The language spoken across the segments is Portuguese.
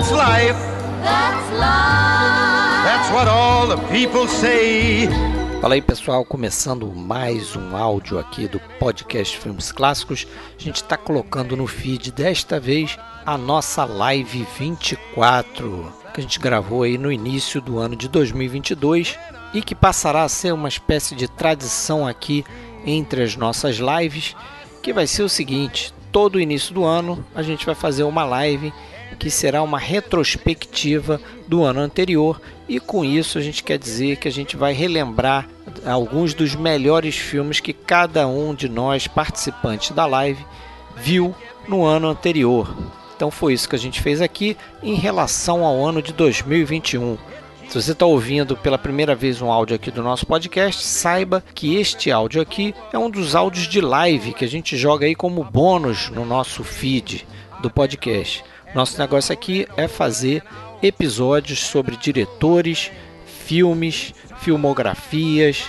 That's life. That's life. That's what all the people say. Fala aí pessoal, começando mais um áudio aqui do podcast Filmes Clássicos. A gente está colocando no feed desta vez a nossa live 24 que a gente gravou aí no início do ano de 2022 e que passará a ser uma espécie de tradição aqui entre as nossas lives, que vai ser o seguinte: todo início do ano a gente vai fazer uma live que será uma retrospectiva do ano anterior e com isso a gente quer dizer que a gente vai relembrar alguns dos melhores filmes que cada um de nós participantes da live viu no ano anterior. Então foi isso que a gente fez aqui em relação ao ano de 2021. Se você está ouvindo pela primeira vez um áudio aqui do nosso podcast, saiba que este áudio aqui é um dos áudios de live que a gente joga aí como bônus no nosso feed do podcast. Nosso negócio aqui é fazer episódios sobre diretores, filmes, filmografias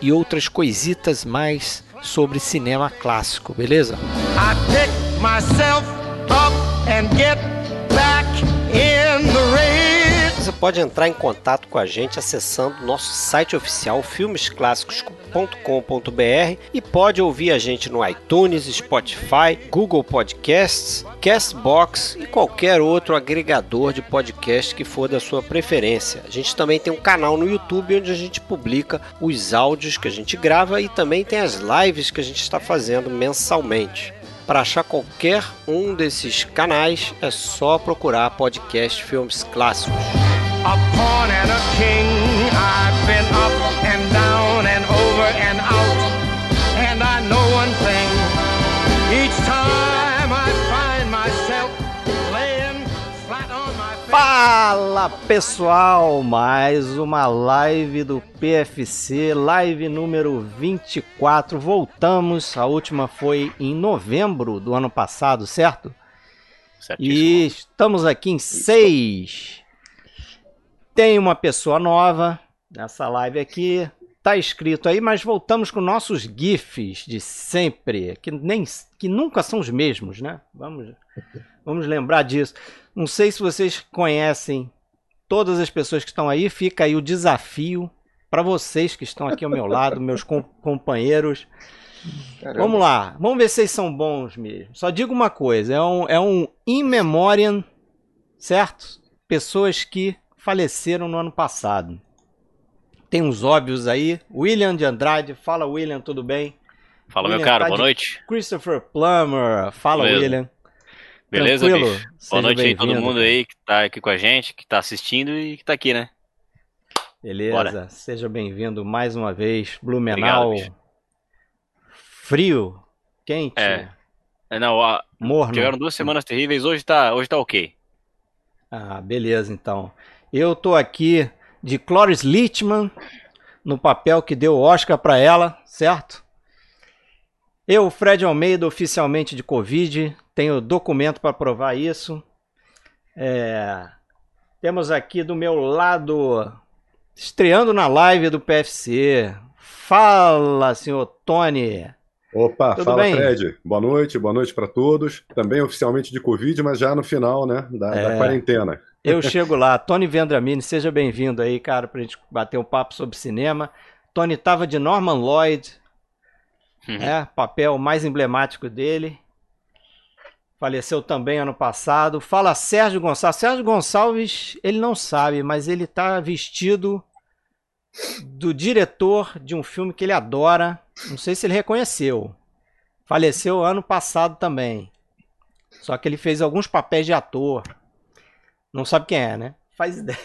e outras coisitas mais sobre cinema clássico, beleza? I pick myself up and get back in the race. Você pode entrar em contato com a gente acessando nosso site oficial filmesclássicos.com.br e pode ouvir a gente no iTunes, Spotify, Google Podcasts, Castbox e qualquer outro agregador de podcast que for da sua preferência. A gente também tem um canal no YouTube onde a gente publica os áudios que a gente grava e também tem as lives que a gente está fazendo mensalmente. Para achar qualquer um desses canais é só procurar podcast Filmes Clássicos. And over and out. And I know one thing. Each time I find myself laying flat on my face. Fala pessoal, mais uma live do PFC, live número 24. Voltamos, a última foi em novembro do ano passado, certo? E estamos aqui em 6. Tem uma pessoa nova nessa live aqui, tá escrito aí, mas voltamos com nossos GIFs de sempre, que, nem, que nunca são os mesmos, né? Vamos, vamos lembrar disso. Não sei se vocês conhecem todas as pessoas que estão aí, fica aí o desafio para vocês que estão aqui ao meu lado, meus com- companheiros. Vamos lá, vamos ver se vocês são bons mesmo. Só digo uma coisa: é um, é um in memoriam, certo? Pessoas que faleceram no ano passado. Tem uns óbvios aí. William de Andrade, fala William, tudo bem? Fala, meu William, caro, tá boa noite. Christopher Plummer, fala Beleza. William. Beleza, Tranquilo? bicho? Seja Boa noite aí todo mundo aí que tá aqui com a gente, que tá assistindo e que tá aqui, né? Beleza, Bora. seja bem-vindo mais uma vez. Blumenau, Obrigado, frio, quente, É. É, Não, ó, morno. tiveram duas semanas terríveis, hoje tá, hoje tá ok. Ah, beleza, então. Eu tô aqui de Cloris Lichtman, no papel que deu o Oscar para ela, certo? Eu, Fred Almeida, oficialmente de Covid, tenho documento para provar isso. É, Temos aqui do meu lado, estreando na live do PFC. Fala, senhor Tony. Opa, Tudo fala bem? Fred. Boa noite, boa noite para todos. Também oficialmente de Covid, mas já no final, né, da, da É. quarentena. Eu chego lá. Tony Vendramini, seja bem-vindo aí, cara, pra gente bater um papo sobre cinema. Tony tava de Norman Lloyd, Uhum. é, papel mais emblemático dele. Faleceu também ano passado. Fala Sérgio Gonçalves. Sérgio Gonçalves, ele não sabe, mas ele tá vestido do diretor de um filme que ele adora. Não sei se ele reconheceu. Faleceu ano passado também. Só que ele fez alguns papéis de ator. Não sabe quem é, né? Faz ideia.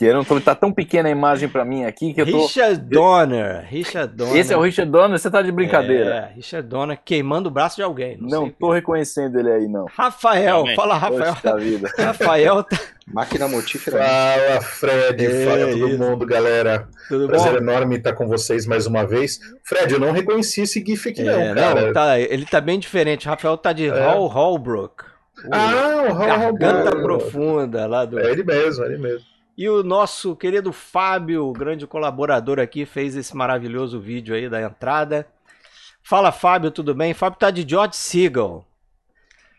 Eu não tô, tá tão pequena a imagem pra mim aqui que eu tô. Richard Donner. Richard Donner. Esse é o Richard Donner, você tá de brincadeira. É, Richard Donner queimando o braço de alguém. Não, não sei tô reconhecendo ele aí, não. Rafael, Realmente. fala Rafael. Poxa vida. Rafael, tá... Máquina mortífera. Fala, Fred. É, fala todo isso. mundo, galera. tudo Prazer bom? enorme estar com vocês mais uma vez. Fred, eu não reconheci esse GIF aqui, É, não, cara. não, tá, ele tá bem diferente. Rafael tá de É. Hall Holbrook. Ah, o Garganta Roberto. profunda lá do. É ele mesmo, é ele mesmo. E o nosso querido Fábio, grande colaborador aqui, fez esse maravilhoso vídeo aí da entrada. Fala, Fábio, tudo bem? Fábio tá de George Seagal.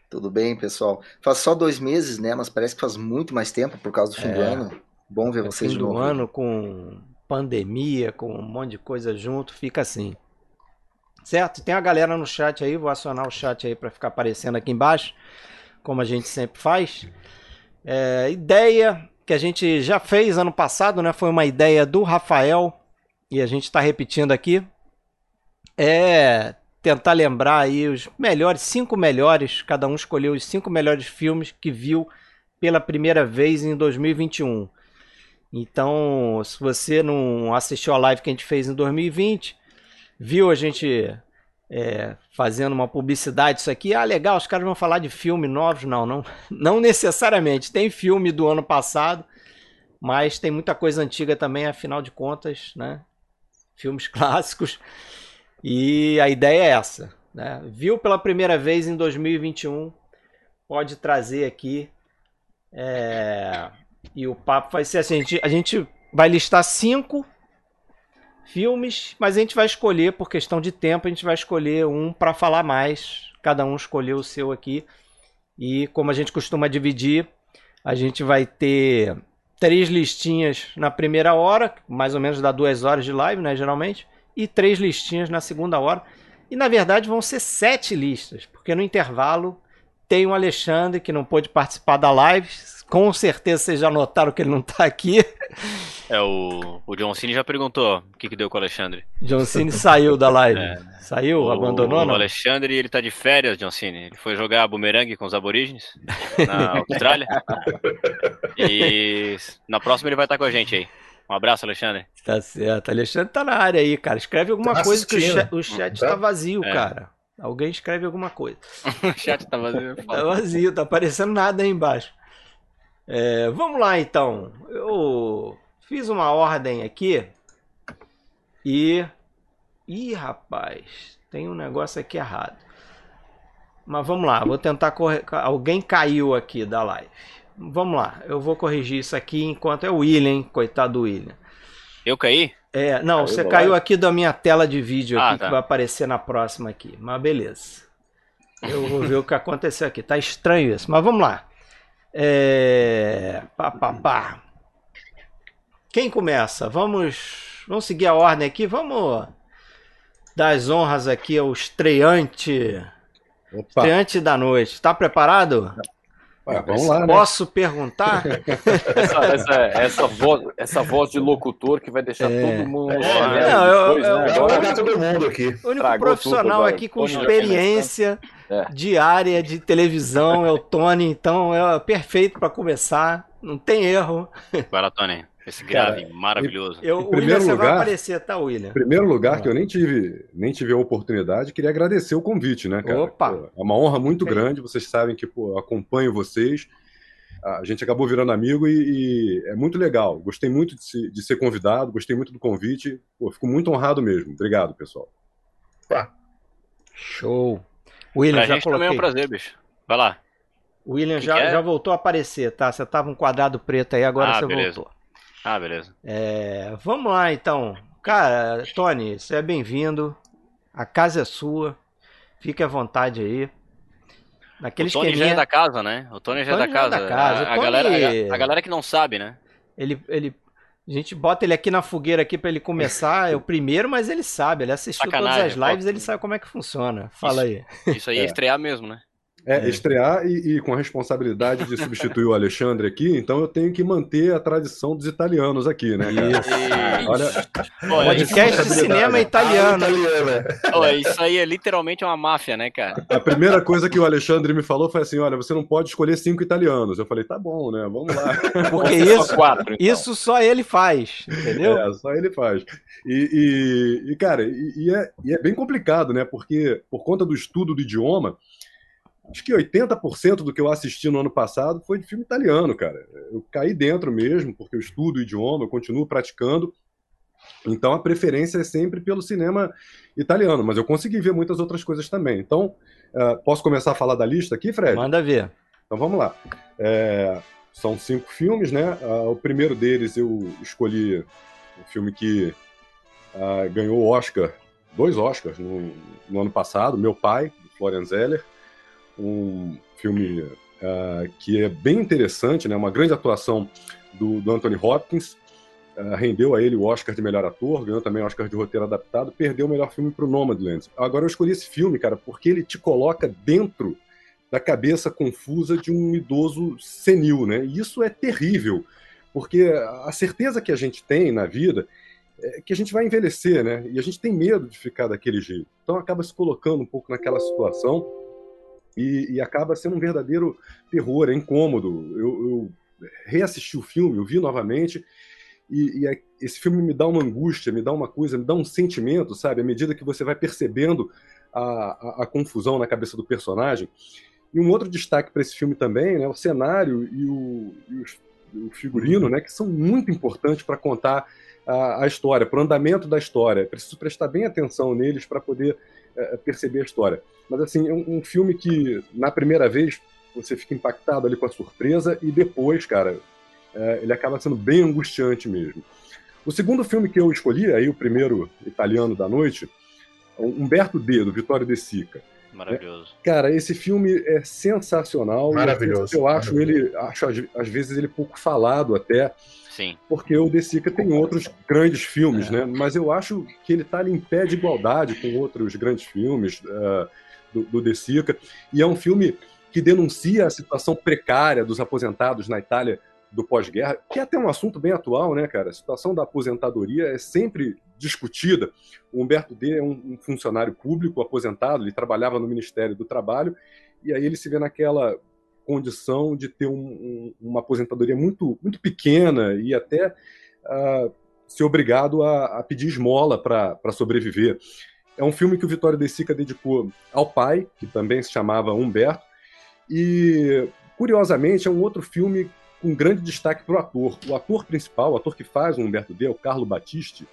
Tudo bem, pessoal? Faz só dois meses, né? Mas parece que faz muito mais tempo por causa do fim do É. ano. Bom ver No vocês fim de do novo. ano, com pandemia, com um monte de coisa junto, fica assim. Certo? Tem a galera no chat aí, vou acionar o chat aí para ficar aparecendo aqui embaixo, como a gente sempre faz. É, ideia que a gente já fez ano passado, né? Foi uma ideia do Rafael e a gente está repetindo aqui. É tentar lembrar aí os melhores, cinco melhores, cada um escolheu os cinco melhores filmes que viu pela primeira vez em 2021. Então, se você não assistiu a live que a gente fez em 2020, viu a gente é, fazendo uma publicidade disso aqui, ah, legal, os caras vão falar de filme novos. Não, não, não necessariamente. Tem filme do ano passado, mas tem muita coisa antiga também, afinal de contas, né? Filmes clássicos. E a ideia é essa. Né? Viu pela primeira vez em 2021, pode trazer aqui. é, E o papo vai ser assim: a gente, a gente vai listar cinco filmes, mas a gente vai escolher, por questão de tempo, a gente vai escolher um para falar mais. Cada um escolheu o seu aqui. E como a gente costuma dividir, a gente vai ter três listinhas na primeira hora, mais ou menos dá duas horas de live, né? Geralmente e três listinhas na segunda hora. E na verdade vão ser sete listas, porque no intervalo tem o Alexandre que não pôde participar da live. Com certeza vocês já notaram que ele não está aqui. É, o, o John Cena já perguntou o que, que deu com o Alexandre. John Cena saiu da live. É. Saiu? O, abandonou? o Não? Alexandre, ele tá de férias, John Cena. Ele foi jogar bumerangue com os aborígenes na Austrália. e na próxima ele vai estar com a gente aí. Um abraço, Alexandre. Tá certo. Alexandre tá na área aí, cara. Escreve alguma Tá coisa que o chat, o chat Tá? tá vazio, É. cara. Alguém escreve alguma coisa. o chat tá vazio. Tá vazio, tá aparecendo nada aí embaixo. É, vamos lá então. Eu fiz uma ordem aqui e. Ih, rapaz, tem um negócio aqui errado. Mas vamos lá, vou tentar correr. Alguém caiu aqui da live. Vamos lá, eu vou corrigir isso aqui enquanto é o William, coitado do William. Eu caí? É, não, Caiu você caiu aqui da minha tela de vídeo Ah, aqui tá. que vai aparecer na próxima aqui. Mas beleza. Eu vou ver o que aconteceu aqui. Tá estranho isso, mas vamos lá. É... Pá, pá, pá. Quem começa? Vamos, vamos seguir a ordem aqui. Vamos dar as honras aqui ao estreante, Opa, estreante da noite. Tá preparado? Ah, vamos lá, né? Posso perguntar? Essa, essa, essa, voz, essa voz de locutor que vai deixar É. todo mundo. É, não, eu- depois, eu- né? Eu- largar todo mundo aqui. O único profissional tudo, aqui com experiência É. diária de televisão é o Tony, então é perfeito para começar, não tem erro. Vai lá, Tony. Esse grave maravilhoso. Eu, Em o William, primeiro você vai lugar- aparecer, tá, William? Em primeiro lugar, que eu nem tive, nem tive a oportunidade, queria agradecer o convite, né, cara? Opa! Pô, é uma honra muito Ok. grande, vocês sabem que pô, eu acompanho vocês. A gente acabou virando amigo e, e é muito legal. Gostei muito de, se- de ser convidado, gostei muito do convite. Pô, fico muito honrado mesmo. Obrigado, pessoal. Show. William, Pra já gente também é coloquei. um prazer, bicho. Vai lá. William Que já, que é? já voltou a aparecer, tá? Você tava um quadrado preto aí, agora Ah, você beleza. voltou. Ah, beleza. É, vamos lá, então. Cara, Tony, você é bem-vindo. A casa é sua. Fique à vontade aí. Naquele o Tony já esqueminha... é da casa, né? O Tony já é Tony da já é casa. da casa. A, a Tony- galera, a, a galera que não sabe, né? Ele, ele, a gente bota ele aqui na fogueira aqui para ele começar, é o primeiro, mas ele sabe, ele assistiu Sacanagem, todas as lives, pô. ele sabe como é que funciona. Fala aí. Isso aí é, É. estrear mesmo, né? É, estrear e, e com a responsabilidade de substituir o Alexandre aqui, então eu tenho que manter a tradição dos italianos aqui, né, cara? Olha, Pô, Podcast de responsabilidade. cinema italiano. Ah, italiana. Pô, isso aí é literalmente uma máfia, né, cara? a primeira coisa que o Alexandre me falou foi assim: olha, você não pode escolher cinco italianos. Eu falei, tá bom, né? Vamos lá. Porque Só isso, quatro, então. isso só ele faz, entendeu? É, só ele faz. E, e- e, cara, e, e é, e é bem complicado, né? Porque por conta do estudo do idioma, acho que 80% do que eu assisti no ano passado foi de filme italiano, cara. Eu caí dentro mesmo, porque eu estudo o idioma, eu continuo praticando. Então a preferência é sempre pelo cinema italiano, mas eu consegui ver muitas outras coisas também. Então, eh, posso começar a falar da lista aqui, Fred? Manda ver. Então vamos lá. É, são cinco filmes, né? Ah, o primeiro deles eu escolhi um filme que ah, ganhou Oscar, dois Oscars no, no ano passado, Meu Pai, do Florian Zeller. Um filme uh, que é bem interessante, né? Uma grande atuação do, do Anthony Hopkins. Uh, rendeu a ele o Oscar de melhor ator, ganhou também o Oscar de roteiro adaptado, perdeu o melhor filme para o Nomadland. Agora eu escolhi esse filme, cara, porque ele te coloca dentro da cabeça confusa de um idoso senil, né? E isso é terrível, porque a certeza que a gente tem na vida é que a gente vai envelhecer, né? E a gente tem medo de ficar daquele jeito. Então acaba se colocando um pouco naquela situação e, e acaba sendo um verdadeiro terror, é incômodo. Eu, eu reassisti o filme, eu vi novamente, e, e é, esse filme me dá uma angústia, me dá uma coisa, me dá um sentimento, sabe? À medida que você vai percebendo a, a, a confusão na cabeça do personagem. E um outro destaque para esse filme também, né? O cenário e o, e o figurino, né? Que são muito importantes para contar a, a história, para o andamento da história. Preciso prestar bem atenção neles para poder é, perceber a história. Mas, assim, é um, um filme que, na primeira vez, você fica impactado ali com a surpresa e depois, cara, é, ele acaba sendo bem angustiante mesmo. O segundo filme que eu escolhi, aí o primeiro italiano da noite, Humberto D, do Vittorio De Sica. Maravilhoso. É, cara, esse filme é sensacional. Maravilhoso. Eu acho maravilhoso. ele, acho às vezes ele pouco falado até, Sim. porque o De Sica tem outros grandes filmes, É. né? Mas eu acho que ele está ali em pé de igualdade com outros grandes filmes uh, do, do De Sica. E é um filme que denuncia a situação precária dos aposentados na Itália do pós-guerra, que é até um assunto bem atual, né, cara? A situação da aposentadoria é sempre discutida. O Humberto D é um, um funcionário público aposentado, ele trabalhava no Ministério do Trabalho, e aí ele se vê naquela condição de ter um, um, uma aposentadoria muito, muito pequena e até uh, ser obrigado a, a pedir esmola para sobreviver. É um filme que o Vitório De Sica dedicou ao pai, que também se chamava Humberto, e curiosamente é um outro filme com grande destaque para o ator. O ator principal, o ator que faz o Humberto D, o Carlo Battisti,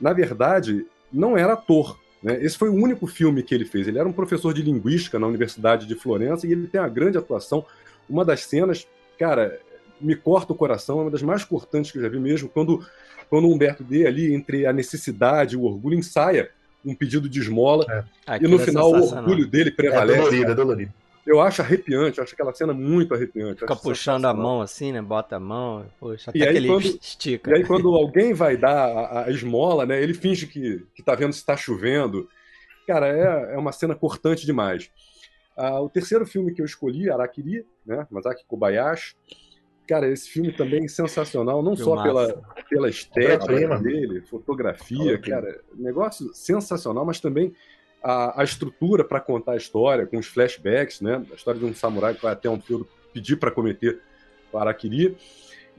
na verdade, não era ator. Né? Esse foi o único filme que ele fez. Ele era um professor de linguística na Universidade de Florença e ele tem uma grande atuação. Uma das cenas, cara, me corta o coração, é uma das mais cortantes que eu já vi mesmo, quando, quando o Humberto D, ali, entre a necessidade e o orgulho, ensaia um pedido de esmola e Aquilo no é final o orgulho dele É prevalece. dolorido, é dolorido. Eu acho arrepiante, eu acho aquela cena muito arrepiante. Fica puxando a mão assim, né? Bota a mão, puxa, E até aí, que ele quando- estica. E aí, quando alguém vai dar a, a esmola, né, ele finge que, que tá vendo se tá chovendo. Cara, é, é uma cena cortante demais. Ah, o terceiro filme que eu escolhi, Araquiri, né, Masaki Kobayashi. Cara, esse filme também é sensacional, não só Filmaço. pela, pela estética dele, fotografia, cara, negócio sensacional, mas também a, a estrutura para contar a história, com os flashbacks, né, a história de um samurai que vai até um feudo pedir para cometer Araquiri.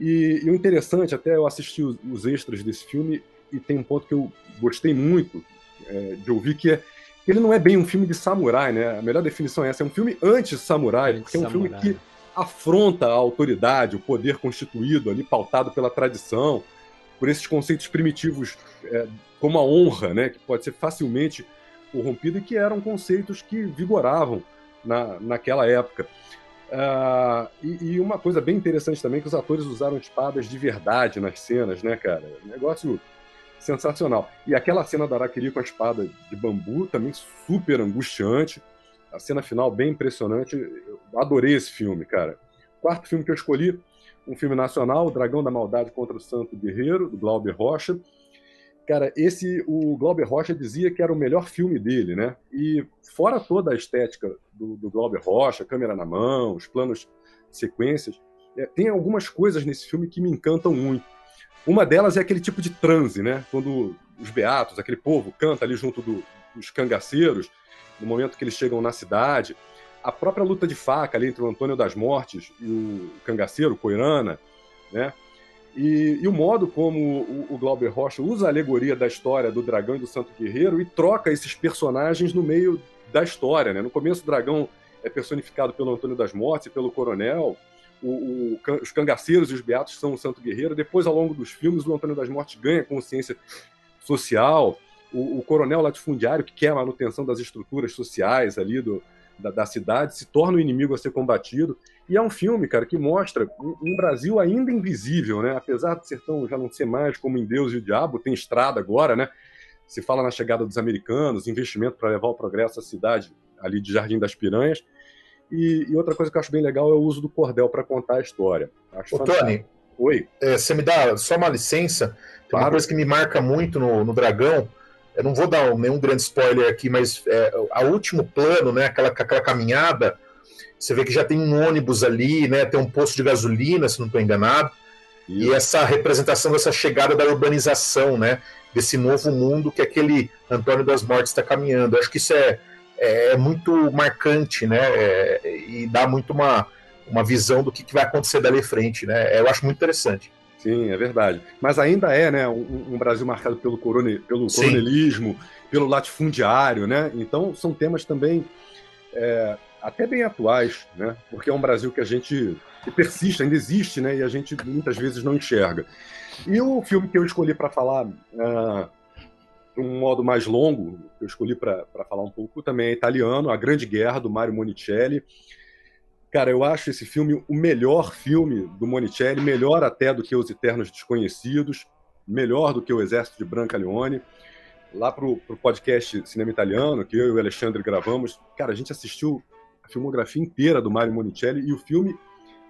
E, e o interessante, até eu assisti os, os extras desse filme e tem um ponto que eu gostei muito é, de ouvir, que é que ele não é bem um filme de samurai, né? A melhor definição é essa, é um filme anti-samurai, porque é um filme que afronta a autoridade, o poder constituído ali, pautado pela tradição, por esses conceitos primitivos, é, como a honra, né? Que pode ser facilmente corrompida e que eram conceitos que vigoravam na, naquela época. Ah, e, e uma coisa bem interessante também que os atores usaram espadas de verdade nas cenas, né, cara? Negócio sensacional. E aquela cena da Araquiri com a espada de bambu também super angustiante. A cena final bem impressionante. Eu adorei esse filme, cara. Quarto filme que eu escolhi, um filme nacional, O Dragão da Maldade contra o Santo Guerreiro, do Glauber Rocha. Cara, esse o Glauber Rocha dizia que era o melhor filme dele, né? E fora toda a estética do, do Glauber Rocha, câmera na mão, os planos, sequências, é, tem algumas coisas nesse filme que me encantam muito. Uma delas é aquele tipo de transe, né? Quando os beatos, aquele povo, canta ali junto do- dos cangaceiros, no momento que eles chegam na cidade. A própria luta de faca ali entre o Antônio das Mortes e o cangaceiro, Coirana, né? E, e o modo como o, o Glauber Rocha usa a alegoria da história do dragão e do santo guerreiro e troca esses personagens no meio da história, né? No começo o dragão é personificado pelo Antônio das Mortes e pelo coronel, o- o os cangaceiros e os beatos são o santo guerreiro. Depois, ao longo dos filmes, o Antônio das Mortes ganha consciência social. O coronel latifundiário, que quer a manutenção das estruturas sociais ali do, da, da cidade, se torna o inimigo a ser combatido. E é um filme, cara, que mostra um, um Brasil ainda invisível, né? Apesar do sertão já não ser mais como em Deus e o Diabo, tem estrada agora, né? Se fala na chegada dos americanos, investimento para levar o progresso à cidade ali de Jardim das Piranhas. E, e outra coisa que eu acho bem legal é o uso do cordel para contar a história. Acho Ô, fantástico. Tony, Oi. é, você me dá só uma licença? Tem uma Claro. coisa que me marca muito no, no Dragão. Eu não vou dar nenhum grande spoiler aqui, mas é, a último plano, né, aquela, aquela caminhada, você vê que já tem um ônibus ali, né, tem um posto de gasolina, se não estou enganado, e essa representação dessa chegada da urbanização, né, desse novo mundo que aquele Antônio das Mortes está caminhando. Eu acho que isso é, é muito marcante, né, é, e dá muito uma, uma visão do que, que vai acontecer dali em frente, né. Eu acho muito interessante. Sim, é verdade. Mas ainda é, né, um, um Brasil marcado pelo, corone, pelo Sim. coronelismo, pelo latifundiário, né? Então são temas também é, até bem atuais, né? Porque é um Brasil que a gente que persiste, ainda existe, né? E a gente muitas vezes não enxerga. E o filme que eu escolhi para falar de um modo mais longo, que eu escolhi para falar um pouco, também é italiano, A Grande Guerra, do Mario Monicelli. Cara, eu acho esse filme o melhor filme do Monicelli, melhor até do que Os Eternos Desconhecidos, melhor do que O Exército de Branca Leone. Lá pro, pro podcast Cinema Italiano, que eu e o Alexandre gravamos, cara, a gente assistiu a filmografia inteira do Mario Monicelli e o filme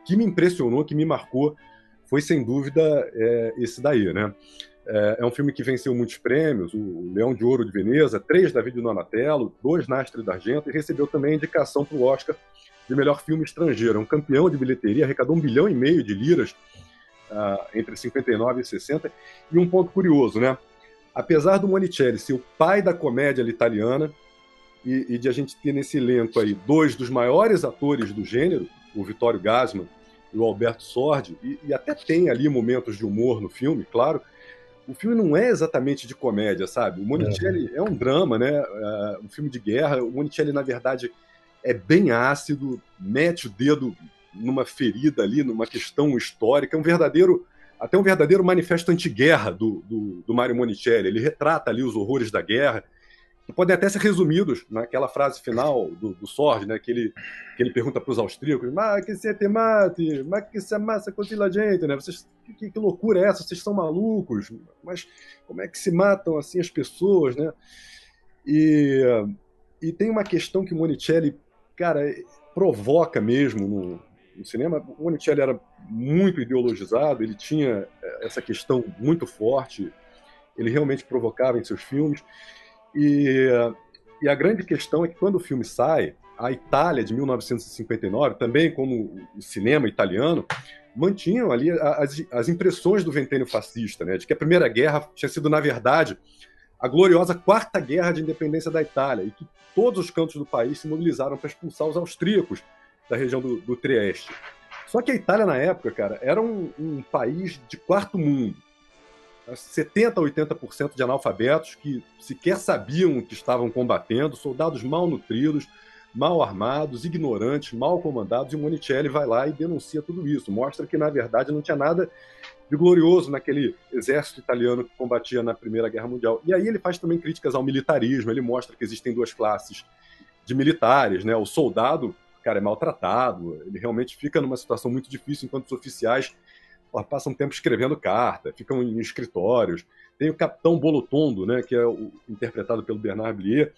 que me impressionou, que me marcou, foi sem dúvida é, esse daí, né? É, é um filme que venceu muitos prêmios, o Leão de Ouro de Veneza, três David Donatello, dois Nastre d'Argento e recebeu também indicação para o Oscar de melhor filme estrangeiro. É um campeão de bilheteria, arrecadou um bilhão e meio de liras ah, entre 59 e 60. E um ponto curioso, né? Apesar do Monicelli ser o pai da comédia italiana e, e de a gente ter nesse elenco aí dois dos maiores atores do gênero, o Vittorio Gassman e o Alberto Sordi, e, e até tem ali momentos de humor no filme, claro. O filme não é exatamente de comédia, sabe? O Monicelli é, um drama, né? É um filme de guerra. O Monicelli, na verdade, é bem ácido, mete o dedo numa ferida ali, numa questão histórica, é um verdadeiro, até um verdadeiro manifesto anti-guerra do, do, do Mário Monicelli. Ele retrata ali os horrores da guerra, que podem até ser resumidos naquela frase final do, do Sorge, né, que, ele, que ele pergunta para os austríacos, mas que se te mate, mas que se massa contra a gente, né? Vocês, que, que loucura é essa? Vocês são malucos, mas como é que se matam assim as pessoas, né? E, e tem uma questão que Monicelli cara, provoca mesmo no, no, cinema. O Monicelli era muito ideologizado, ele tinha essa questão muito forte, ele realmente provocava em seus filmes. E, e a grande questão é que quando o filme sai, a Itália de 1959, também como o cinema italiano, mantinham ali as, as impressões do ventênio fascista, né, de que a Primeira Guerra tinha sido, na verdade, a gloriosa Quarta Guerra de Independência da Itália, e que todos os cantos do país se mobilizaram para expulsar os austríacos da região do, do, Trieste. Só que a Itália, na época, cara, era um, um país de quarto mundo. 70% a 80% de analfabetos que sequer sabiam o que estavam combatendo, soldados mal nutridos, mal armados, ignorantes, mal comandados, e o Monicelli vai lá e denuncia tudo isso. Mostra que, na verdade, não tinha nada de glorioso naquele exército italiano que combatia na Primeira Guerra Mundial. E aí ele faz também críticas ao militarismo, ele mostra que existem duas classes de militares, né? O soldado, cara, é maltratado, ele realmente fica numa situação muito difícil enquanto os oficiais ó, passam tempo escrevendo carta, ficam em escritórios. Tem o capitão Bolotondo, né, que é o, interpretado pelo Bernard Blier,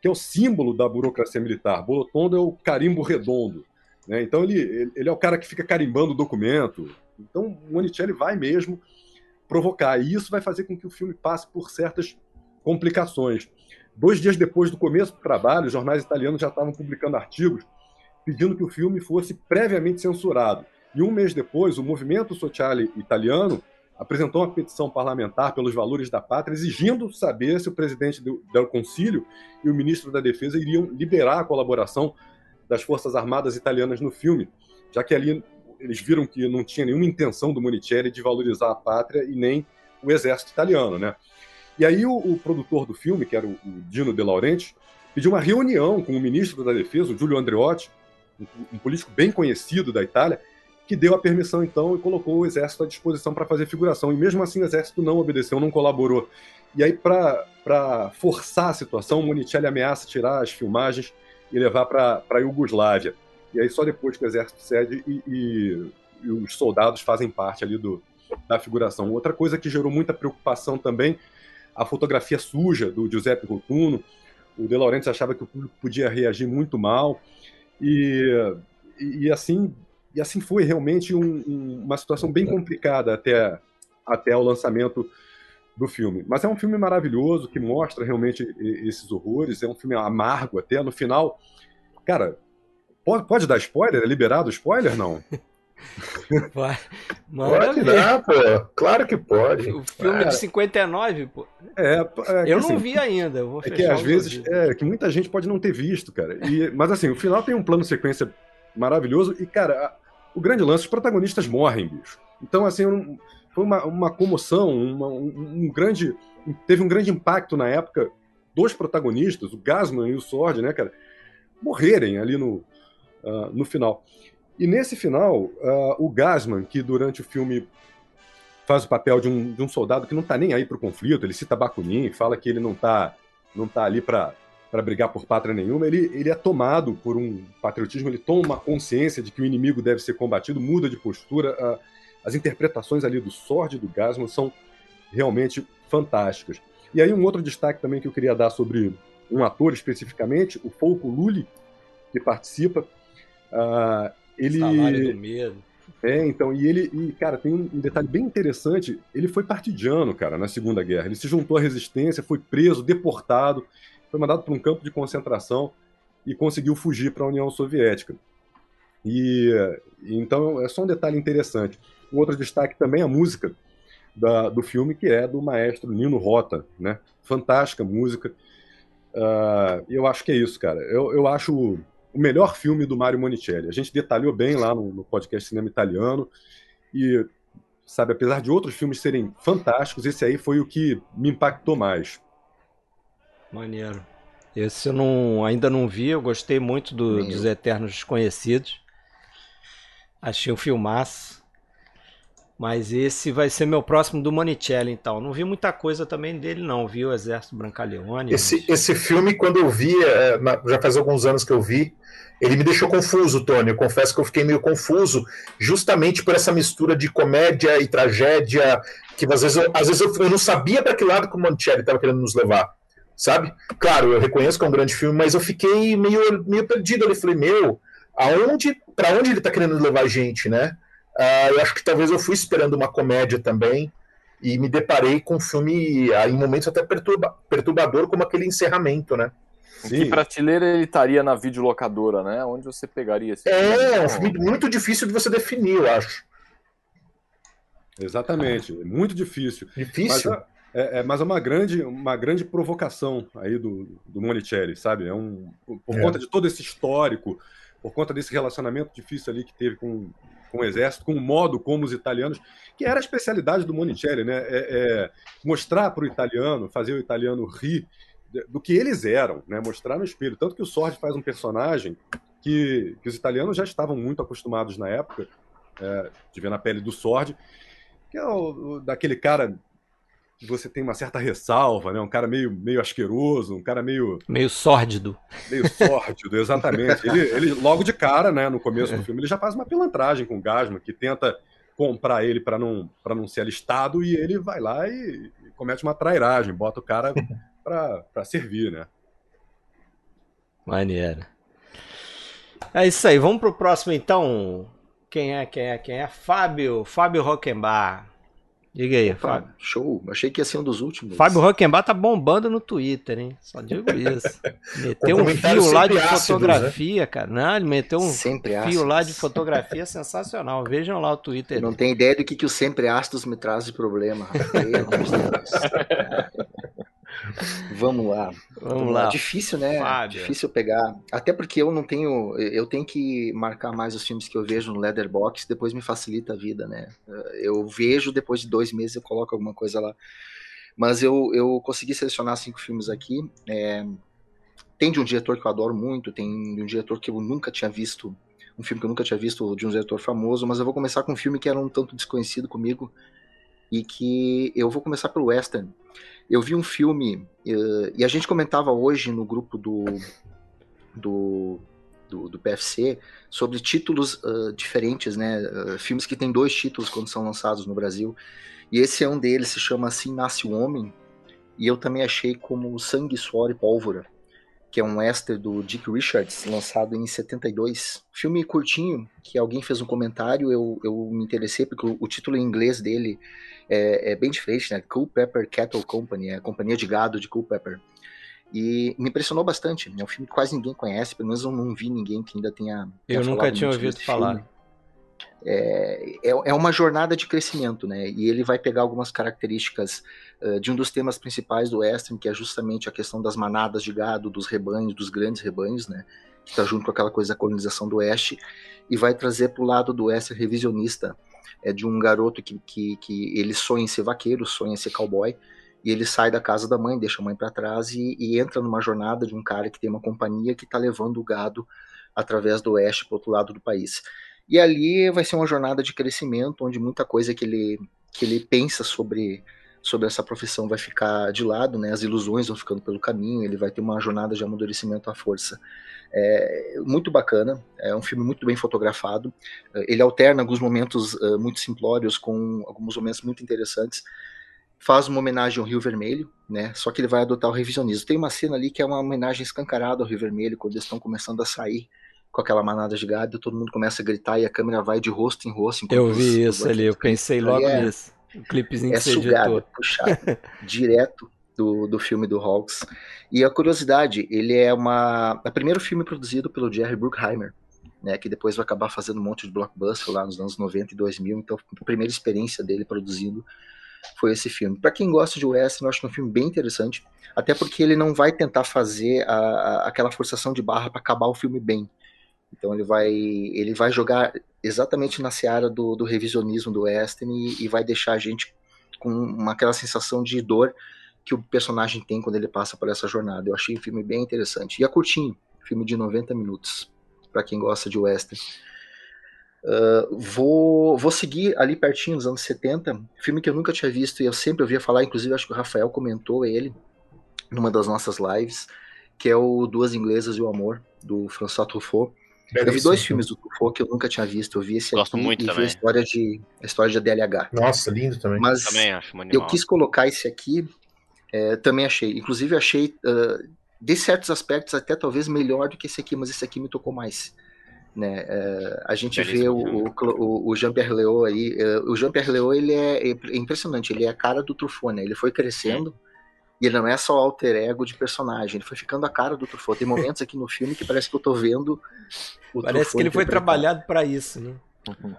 que é o símbolo da burocracia militar. Bolotondo é o carimbo redondo. Né? Então ele, ele é o cara que fica carimbando o documento, então, o Monicelli vai mesmo provocar, e isso vai fazer com que o filme passe por certas complicações. Dois dias depois do começo do trabalho, os jornais italianos já estavam publicando artigos pedindo que o filme fosse previamente censurado. E um mês depois, o Movimento Sociale Italiano apresentou uma petição parlamentar pelos valores da pátria, exigindo saber se o presidente do, do e o ministro da Defesa iriam liberar a colaboração das Forças Armadas italianas no filme, já que ali eles viram que não tinha nenhuma intenção do Monicelli de valorizar a pátria e nem o exército italiano, né? E aí o, o produtor do filme, que era o, o, Dino De Laurenti, pediu uma reunião com o ministro da Defesa, o Giulio Andreotti, um, um, político bem conhecido da Itália, que deu a permissão então e colocou o exército à disposição para fazer figuração. E mesmo assim o exército não obedeceu, não colaborou. E aí para forçar a situação, o Monicelli ameaça tirar as filmagens e levar para a Iugoslávia. E aí só depois que o exército cede e, e, e, os soldados fazem parte ali do, da figuração. Outra coisa que gerou muita preocupação também, a fotografia suja do Giuseppe Rotuno. O De Laurentiis achava que o público podia reagir muito mal. E, e, assim, e assim foi realmente um, um, uma situação bem complicada até, até o lançamento do filme. Mas é um filme maravilhoso que mostra realmente esses horrores. É um filme amargo até. No final, cara, pode, pode dar spoiler? É liberado spoiler? Não. Vai. Pode dar, pô. Claro que pode. O filme de 59, pô. É, é eu não assim, vi ainda. Eu é que às vezes é que muita gente pode não ter visto, cara. E, mas assim, o final tem um plano sequência maravilhoso e, cara, o grande lance, os protagonistas morrem, bicho. Então, assim, um, foi uma, uma comoção, uma, um, um, grande. Teve um grande impacto na época dos protagonistas, o Gasman e o Sword, né, cara, morrerem ali no, uh, no final. E nesse final, uh, o Gasman, que durante o filme faz o papel de um, de um soldado que não está nem aí para o conflito, ele cita Bakunin, fala que ele não está não tá ali para para brigar por pátria nenhuma, ele, ele é tomado por um patriotismo, ele toma consciência de que o inimigo deve ser combatido, muda de postura. Uh, as interpretações ali do Sword e do Gasman são realmente fantásticas. E aí um outro destaque também que eu queria dar sobre um ator especificamente, o Folco Lully, que participa. Uh, ele Salário do medo. É, então, e ele, e, cara, tem um detalhe bem interessante. Ele foi partidiano, cara, na Segunda Guerra. Ele se juntou à resistência, foi preso, deportado, foi mandado para um campo de concentração e conseguiu fugir para a União Soviética. E então é só um detalhe interessante. Um outro destaque também é a música da, do filme, que é do maestro Nino Rota, né? Fantástica música. Uh, eu acho que é isso, cara. Eu, eu acho o melhor filme do Mario Monicelli. A gente detalhou bem lá no, no podcast Cinema Italiano e sabe, apesar de outros filmes serem fantásticos, esse aí foi o que me impactou mais. Maneiro. Esse eu não, ainda não vi, eu gostei muito do, dos Eternos Desconhecidos. Achei um filmaço. Mas esse vai ser meu próximo do Monicelli, então. Não vi muita coisa também dele, não. Vi o Exército Brancaleone. Esse, mas... esse filme, quando eu vi, é, já faz alguns anos que eu vi, ele me deixou confuso, Tony. Eu confesso que eu fiquei meio confuso, justamente por essa mistura de comédia e tragédia, que às vezes eu, às vezes eu, eu não sabia para que lado que o Monicelli estava querendo nos levar sabe? Claro, eu reconheço que é um grande filme, mas eu fiquei meio, meio perdido ali. Falei, meu, aonde, para onde ele está querendo levar a gente, né? Uh, eu acho que talvez eu fui esperando uma comédia também e me deparei com um filme uh, em momentos até perturba, perturbador, como aquele encerramento, né? Sim. Que prateleira ele estaria na videolocadora, né? Onde você pegaria esse É, filme? é um filme muito difícil de você definir, eu acho. Exatamente, muito difícil. Difícil? Mas, é, é, mas é uma grande, uma grande provocação aí do, do Monicelli, sabe? É um, por é. conta de todo esse histórico, por conta desse relacionamento difícil ali que teve com, com o exército, com o modo como os italianos, que era a especialidade do Monicelli, né? É, é mostrar para o italiano, fazer o italiano rir do que eles eram, né? Mostrar no espelho. Tanto que o Sorge faz um personagem que, que os italianos já estavam muito acostumados na época é, de ver na pele do Sorge, que é o, o, daquele cara você tem uma certa ressalva, né? Um cara meio, meio asqueroso, um cara meio. Meio sórdido. Meio sórdido, exatamente. Ele, ele, logo de cara, né, no começo do filme, ele já faz uma pilantragem com o Gasman, que tenta comprar ele para não, não ser alistado, e ele vai lá e, e comete uma trairagem, bota o cara para servir, né? Maneiro. É isso aí, vamos pro próximo então. Quem é, quem é, quem é? Fábio, Fábio Rockenbach. Diga aí, Opa, Fábio. Show. Achei que ia ser um dos últimos. Fábio Rockenbach tá bombando no Twitter, hein? Só digo isso. meteu um fio lá de ácidos, fotografia, né? cara. Não, ele meteu um sempre fio ácidos. lá de fotografia sensacional. Vejam lá o Twitter. não tem ideia do que, que o sempre ácidos me traz de problema. Vamos lá. Vamos lá. Difícil, né? Fábio. Difícil pegar. Até porque eu não tenho. Eu tenho que marcar mais os filmes que eu vejo no Leatherbox, depois me facilita a vida, né? Eu vejo, depois de dois meses eu coloco alguma coisa lá. Mas eu, eu consegui selecionar cinco filmes aqui. É... Tem de um diretor que eu adoro muito, tem de um diretor que eu nunca tinha visto. Um filme que eu nunca tinha visto de um diretor famoso, mas eu vou começar com um filme que era um tanto desconhecido comigo e que eu vou começar pelo western. Eu vi um filme, uh, e a gente comentava hoje no grupo do, do, do, do PFC sobre títulos uh, diferentes, né? Uh, filmes que têm dois títulos quando são lançados no Brasil. E esse é um deles, se chama Assim Nasce o Homem. E eu também achei como Sangue, Suor e Pólvora. que é um western do Dick Richards, lançado em 72. Filme curtinho, que alguém fez um comentário, eu, eu me interessei, porque o, o título em inglês dele é, é, bem diferente, né? Culpeper Cattle Company, é a companhia de gado de Culpeper. E me impressionou bastante. É um filme que quase ninguém conhece, pelo menos eu não vi ninguém que ainda tenha. tenha eu nunca tinha ouvido falar. É, é, é, uma jornada de crescimento, né? E ele vai pegar algumas características uh, de um dos temas principais do western, que é justamente a questão das manadas de gado, dos rebanhos, dos grandes rebanhos, né? Que está junto com aquela coisa da colonização do oeste, e vai trazer para o lado do western revisionista, é de um garoto que, que, que ele sonha em ser vaqueiro, sonha em ser cowboy, e ele sai da casa da mãe, deixa a mãe para trás e, e, entra numa jornada de um cara que tem uma companhia que está levando o gado através do oeste para outro lado do país. E ali vai ser uma jornada de crescimento, onde muita coisa que ele, que ele pensa sobre, sobre essa profissão vai ficar de lado, né? as ilusões vão ficando pelo caminho, ele vai ter uma jornada de amadurecimento à força. É muito bacana, é um filme muito bem fotografado. Ele alterna alguns momentos uh, muito simplórios com alguns momentos muito interessantes. Faz uma homenagem ao Rio Vermelho, né? Só que ele vai adotar o revisionismo. Tem uma cena ali que é uma homenagem escancarada ao Rio Vermelho, quando eles estão começando a sair com aquela manada de gado, todo mundo começa a gritar e a câmera vai de rosto em rosto. Eu vi isso ali, eu pensei logo é, nisso. O clipezinho é sugado, puxado, direto do, do filme do Hawks. E a curiosidade, ele é uma é o primeiro filme produzido pelo Jerry Bruckheimer, né, que depois vai acabar fazendo um monte de blockbuster lá nos anos 90 e 2000, então a primeira experiência dele produzindo foi esse filme. Para quem gosta de western, eu acho que é um filme bem interessante, até porque ele não vai tentar fazer a, a, aquela forçação de barra para acabar o filme bem. Então ele vai, ele vai jogar exatamente na seara do, do revisionismo do western e, e, vai deixar a gente com uma, aquela sensação de dor que o personagem tem quando ele passa por essa jornada. Eu achei o filme bem interessante. E é curtinho, filme de 90 minutos, para quem gosta de western. Uh, vou, vou seguir ali pertinho dos anos 70, filme que eu nunca tinha visto e eu sempre ouvia falar, inclusive acho que o Rafael comentou ele numa das nossas lives, que é o Duas Inglesas e o Amor, do François Truffaut. Eu vi dois filmes do Truffaut que eu nunca tinha visto. Eu vi esse Gosto aqui muito e também. vi a história de, a história de ADLH. Nossa, lindo também. Mas também acho eu quis colocar esse aqui, é, também achei. Inclusive achei, uh, de certos aspectos, até talvez melhor do que esse aqui, mas esse aqui me tocou mais. Né? Uh, a gente vê o, o, o Jean-Pierre Léaud aí. Uh, o Jean-Pierre Léaud, ele é, é, impressionante. Ele é a cara do Truffaut, né? Ele foi crescendo. E ele não é só alter ego de personagem, ele foi ficando a cara do Truffaut. Tem momentos aqui no filme que parece que eu tô vendo o Parece Truffaut que ele foi trabalhado para isso, né?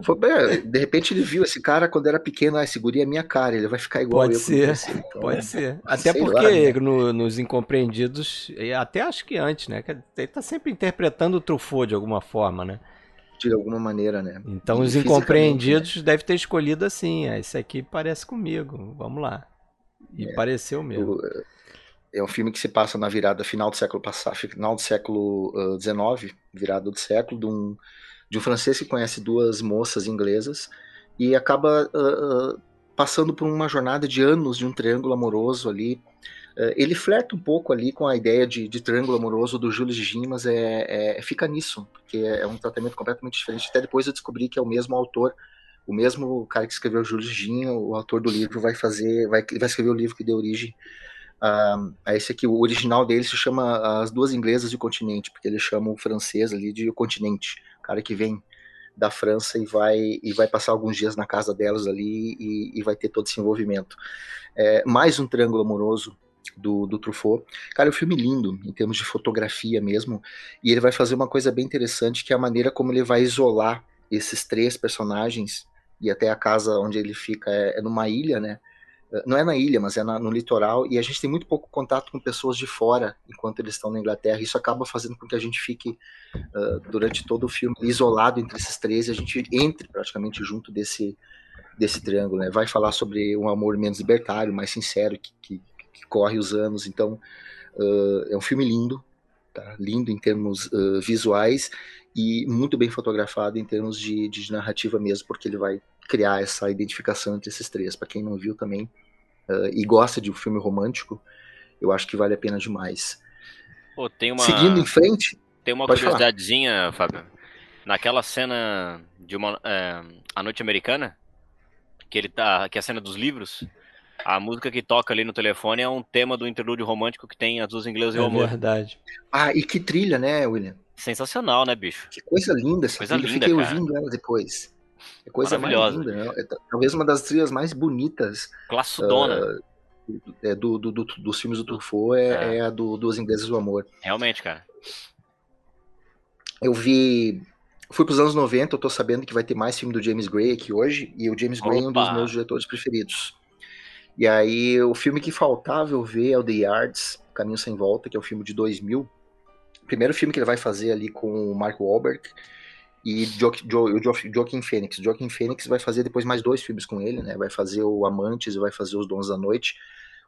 Foi, é, de repente ele viu esse cara quando era pequeno, ah, esse guri é minha cara, ele vai ficar igual pode eu. Ser, então, pode ser. Até porque lá, né? no, nos Incompreendidos, até acho que antes, né? Ele tá sempre interpretando o Truffaut de alguma forma, né? De alguma maneira, né? Então e os Incompreendidos né? deve ter escolhido assim, ah, esse aqui parece comigo, vamos lá. E é, pareceu mesmo. O, é um filme que se passa na virada final do século passado, final do século XIX, uh, virada do século, de um, de um francês que conhece duas moças inglesas e acaba uh, uh, passando por uma jornada de anos de um triângulo amoroso ali. ele flerta um pouco ali com a ideia de, de triângulo amoroso do Júlio Gim, mas é, é, fica nisso, porque é um tratamento completamente diferente. Até depois eu descobri que é o mesmo autor o mesmo cara que escreveu Júlio o autor do livro, vai fazer, vai, vai escrever o livro que deu origem a, a esse aqui. O original dele se chama As Duas Inglesas de Continente, porque ele chama o francês ali de o continente, o cara que vem da França e vai e vai passar alguns dias na casa delas ali e, e vai ter todo esse envolvimento. É, mais um triângulo amoroso do, do Truffaut. Cara, é um filme lindo, em termos de fotografia mesmo, e ele vai fazer uma coisa bem interessante, que é a maneira como ele vai isolar esses três personagens e até a casa onde ele fica é, é numa ilha, né? Eh, não é na ilha, mas é na, no litoral, e a gente tem muito pouco contato com pessoas de fora enquanto eles estão na Inglaterra. Isso acaba fazendo com que a gente fique, uh, durante todo o filme, isolado entre esses três e a gente entre praticamente junto desse, desse triângulo. Né? Vai falar sobre um amor menos libertário, mais sincero, que, que, que corre os anos. Então, uh, é um filme lindo, tá? lindo em termos uh, visuais e muito bem fotografado em termos de, de, narrativa mesmo, porque ele vai criar essa identificação entre esses três. Para quem não viu também uh, e gosta de um filme romântico, eu acho que vale a pena demais. Pô, tem uma... Seguindo em frente. Tem uma curiosidadezinha, Fábio. Naquela cena de uma é, A Noite Americana, que ele tá. que é a cena dos livros. A música que toca ali no telefone é um tema do interlúdio romântico que tem as duas inglesas e É o amor. verdade. Ah, e que trilha, né, William? Sensacional, né, bicho? Que coisa linda essa Coisa trilha. Eu linda, fiquei cara. ouvindo ela depois. É coisa mais Maravilhosa. linda, né? É ta- talvez uma das trilhas mais bonitas Classudona. é, do, do- do- dos filmes do Truffaut, é, É. é a do Duas Inglesas do Amor. Realmente, cara. Eu vi. Fui pros anos 90, eu tô sabendo que vai ter mais filme do James Gray aqui hoje, e o James Gray é um dos Opa! meus diretores preferidos. E aí, o filme que faltava eu ver é o The Yards, Caminho Sem Volta, que é o filme de 2000. Primeiro filme que ele vai fazer ali com o Mark Wahlberg e jo jo jo Joaquin Phoenix. O Joaquin Phoenix vai fazer depois mais dois filmes com ele, né? Vai fazer o Amantes e vai fazer Os Dons da Noite.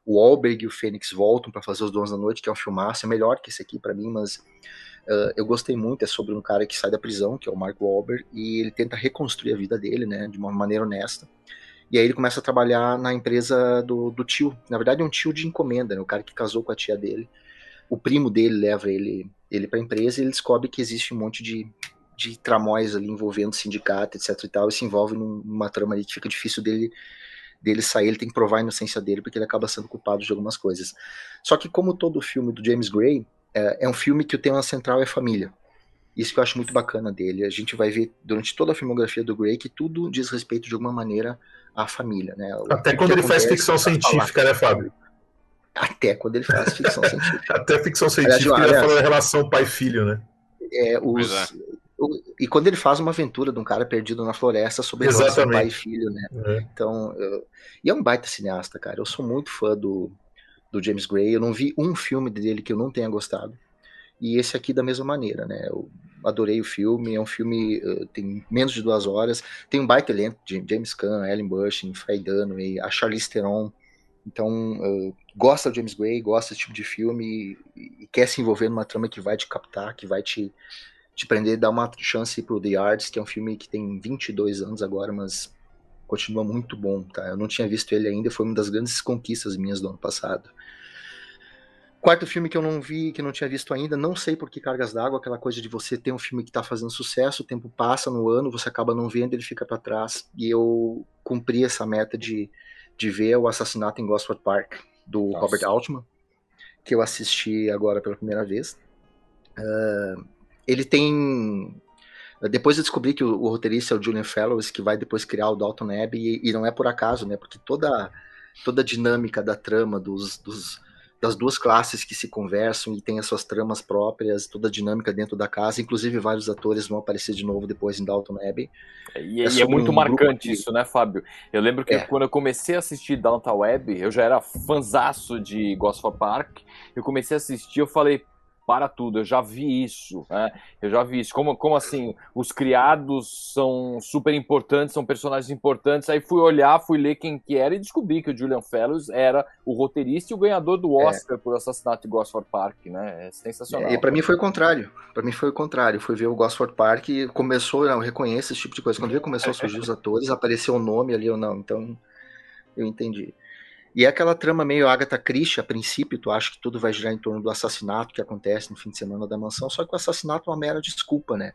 O Wahlberg e o Phoenix voltam para fazer Os Dons da Noite, que é um filmaço, é melhor que esse aqui para mim, mas uh, eu gostei muito. É sobre um cara que sai da prisão, que é o Mark Wahlberg, e ele tenta reconstruir a vida dele, né? De uma maneira honesta. E aí ele começa a trabalhar na empresa do, do tio. Na verdade, é um tio de encomenda, né? O cara que casou com a tia dele. O primo dele leva ele, ele para a empresa e ele descobre que existe um monte de, de tramóis ali envolvendo sindicato, etc e tal, e se envolve num- numa trama ali que fica difícil dele dele sair, ele tem que provar a inocência dele porque ele acaba sendo culpado de algumas coisas. Só que como todo filme do James Gray, é, é um filme que o tema central é família. Isso que eu acho muito bacana dele. A gente vai ver durante toda a filmografia do Gray que tudo diz respeito de alguma maneira à família, né? O- Até quando ele faz ficção científica, né, Fábio? Até quando ele faz ficção científica. Até ficção científica Aliás, ele fala da relação pai-filho, né? É, os, Pois o- e quando ele faz uma aventura de um cara perdido na floresta sobre a relação pai e filho, né? É. Então, eu- e é um baita cineasta, cara. Eu sou muito fã do, do James Gray. Eu não vi um filme dele que eu não tenha gostado. E esse aqui da mesma maneira, né? Eu adorei o filme. É um filme eh, tem menos de duas horas. Tem um baita elenco de James Caan, Ellen Burstyn, Faye Dunaway, a Charlize Theron. Então, eh, gosta do James Gray, gosta desse tipo de filme e, e quer se envolver numa trama que vai te captar, que vai te, te prender, dar uma chance pro The Yards, que é um filme que tem 22 anos agora, mas continua muito bom, tá? Eu não tinha visto ele ainda, foi uma das grandes conquistas minhas do ano passado. Quarto filme que eu não vi, que eu não tinha visto ainda, não sei por que Cargas d'Água, aquela coisa de você ter um filme que tá fazendo sucesso, o tempo passa no ano, você acaba não vendo, ele fica para trás, e eu cumpri essa meta de, de ver o Assassinato em Gosford Park, do Nossa. Robert Altman, que eu assisti agora pela primeira vez. Ah, ele tem depois eu descobri que o, o roteirista é o Julian Fellows, que vai depois criar o Dalton Abbey, e, e não é por acaso, né? Porque toda, toda a dinâmica da trama dos, dos- das duas classes que se conversam e tem as suas tramas próprias, toda a dinâmica dentro da casa, inclusive vários atores vão aparecer de novo depois em Dalton Abbey. E, É e é muito um marcante de- isso, né, Fábio? Eu lembro que É. quando eu comecei a assistir Downtown Web, eu já era fanzaço de Gosford Park. Eu comecei a assistir, eu falei, para tudo, eu já vi isso, né? Eu já vi isso. Como, como assim, os criados são super importantes, são personagens importantes. Aí fui olhar, fui ler quem que era e descobri que o Julian Fellows era o roteirista e o ganhador do Oscar por Assassinato de Gosford Park, né? É sensacional. E para mim foi o contrário. Para mim foi o contrário. Fui ver o Gosford Park e começou, eu reconheço esse tipo de coisa. Quando eu começou a surgir os atores, apareceu o nome ali ou não. Então eu entendi. E é aquela trama meio Agatha Christie, a princípio, tu acha que tudo vai girar em torno do assassinato que acontece no fim de semana da mansão, só que o assassinato é uma mera desculpa, né?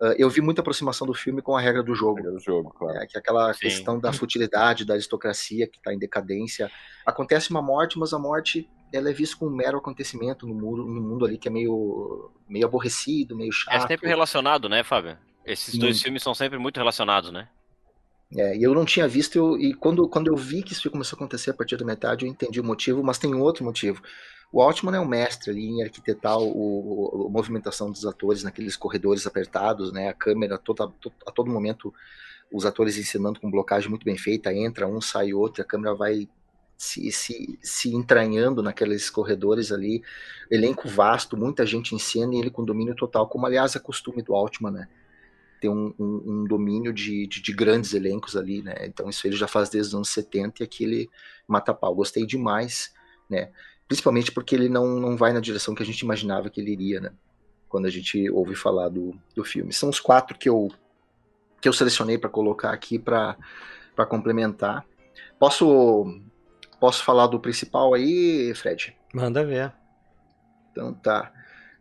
Ah, eu vi muita aproximação do filme com a regra do jogo. do jogo, claro. É, que é aquela Sim. questão da futilidade, da aristocracia que está em decadência. Acontece uma morte, mas a morte ela é vista como um mero acontecimento no mundo, no mundo ali que é meio, meio aborrecido, meio É chato. sempre relacionado, né, Fábio? Esses dois Muito. filmes são sempre muito relacionados, né? É, e eu não tinha visto, eu- e quando, quando eu vi que isso começou a acontecer a partir da metade, eu entendi o motivo, mas tem outro motivo. O Altman é um mestre ali em arquitetar o, o- a movimentação dos atores naqueles corredores apertados, né? A câmera toda, to- a todo momento, os atores ensinando com blocagem muito bem feita, entra um, sai outro, a câmera vai se, se, se entranhando naqueles corredores ali, elenco vasto, muita gente em cena e ele com domínio total, como aliás é costume do Altman, né? Ter um, um- um domínio de, de, de grandes elencos ali, né? Então isso ele já faz desde os anos 70 e aqui ele mata pau. Gostei demais, né? Principalmente porque ele não, não vai na direção que a gente imaginava que ele iria, né? Quando a gente ouve falar do, do filme. São os quatro que eu, que eu selecionei para colocar aqui para complementar. Posso, posso falar do principal aí, Fred? Manda ver. Então tá.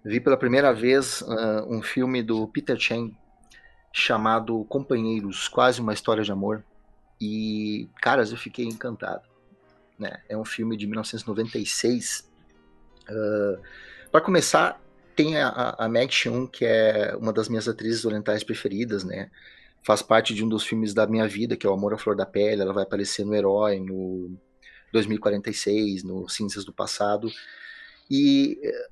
Vi pela primeira vez ah, um filme do Peter Chang chamado Companheiros, quase uma história de amor. E, caras, eu fiquei encantado. né? É um filme de 1996. Uh, Para começar, tem a, a Meg que é uma das minhas atrizes orientais preferidas, né? Faz parte de um dos filmes da minha vida, que é O Amor à Flor da Pele. Ela vai aparecer no Herói, no 2046, no Cinzas do Passado. E eh,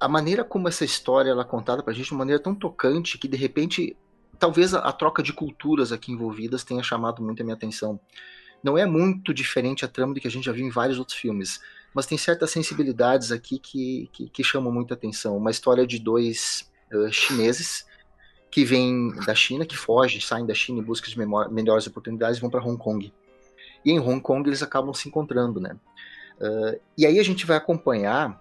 a maneira como essa história ela é contada pra gente de uma maneira tão tocante que de repente talvez a, a, troca de culturas aqui envolvidas tenha chamado muito a minha atenção. Não é muito diferente a trama do que a gente já viu em vários outros filmes, mas tem certas sensibilidades aqui que, que, que chamam muita atenção. Uma história de dois uh, chineses que vêm da China, que fogem, saem da China em busca de melhores oportunidades e vão para Hong Kong. E em Hong Kong eles acabam se encontrando, né? Uh, e aí a gente vai acompanhar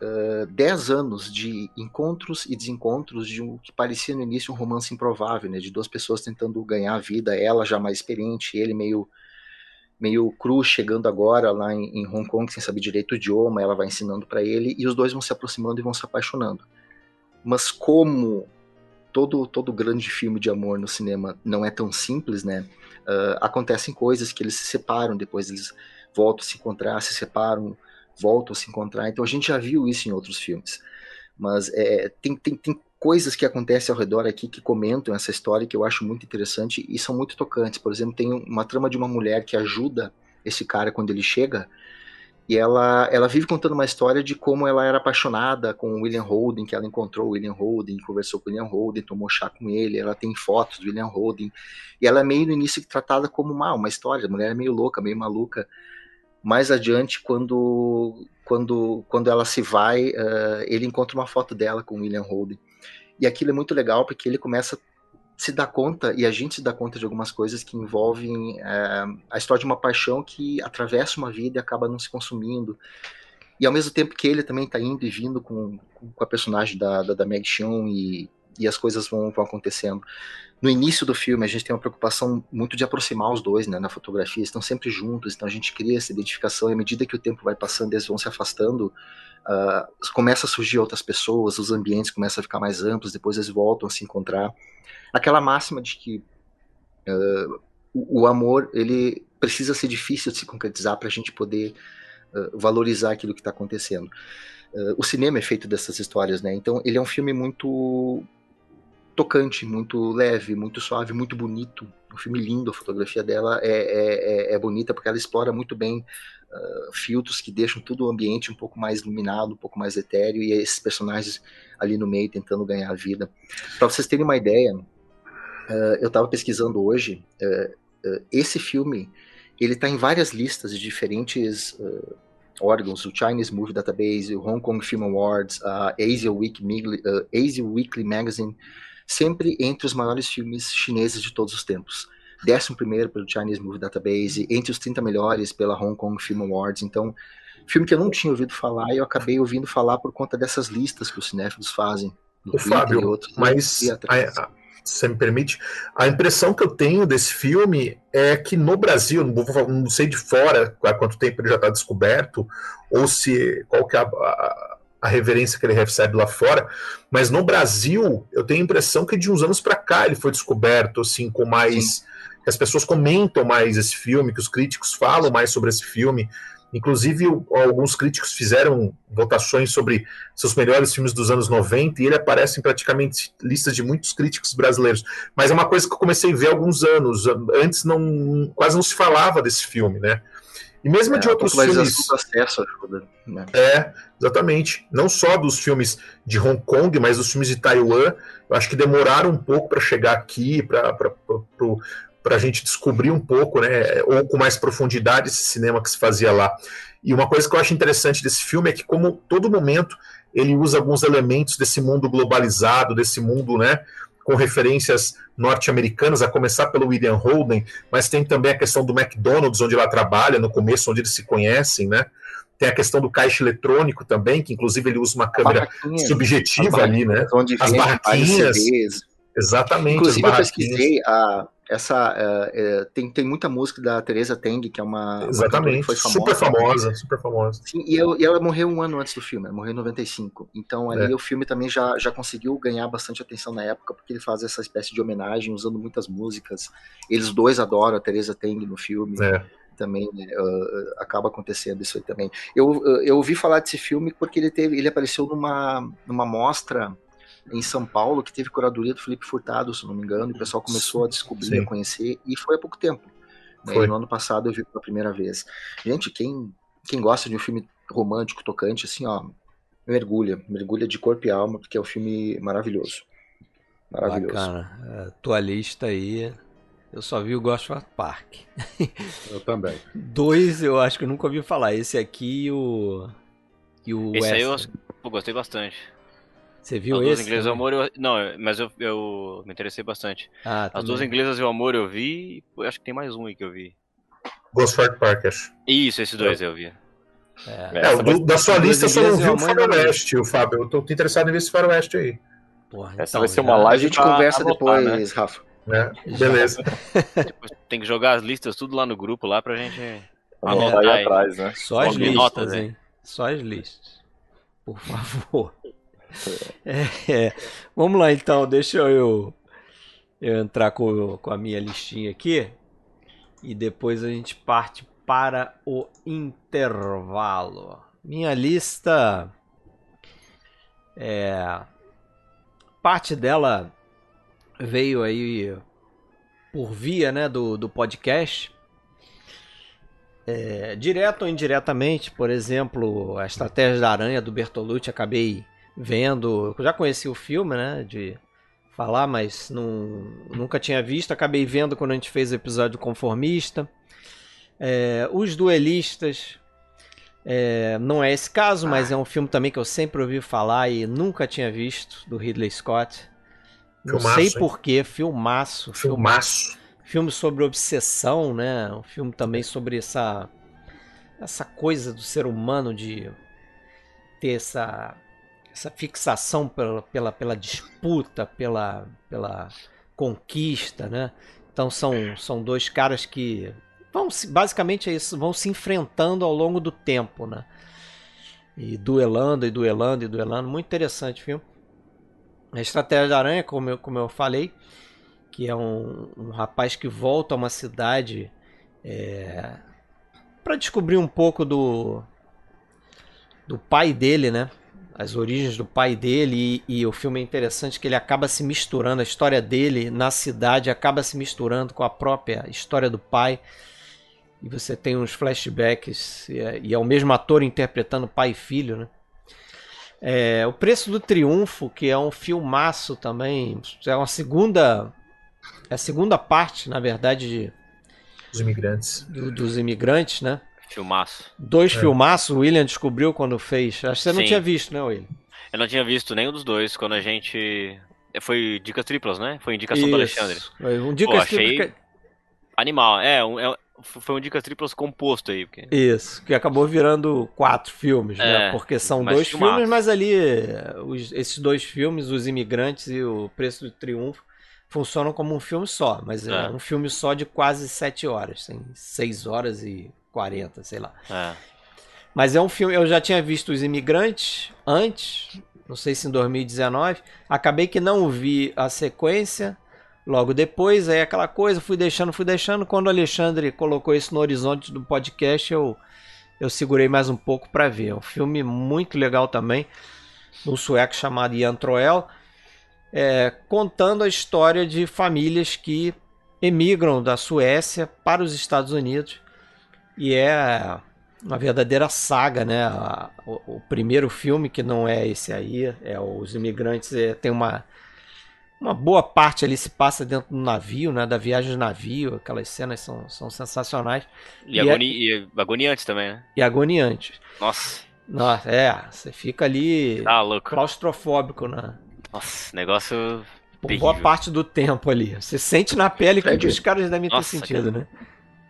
uh, dez anos de encontros e desencontros de um que parecia no início um romance improvável, né? De duas pessoas tentando ganhar a vida, ela já mais experiente, ele meio meio cru, chegando agora lá em, em Hong Kong sem saber direito o idioma, ela vai ensinando para ele e os dois vão se aproximando e vão se apaixonando. Mas como todo todo grande filme de amor no cinema não é tão simples, né? Uh, acontecem coisas que eles se separam, depois eles voltam a se encontrar, se separam, voltam a se encontrar. Então a gente já viu isso em outros filmes. Mas é, tem, tem, tem coisas que acontecem ao redor aqui que comentam essa história que eu acho muito interessante e são muito tocantes. Por exemplo, tem uma trama de uma mulher que ajuda esse cara quando ele chega e ela, ela vive contando uma história de como ela era apaixonada com o William Holden, que ela encontrou o William Holden, conversou com o William Holden, tomou chá com ele, ela tem fotos do William Holden, e ela é meio no início tratada como uma, uma história, a mulher é meio louca, meio maluca. Mais adiante, quando, quando, quando ela se vai, uh, ele encontra uma foto dela com William Holden. E aquilo é muito legal porque ele começa a se dar conta, e a gente se dá conta de algumas coisas que envolvem é, a história de uma paixão que atravessa uma vida e acaba não se consumindo. E ao mesmo tempo que ele também está indo e vindo com, com a personagem da, da, da Meg Xion e, e as coisas vão, vão acontecendo. No início do filme, a gente tem uma preocupação muito de aproximar os dois né, na fotografia, estão sempre juntos, então a gente cria essa identificação, e à medida que o tempo vai passando, eles vão se afastando, uh, começa a surgir outras pessoas, os ambientes começam a ficar mais amplos, depois eles voltam a se encontrar. Aquela máxima de que uh, o, o, amor ele precisa ser difícil de se concretizar para a gente poder uh, valorizar aquilo que está acontecendo. o cinema é feito dessas histórias, né? Então ele é um filme muito tocante, muito leve, muito suave, muito bonito. Um filme lindo, a fotografia dela é, é, é, é bonita porque ela explora muito bem uh, filtros que deixam todo o ambiente um pouco mais iluminado, um pouco mais etéreo e esses personagens ali no meio tentando ganhar a vida. Para vocês terem uma ideia, uh, eu estava pesquisando hoje, uh, esse filme ele está em várias listas de diferentes órgãos, o Chinese Movie Database, o Hong Kong Film Awards, a Asia, Week, Asia Weekly Magazine, sempre entre os maiores filmes chineses de todos os tempos. Décimo primeiro pelo Chinese Movie Database, entre os 30 melhores pela Hong Kong Film Awards. Então, filme que eu não tinha ouvido falar e eu acabei ouvindo falar por conta dessas listas que os cinéfilos fazem. O Fábio, outros, mas a, você me permite, a impressão que eu tenho desse filme é que no Brasil, não, sei de fora há quanto tempo ele já está descoberto, ou se qual que é a, a a reverência que ele recebe lá fora, mas no Brasil eu tenho a impressão que de uns anos para cá ele foi descoberto assim com mais que as pessoas comentam mais esse filme, que os críticos falam mais sobre esse filme. Inclusive, alguns críticos fizeram votações sobre seus melhores filmes dos anos 90 e ele aparece em praticamente listas de muitos críticos brasileiros. Mas é uma coisa que eu comecei a ver há alguns anos. Antes não quase não se falava desse filme, né? E mesmo é, de outros filmes. Acesso ajuda, né? É, exatamente. Não só dos filmes de Hong Kong, mas dos filmes de Taiwan. Eu acho que demoraram um pouco para chegar aqui, para a gente descobrir um pouco, né? Ou com mais profundidade esse cinema que se fazia lá. E uma coisa que eu acho interessante desse filme é que, como todo momento, ele usa alguns elementos desse mundo globalizado, desse mundo, né? Com referências norte-americanas, a começar pelo William Holden, mas tem também a questão do McDonald's, onde ela trabalha, no começo, onde eles se conhecem, né? Tem a questão do caixa eletrônico também, que inclusive ele usa uma câmera subjetiva ali, né? As barraquinhas. Exatamente. Inclusive, eu pesquisei a, essa é, é, tem, tem muita música da Teresa Teng, que é uma. Exatamente. Foi famosa, super famosa, super famosa. Sim, e, eu, e, ela morreu um ano antes do filme, ela morreu em 95. Então ali é. o filme também já, já conseguiu ganhar bastante atenção na época, porque ele faz essa espécie de homenagem, usando muitas músicas. Eles dois adoram a Teresa Teng no filme. É. também né, uh, acaba acontecendo isso aí também. Eu, eu ouvi falar desse filme porque ele teve, ele apareceu numa, numa mostra em São Paulo que teve curadoria do Felipe Furtado, se não me engano, e o pessoal começou a descobrir, Sim. a conhecer, e foi há pouco tempo. Né? no ano passado eu vi pela primeira vez. Gente, quem, quem gosta de um filme romântico, tocante, assim, ó, mergulha, mergulha de corpo e alma, porque é um filme maravilhoso. Maravilhoso. Bacana. A tua lista aí, eu só vi o Ghost of Park. Eu também. Dois eu acho que eu nunca ouvi falar. Esse aqui e o. E o Esse aí eu, eu gostei bastante. Você viu As esse? As duas inglesas e o amor, eu, não, mas eu, eu me interessei bastante. Ah, As duas inglesas e o amor eu vi, eu acho que tem mais um aí que eu vi. Ghost Park, acho. Isso, esses dois eu vi. É, é do, da sua lista só não viu o Faroeste, o Fábio. Eu tô interessado em ver esse Faroeste aí. Porra, Essa então, vai ser uma live, a gente conversa anotar, depois, né? Rafa. É, beleza. Tem que jogar as listas tudo lá no grupo lá pra gente é, anotar aí atrás, né? Só as listas, notas, hein? Só as listas. Por favor. É, é. Vamos lá então, deixa eu, eu entrar com, com a minha listinha aqui e depois a gente parte para o intervalo. Minha lista é parte dela veio aí por via né, do, do podcast. É, direto ou indiretamente, por exemplo, a Estratégia da Aranha do Bertolucci, acabei vendo. Eu já conheci o filme, né? De falar, mas não, nunca tinha visto. Acabei vendo quando a gente fez o episódio Conformista. É, Os Duelistas. É, não é esse caso, mas é um filme também que eu sempre ouvi falar e nunca tinha visto, do Ridley Scott. Não filmaço, sei porquê, filmaço. Filmaço. Filme sobre obsessão, né? Um filme também sobre essa, essa coisa do ser humano de ter essa essa fixação pela, pela, pela disputa, pela, pela conquista, né? Então são, são dois caras que vão basicamente é isso, vão se enfrentando ao longo do tempo, né? E duelando e duelando e duelando, muito interessante filme. A Estratégia da Aranha, como eu, como eu falei, que é um, um rapaz que volta a uma cidade é, para descobrir um pouco do do pai dele, né? As origens do pai dele e, e, o filme é interessante que ele acaba se misturando, a história dele na cidade acaba se misturando com a própria história do pai. E você tem uns flashbacks e é, e é o mesmo ator interpretando pai e filho, né? É, o Preço do Triunfo, que é um filmaço também, é uma segunda é a segunda parte, na verdade, de, dos imigrantes. Do, dos imigrantes, né? Filmaço. Dois é. filmaços, o William descobriu quando fez. Acho que você Sim. não tinha visto, né, William? Eu não tinha visto nenhum dos dois quando a gente. Foi dicas triplas, né? Foi indicação Isso. do Alexandre. Foi um dicas Pô, achei... triplas. Animal, é, um, é, foi um dicas triplas composto aí. Porque... Isso, que acabou virando quatro filmes, né? é, né? Porque são dois filmaço. filmes, mas ali os, esses dois filmes, Os Imigrantes e O Preço do Triunfo, funcionam como um filme só, mas é, é um filme só de quase sete horas, tem seis horas e 40, sei lá. É. Mas é um filme, eu já tinha visto Os Imigrantes antes, não sei se em 2019. Acabei que não vi a sequência. Logo depois, aí aquela coisa, fui deixando, fui deixando. Quando o Alexandre colocou isso no horizonte do podcast, eu, eu segurei mais um pouco para ver. É um filme muito legal também, um sueco chamado Jan Troell, é, contando a história de famílias que emigram da Suécia para os Estados Unidos e é uma verdadeira saga, né? O, o, primeiro filme, que não é esse aí, é Os Imigrantes, é, tem uma, uma boa parte ali se passa dentro do navio, né? Da viagem de navio, aquelas cenas são, são sensacionais. E, e, agoni é, e agoniantes também, né? E agoniantes. Nossa. Nossa, é, você fica ali tá louco. claustrofóbico, né? Nossa, negócio. Por boa parte do tempo ali. Você sente na pele que os caras devem ter sentido, cara. né?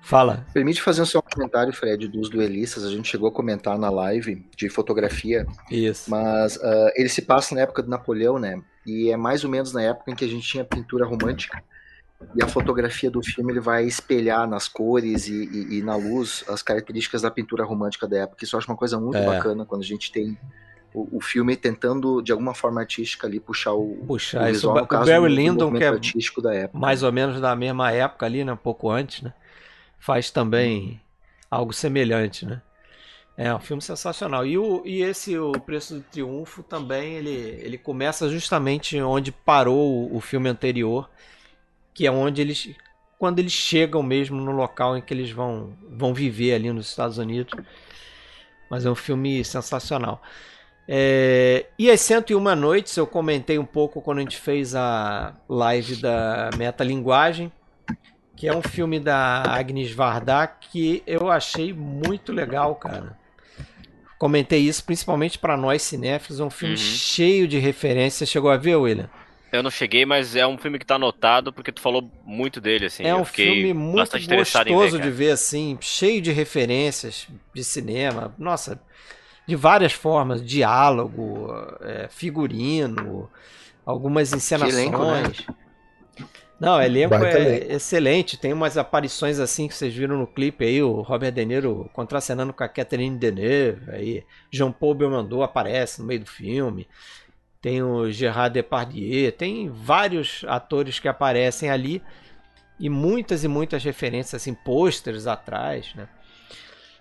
Fala. Permite fazer um seu comentário, Fred, dos duelistas. A gente chegou a comentar na live de fotografia. Isso. Mas uh, ele se passa na época do Napoleão, né? E é mais ou menos na época em que a gente tinha pintura romântica. E a fotografia do filme ele vai espelhar nas cores e, e, e na luz as características da pintura romântica da época. Isso eu acho uma coisa muito é. bacana quando a gente tem o, o, filme tentando, de alguma forma artística, ali puxar o, puxar o visual, isso. no caso, o Barry Lyndon, que é artístico da época. mais ou menos da mesma época ali, né? Um pouco antes, né? Faz também algo semelhante, né? É um filme sensacional. E, o, e esse, O Preço do Triunfo, também, ele, ele começa justamente onde parou o, o filme anterior, que é onde eles. Quando eles chegam mesmo no local em que eles vão, vão viver ali nos Estados Unidos. Mas é um filme sensacional. É, e as 101 Noites, eu comentei um pouco quando a gente fez a live da Metalinguagem, que é um filme da Agnes Varda que eu achei muito legal, cara. Comentei isso principalmente para nós cinéfilos, é um filme uhum. cheio de referências. Chegou a ver, William? Eu não cheguei, mas é um filme que tá anotado porque tu falou muito dele, assim. É um filme muito gostoso ver, de ver, assim, cheio de referências de cinema. Nossa, de várias formas, diálogo, é, figurino, algumas encenações. Elenco, né? Não, o elenco é excelente. Tem umas aparições assim que vocês viram no clipe aí, o Robert De Niro contracenando com a Catherine Deneuve, aí Jean Paul Belmondo aparece no meio do filme. Tem o Gerard Depardieu, tem vários atores que aparecem ali e muitas e muitas referências assim, pôsteres atrás, né?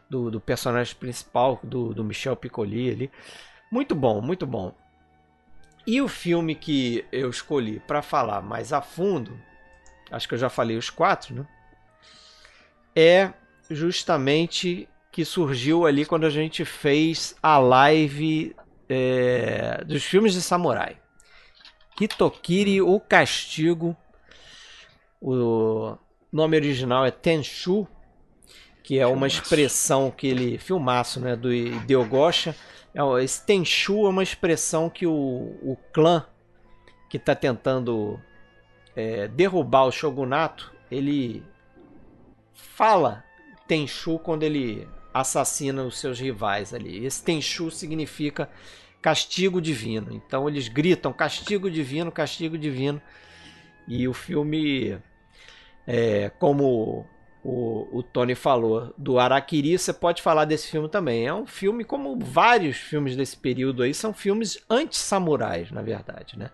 Do, do personagem principal, do, do Michel Piccoli ali. Muito bom, muito bom. E o filme que eu escolhi para falar mais a fundo, acho que eu já falei os quatro, né? É justamente que surgiu ali quando a gente fez a live é, dos filmes de samurai. Hitokiri, o Castigo. O nome original é Tenshu, que é uma expressão que ele. Filmaço, né? Do Hideo Gosha é, esse Tenchu é uma expressão que o, o clã que está tentando é, derrubar o shogunato, ele fala Tenchu quando ele assassina os seus rivais ali. Esse Tenchu significa castigo divino. Então eles gritam castigo divino, castigo divino. E o filme, é, como o, o Tony falou do Araquiri, você pode falar desse filme também. É um filme, como vários filmes desse período aí, são filmes anti-samurais, na verdade, né?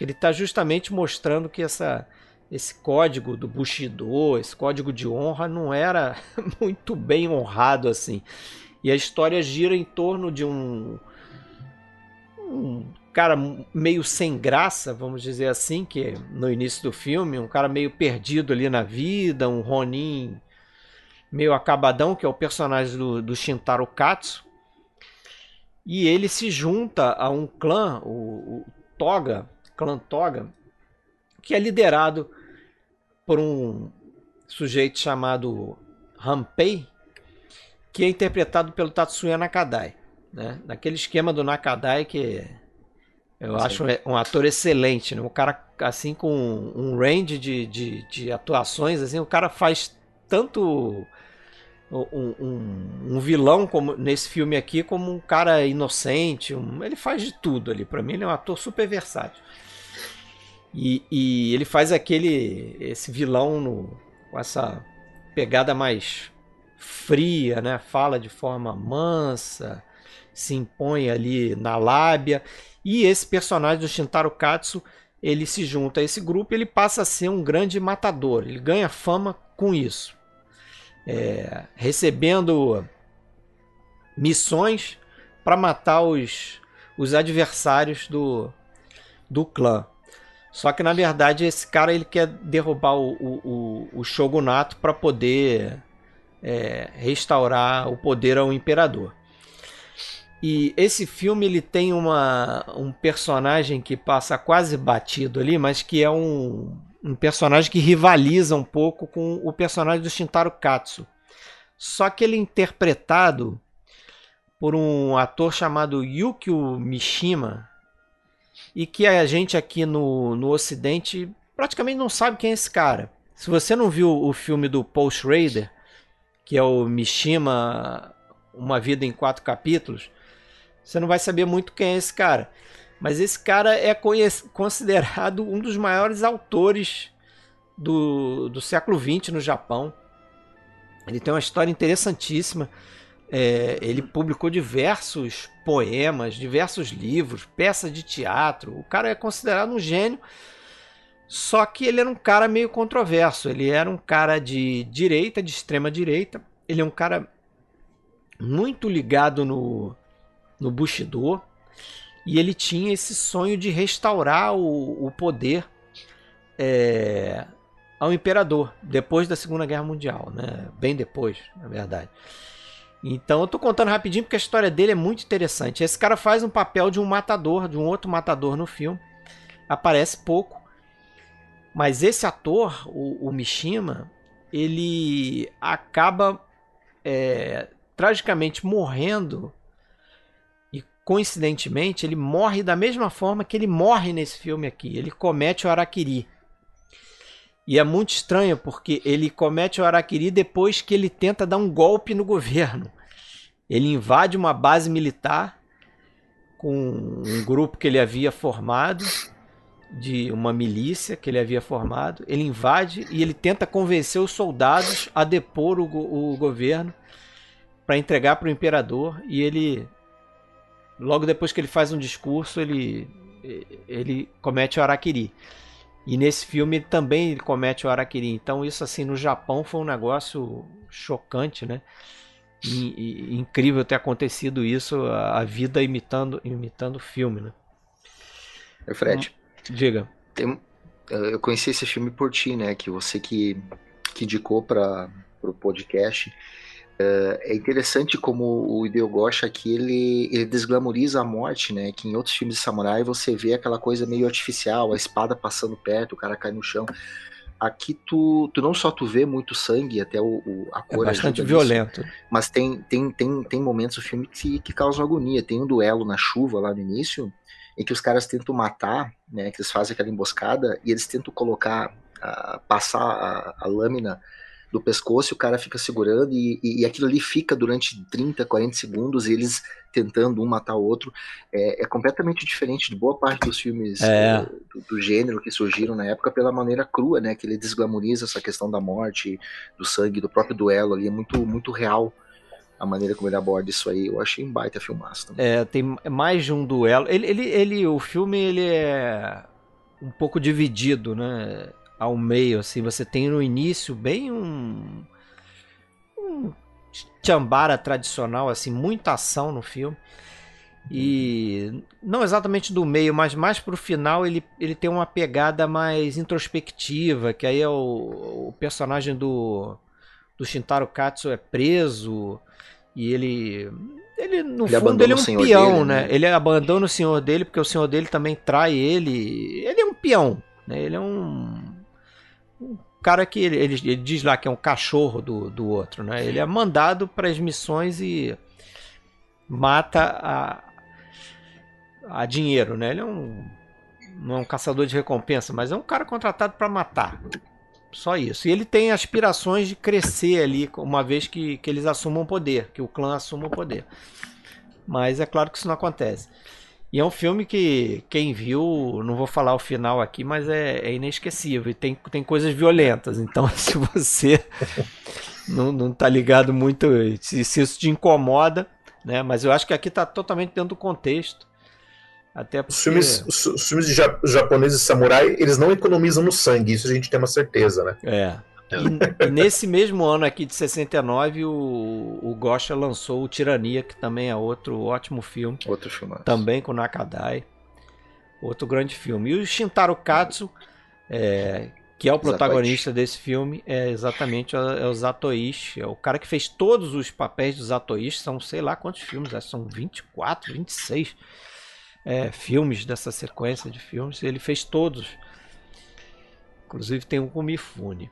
Ele está justamente mostrando que essa, esse código do Bushido, esse código de honra, não era muito bem honrado assim. E a história gira em torno de um, um cara meio sem graça, vamos dizer assim, que no início do filme, um cara meio perdido ali na vida, um Ronin meio acabadão, que é o personagem do, do Shintaro Katsu. E ele se junta a um clã, o, o Toga, clã Toga, que é liderado por um sujeito chamado Hanpei, que é interpretado pelo Tatsuya Nakadai. Né? Naquele esquema do Nakadai que eu Sim. acho um ator excelente, né? Um cara assim com um range de, de, de atuações, assim, o cara faz tanto um, um, um, vilão como nesse filme aqui como um cara inocente, um, ele faz de tudo ali. Para mim ele é um ator super versátil. E, e ele faz aquele esse vilão no, com essa pegada mais fria, né? Fala de forma mansa, se impõe ali na lábia e esse personagem do Shintaro Katsu, ele se junta a esse grupo e ele passa a ser um grande matador. Ele ganha fama com isso. É, recebendo missões para matar os, os adversários do, do clã. Só que na verdade esse cara ele quer derrubar o, o, o shogunato para poder é, restaurar o poder ao imperador. E esse filme ele tem uma, um personagem que passa quase batido ali, mas que é um, um personagem que rivaliza um pouco com o personagem do Shintaro Katsu. Só que ele é interpretado por um ator chamado Yukio Mishima e que a gente aqui no, no Ocidente praticamente não sabe quem é esse cara. Se você não viu o filme do Paul Schrader, que é o Mishima Uma Vida em Quatro Capítulos, você não vai saber muito quem é esse cara. Mas esse cara é considerado um dos maiores autores do, do século XX no Japão. Ele tem uma história interessantíssima. É, ele publicou diversos poemas, diversos livros, peças de teatro. O cara é considerado um gênio. Só que ele era um cara meio controverso. Ele era um cara de direita, de extrema direita. ele é um cara muito ligado no, no Bushido e ele tinha esse sonho de restaurar o, o poder é, ao imperador depois da Segunda Guerra Mundial, né? Bem depois, na verdade. Então eu tô contando rapidinho porque a história dele é muito interessante. Esse cara faz um papel de um matador, de um outro matador no filme. Aparece pouco. Mas esse ator, o, o Mishima, ele acaba é, tragicamente morrendo. E coincidentemente, ele morre da mesma forma que ele morre nesse filme aqui. Ele comete o Araquiri. E é muito estranho porque ele comete o Araquiri depois que ele tenta dar um golpe no governo. Ele invade uma base militar com um grupo que ele havia formado, de uma milícia que ele havia formado. Ele invade e ele tenta convencer os soldados a depor o, o governo para entregar para o imperador. E ele, logo depois que ele faz um discurso, ele, ele comete o Araquiri. E nesse filme ele também comete o Araquiri. Então isso assim no Japão foi um negócio chocante, né? E, e, incrível ter acontecido isso, a, a, vida imitando imitando o filme, né? Fred. Hum, diga. Tem, eu conheci esse filme por ti, né? Que você que, que indicou para o podcast. É interessante como o Hideo Gosha aqui ele, ele desglamoriza a morte, né? Que em outros filmes de samurai você vê aquela coisa meio artificial, a espada passando perto, o cara cai no chão. Aqui tu, tu não só tu vê muito sangue, até o, o a cor é bastante violento, nisso, mas tem, tem, tem, tem momentos do filme que, que causam agonia. Tem um duelo na chuva lá no início, em que os caras tentam matar, né? Que eles fazem aquela emboscada e eles tentam colocar, uh, passar a, a lâmina do pescoço e o cara fica segurando e, e, e, aquilo ali fica durante 30, 40 segundos, eles tentando um matar o outro. É, é completamente diferente de boa parte dos filmes é. do, do, gênero que surgiram na época pela maneira crua, né? Que ele desglamoriza essa questão da morte, do sangue, do próprio duelo ali. É muito, muito real a maneira como ele aborda isso aí. Eu achei um baita filmaço também. É, tem mais de um duelo. Ele, ele, ele, o filme ele é um pouco dividido, né? Ao meio, assim, você tem no início bem um, um chambara tradicional, assim, muita ação no filme. E não exatamente do meio, mas mais pro final ele, ele tem uma pegada mais introspectiva, que aí é o, o personagem do, do Shintaro Katsu é preso e ele ele no ele fundo ele é um peão, dele, né? né? Ele abandona o senhor dele porque o senhor dele também trai ele. Ele é um peão, né? Ele é um um cara que ele, ele, ele, diz lá que é um cachorro do, do outro, né? Ele é mandado para as missões e mata a, a dinheiro, né? Ele é um não é um caçador de recompensa, mas é um cara contratado para matar. Só isso. E ele tem aspirações de crescer ali, uma vez que, que eles assumam o poder, que o clã assuma o poder. Mas é claro que isso não acontece. E é um filme que quem viu, não vou falar o final aqui, mas é, é inesquecível. E tem, tem coisas violentas. Então, se você não, não tá ligado muito, se, se isso te incomoda, né? Mas eu acho que aqui tá totalmente dentro do contexto. Até porque... os, filmes, os, os filmes de japoneses samurai, eles não economizam no sangue, isso a gente tem uma certeza, né? É. E, e, nesse mesmo ano aqui de 69, o, o Gosha lançou o Tirania, que também é outro ótimo filme. Outro filme. Também com Nakadai. Outro grande filme. E o Shintaro Katsu, é, que é o protagonista Zatoichi. desse filme, é exatamente é o Zatoichi. É o cara que fez todos os papéis do Zatoichi. São sei lá quantos filmes, são 24, 26 é, filmes dessa sequência de filmes. Ele fez todos. Inclusive tem um com Mifune.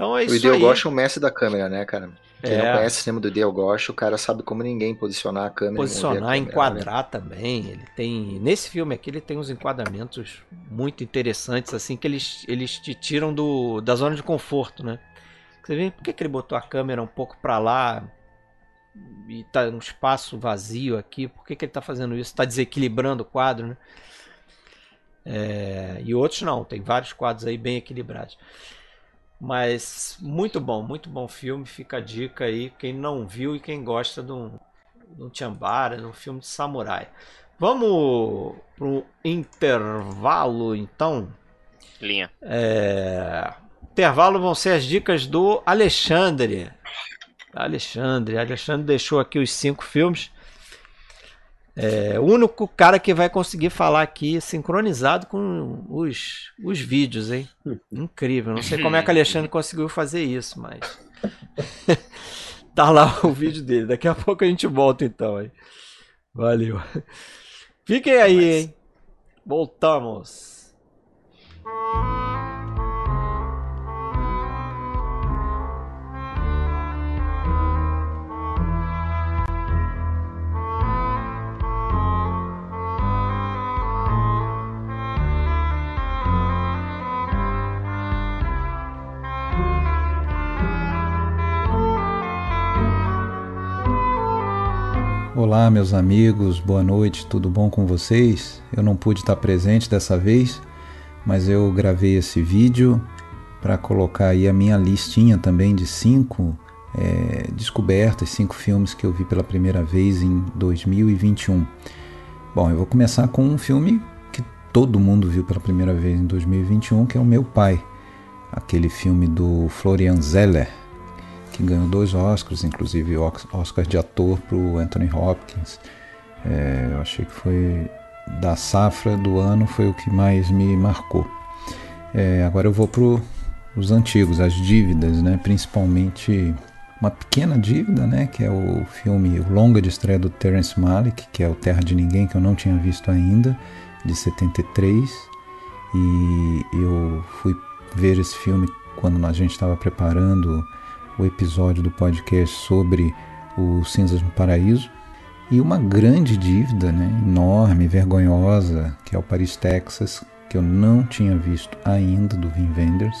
Então é isso o Hideo aí. Gosha é o mestre da câmera, né, cara? Quem é. não conhece o cinema do Hideo Gosha, o cara sabe como ninguém posicionar a câmera. Posicionar, câmera, enquadrar né? também. Ele tem nesse filme aqui ele tem uns enquadramentos muito interessantes, assim que eles, eles te tiram do, da zona de conforto, né? Você vê por que, que ele botou a câmera um pouco para lá e tá um espaço vazio aqui? Por que, que ele tá fazendo isso? Tá desequilibrando o quadro, né? É, e outros não, tem vários quadros aí bem equilibrados. Mas muito bom, muito bom filme. Fica a dica aí, quem não viu e quem gosta de um, de um Chambara, de um filme de samurai. Vamos pro intervalo então. Linha. É... Intervalo vão ser as dicas do Alexandre. Alexandre. Alexandre deixou aqui os cinco filmes. É o único cara que vai conseguir falar aqui sincronizado com os, os vídeos, hein? Incrível. Não sei como é que Alexandre conseguiu fazer isso, mas. tá lá o vídeo dele. Daqui a pouco a gente volta então aí. Valeu. Fiquem aí, hein? Voltamos. Olá, meus amigos, boa noite, tudo bom com vocês? Eu não pude estar presente dessa vez, mas eu gravei esse vídeo para colocar aí a minha listinha também de cinco é, descobertas, cinco filmes que eu vi pela primeira vez em 2021. Bom, eu vou começar com um filme que todo mundo viu pela primeira vez em 2021, que é o Meu Pai, aquele filme do Florian Zeller, que ganhou dois Oscars, inclusive Oscar de ator para o Anthony Hopkins. É, eu achei que foi da safra do ano foi o que mais me marcou. É, agora eu vou para os antigos, as dívidas, né? principalmente uma pequena dívida, né? que é o filme o longa de estreia do Terence Malick, que é o Terra de Ninguém, que eu não tinha visto ainda, de 73. E eu fui ver esse filme quando a gente estava preparando o episódio do podcast sobre o Cinzas no Paraíso. E uma grande dívida, né, enorme, vergonhosa, que é o Paris, Texas, que eu não tinha visto ainda, do Wim Wenders.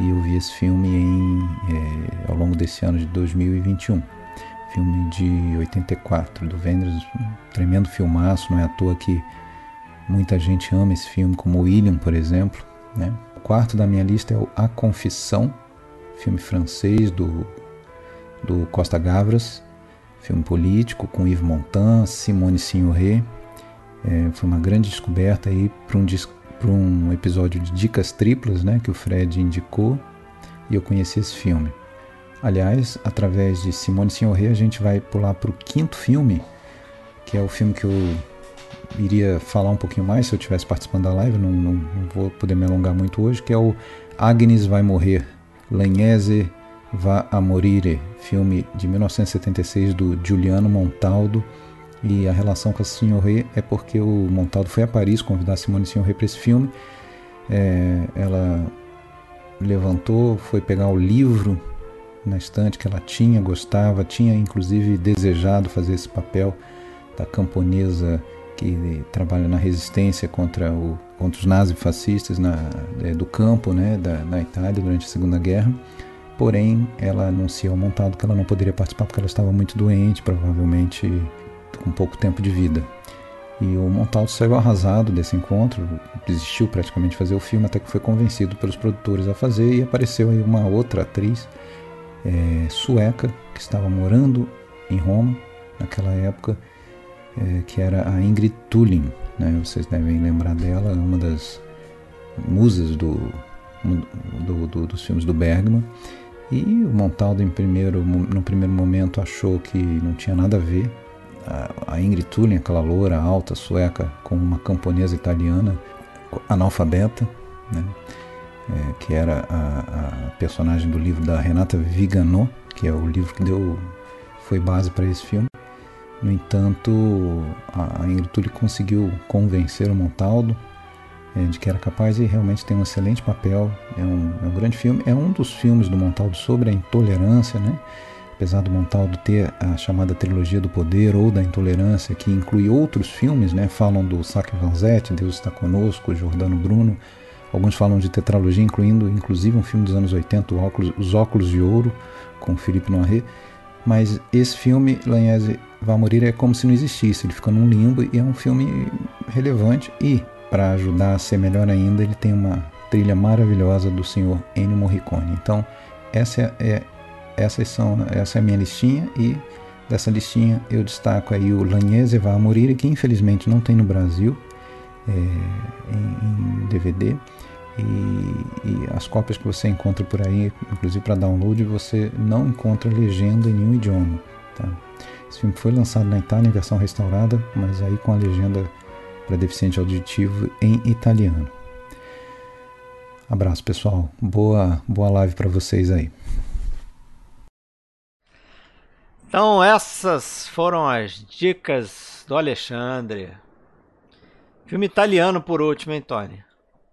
E eu vi esse filme em, é, ao longo desse ano de 2021. Filme de 84, do Wenders, um tremendo filmaço, não é à toa que muita gente ama esse filme, como William, por exemplo. Né? O quarto da minha lista é A Confissão, filme francês do, do Costa Gavras, filme político com Yves Montand, Simone Signoret. É, foi uma grande descoberta aí para um, um episódio de dicas triplas, né, que o Fred indicou e eu conheci esse filme. Aliás, através de Simone Signoret a gente vai pular para o quinto filme, que é o filme que eu iria falar um pouquinho mais se eu tivesse participando da live, não, não, não vou poder me alongar muito hoje, que é o Agnes vai morrer, L'Agnese va a morire, filme de 1976 do Giuliano Montaldo. E a relação com a Signoret é porque o Montaldo foi a Paris convidar a Simone Signoret para esse filme. É, ela levantou, foi pegar o livro na estante que ela tinha, gostava, tinha inclusive desejado fazer esse papel da camponesa que trabalha na resistência contra, o, contra os nazifascistas na, é, do campo né, da, na Itália durante a Segunda Guerra. Porém, ela anunciou ao montado que ela não poderia participar porque ela estava muito doente, provavelmente com pouco tempo de vida. E o Montaldo saiu arrasado desse encontro, desistiu praticamente de fazer o filme, até que foi convencido pelos produtores a fazer, e apareceu aí uma outra atriz é, sueca que estava morando em Roma naquela época é, que era a Ingrid Tullin. Né? Vocês devem lembrar dela, uma das musas do, do, do, dos filmes do Bergman. E o Montaldo, em primeiro, no primeiro momento, achou que não tinha nada a ver. A, Ingrid Tullin, aquela loura alta sueca, com uma camponesa italiana analfabeta, né? É, que era a, a, personagem do livro da Renata Viganò, que é o livro que deu foi base para esse filme. No entanto, a Ingrid conseguiu convencer o Montaldo é, de que era capaz e realmente tem um excelente papel. É um, é um grande filme. É um dos filmes do Montaldo sobre a intolerância, né? apesar do Montaldo ter a chamada trilogia do poder ou da intolerância, que inclui outros filmes, né? falam do Sac Vanzetti, Deus está conosco, Jordano Bruno, alguns falam de tetralogia, incluindo inclusive um filme dos anos 80, óculos, Os Óculos de Ouro, com Philippe Noiret, mas esse filme, Lanhese Vai Morir, é como se não existisse, ele fica num limbo e é um filme relevante. E, para ajudar a ser melhor ainda, ele tem uma trilha maravilhosa do senhor Ennio Morricone. Então, essa é, essas são, essa é a minha listinha e dessa listinha eu destaco aí o Lanhese Vai Morir, que infelizmente não tem no Brasil é, em, em DVD. E, e as cópias que você encontra por aí, inclusive para download, você não encontra legenda em nenhum idioma. Tá? Esse filme foi lançado na Itália em versão restaurada, mas aí com a legenda para deficiente auditivo em italiano. Abraço, pessoal. Boa, boa live para vocês aí. Então, essas foram as dicas do Alexandre. Filme italiano por último, hein, Tony?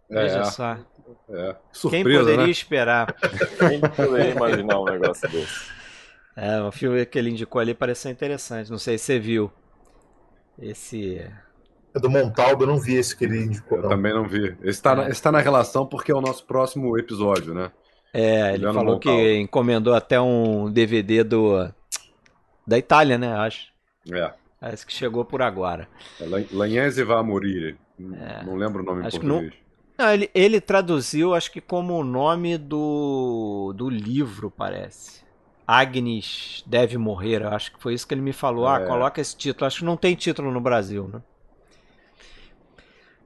Veja É. só. É. Quem Surpresa, poderia né? esperar? Quem poderia imaginar um negócio desse? É, o filme que ele indicou ali pareceu interessante. Não sei se você viu. Esse. É do Montaldo, eu não vi esse que ele indicou. Eu não. também não vi. Esse tá, na, esse tá na relação porque é o nosso próximo episódio, né? É, ele Juliano falou que encomendou até um DVD do. Da Itália, né? Acho. É. Parece que chegou por agora. É Lan- Lagnese va morire. Não lembro o nome É. Acho em que não- português. Não, ele, ele traduziu, acho que como o nome do, do livro, parece. Agnes deve morrer, eu acho que foi isso que ele me falou. Ah, É. coloca esse título. Acho que não tem título no Brasil, né?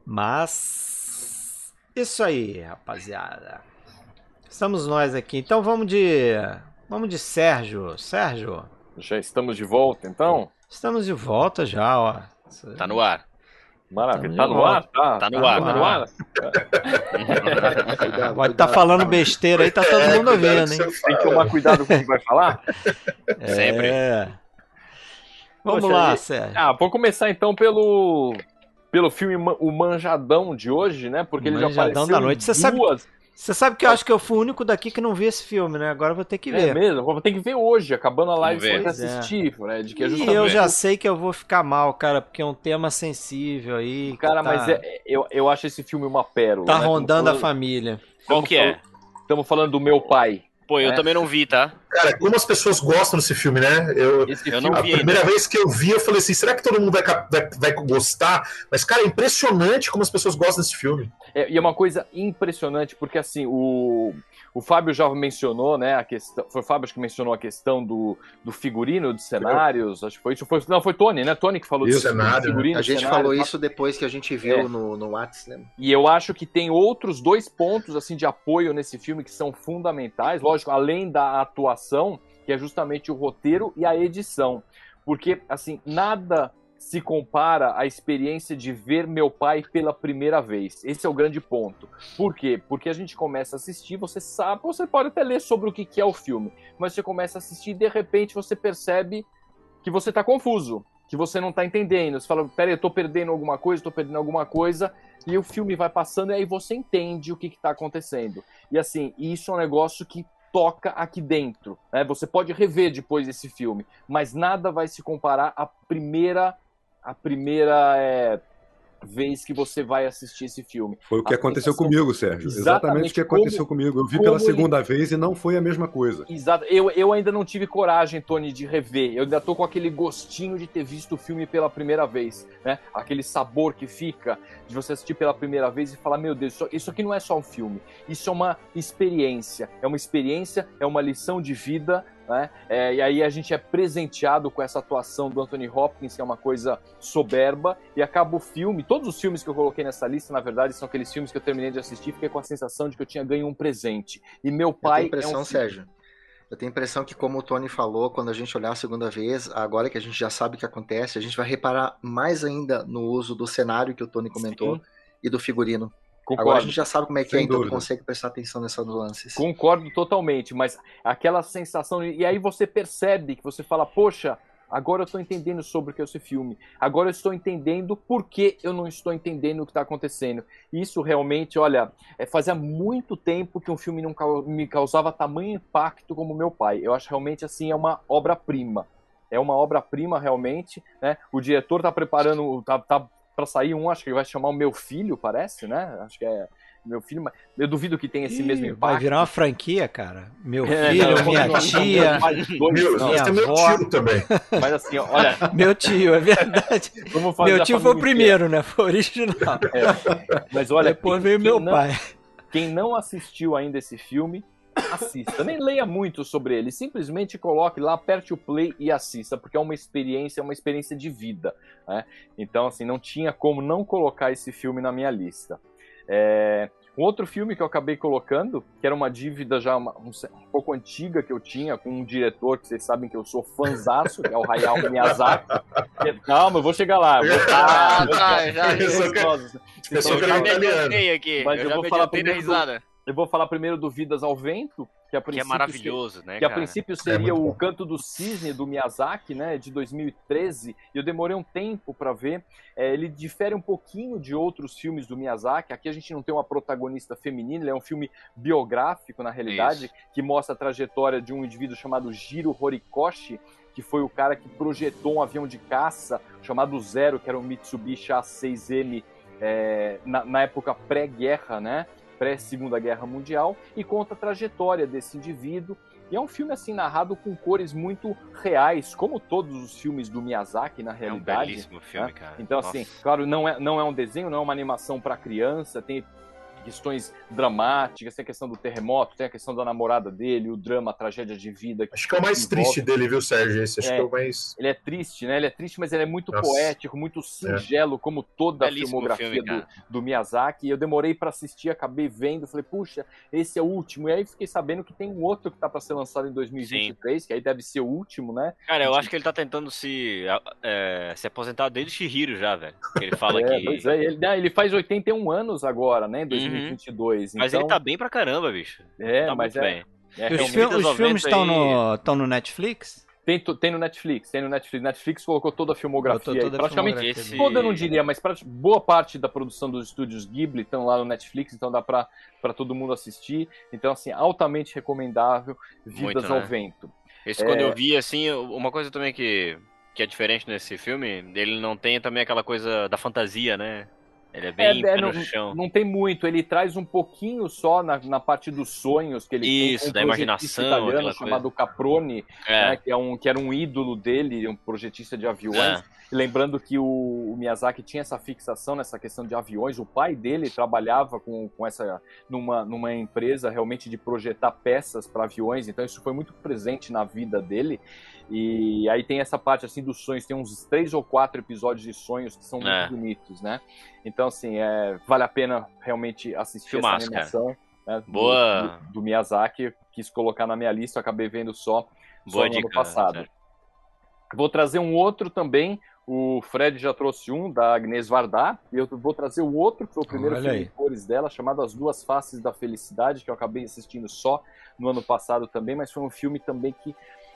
Mas. Isso aí, rapaziada. Estamos nós aqui. Então vamos de. Vamos de Sérgio. Sérgio, Já estamos de volta, então? estamos de volta já, ó. Tá no ar. Maravilha. Tá de no ar? Tá, Tá no ar, Tá no ar? Pode estar cuidado. falando besteira aí, tá todo É, mundo ouvindo, hein? Tem que tomar cuidado com o que vai falar? Sempre. É. Vamos Poxa, lá, e- Sérgio. Ah, vou começar então pelo pelo filme O Manjadão de hoje, né? Porque ele já Manjadão apareceu da Noite. Você sabe- duas... Você sabe que eu acho que eu fui o único daqui que não vi esse filme, né? Agora eu vou ter que É ver. mesmo? Vou ter que ver hoje, acabando a live, é. assistir, né? De que é E justamente... eu já sei que eu vou ficar mal, cara, porque é um tema sensível aí. Cara, tá, mas é- eu, eu acho esse filme uma pérola. tá né? rondando a falando- família. Qual que é? Estamos falando do meu pai. Pô, eu É. também não vi, tá? Cara, como as pessoas gostam desse filme, né? Eu, Eu não a vi ainda. primeira vez que eu vi, eu falei assim: será que todo mundo vai, vai, vai gostar? Mas, cara, é impressionante como as pessoas gostam desse filme. É, e é uma coisa impressionante, porque assim, o, o Fábio já mencionou, né, a questão. Foi o Fábio que mencionou a questão do, do figurino, de cenários. Acho que foi isso. Foi, não, foi Tony, né? Tony que falou Isso, disso. cenário, figurino, A gente cenário, falou isso depois que a gente viu É. no, no WhatsApp, né? E eu acho que tem outros dois pontos assim de apoio nesse filme que são fundamentais, lógico, além da atuação, que é justamente o roteiro e a edição. Porque assim, nada se compara à experiência de ver meu pai pela primeira vez. Esse é o grande ponto. Por quê? Porque a gente começa a assistir, você sabe, você pode até ler sobre o que é o filme, mas você começa a assistir e de repente você percebe que você tá confuso, que você não tá entendendo. Você fala, peraí, eu tô perdendo alguma coisa, tô perdendo alguma coisa, e o filme vai passando e aí você entende o que está acontecendo. E assim, isso é um negócio que toca aqui dentro. Né? Você pode rever depois esse filme, mas nada vai se comparar à primeira, à primeira é, vez que você vai assistir esse filme. Foi o que A aconteceu sensação- comigo, Sérgio. Exatamente, Exatamente o que aconteceu como- comigo. Eu vi como pela ele- segunda vez e não foi a mesma coisa. Exato. Eu, eu ainda não tive coragem, Tony, de rever. Eu ainda tô com aquele gostinho de ter visto o filme pela primeira vez, né? Aquele sabor que fica de você assistir pela primeira vez e falar, meu Deus, isso, isso aqui não é só um filme. Isso é uma experiência. É uma experiência, é uma lição de vida, né? É, e aí a gente é presenteado com essa atuação do Anthony Hopkins, que é uma coisa soberba, e acaba o filme. Todos os filmes que eu coloquei nessa lista, na verdade, são aqueles filmes que eu terminei de assistir fiquei com a sensação de que eu tinha ganho um presente. E meu Eu pai. tenho impressão, é um Sérgio. Eu tenho a impressão que, como o Tony falou, quando a gente olhar a segunda vez, agora que a gente já sabe o que acontece, a gente vai reparar mais ainda no uso do cenário que o Tony comentou Sim. e do figurino. Concordo. Agora a gente já sabe como é que Sem é, então dúvida. consegue prestar atenção nessas nuances. Concordo totalmente, mas aquela sensação. E aí você percebe que você fala, poxa, agora eu estou entendendo sobre o que é esse filme. Agora eu estou entendendo por que eu não estou entendendo o que está acontecendo. Isso realmente, olha, é, fazia muito tempo que um filme não me causava tamanho impacto como meu pai. Eu acho realmente assim, é uma obra-prima. É uma obra-prima realmente, né? O diretor tá preparando, tá, tá para sair um, acho que vai chamar o meu filho, parece, né? Acho que é meu filho, mas eu duvido que tenha esse Ih, mesmo impacto. vai virar uma franquia, cara. Meu É, filho, não, minha não, tia, Meu, meu tio também. Mas assim, olha, meu tio, é verdade. vamos fazer Meu tio foi o primeiro, né? Foi o original. É. Mas olha, Depois quem- veio quem meu não- pai. Quem não assistiu ainda esse filme, assista. Nem leia muito sobre ele. Simplesmente coloque lá, aperte o play e assista, porque é uma experiência, é uma experiência de vida. né? Então, assim, não tinha como não colocar esse filme na minha lista. É, Um outro filme que eu acabei colocando, que era uma dívida já uma, um, um, pouco antiga que eu tinha com um diretor que vocês sabem que eu sou fanzaço, que é o Hayao Miyazaki. Calma, eu vou chegar lá. Vou... Ah, tá, já, já, já, aqui. Mas eu, eu vou falar primeiro do, eu vou falar primeiro do Vidas ao Vento, que, a que é maravilhoso, né? Que cara? a princípio seria é o Canto do Cisne do Miyazaki, né? De 2013. E eu demorei um tempo para ver. É, ele difere um pouquinho de outros filmes do Miyazaki. Aqui a gente não tem uma protagonista feminina, ele é um filme biográfico, na realidade, Isso. que mostra a trajetória de um indivíduo chamado Jiro Horikoshi, que foi o cara que projetou um avião de caça chamado Zero, que era um Mitsubishi A6M é, na, na época pré-guerra, né? pré-Segunda Guerra Mundial e conta a trajetória desse indivíduo. E é um filme assim narrado com cores muito reais, como todos os filmes do Miyazaki na realidade. É um belíssimo filme, né? cara. Então assim, Nossa. assim, claro, não é, não é um desenho, não é uma animação para criança, tem questões dramáticas, tem a questão do terremoto, tem a questão da namorada dele, o drama, a tragédia de vida. Acho que é o mais triste dele, viu, Sérgio? Esse acho é, que é o mais. Ele é triste, né? Ele é triste, mas ele é muito Nossa. poético, muito singelo, é. como toda a filmografia filme, do, do, Miyazaki. E eu demorei para assistir, acabei vendo, falei, puxa, esse é o último. E aí fiquei sabendo que tem um outro que tá para ser lançado em 2023, Sim. que aí deve ser o último, né? Cara, eu acho que ele tá tentando se, é, se aposentar desde Shihiro já, velho. Ele fala é, que. Pois é, ele, ele faz 81 anos agora, né? Em 2022. Uhum. Mas então... ele tá bem pra caramba, bicho. É, tá mas é, é, os, fi os filmes estão no, no Netflix? Tem, tem no Netflix, tem no Netflix. Netflix colocou toda a filmografia. Toda aí, praticamente filmografia esse... toda, não diria, mas boa parte da produção dos estúdios Ghibli estão lá no Netflix, então dá pra, pra todo mundo assistir. Então, assim, altamente recomendável. Vidas Muito, ao né? Vento. Esse é... quando eu vi, assim, uma coisa também que, que é diferente nesse filme, ele não tem também aquela coisa da fantasia, né? Ele é bem é, é, não, chão. Não tem muito, ele traz um pouquinho só na, na parte dos sonhos que ele Isso, tem. um da imaginação. italiano chamado coisa. Caprone, é. né, que, é um, que era um ídolo dele, um projetista de aviões. É. Lembrando que o, o, Miyazaki tinha essa fixação nessa questão de aviões, o pai dele trabalhava com, com essa numa, numa empresa realmente de projetar peças para aviões, então isso foi muito presente na vida dele. E aí tem essa parte assim dos sonhos, tem uns três ou quatro episódios de sonhos que são muito é. bonitos, né? Então, assim, é, vale a pena realmente assistir Filmaço, essa animação. Né, Boa. Do, do, Miyazaki, quis colocar na minha lista, acabei vendo só, Boa só dica, no ano passado. Né? Vou trazer um outro também. O Fred já trouxe um, da Agnes Varda, e eu vou trazer o outro, que foi o primeiro Olha filme aí. em cores dela, chamado As Duas Faces da Felicidade, que eu acabei assistindo só no ano passado também, mas foi um filme também que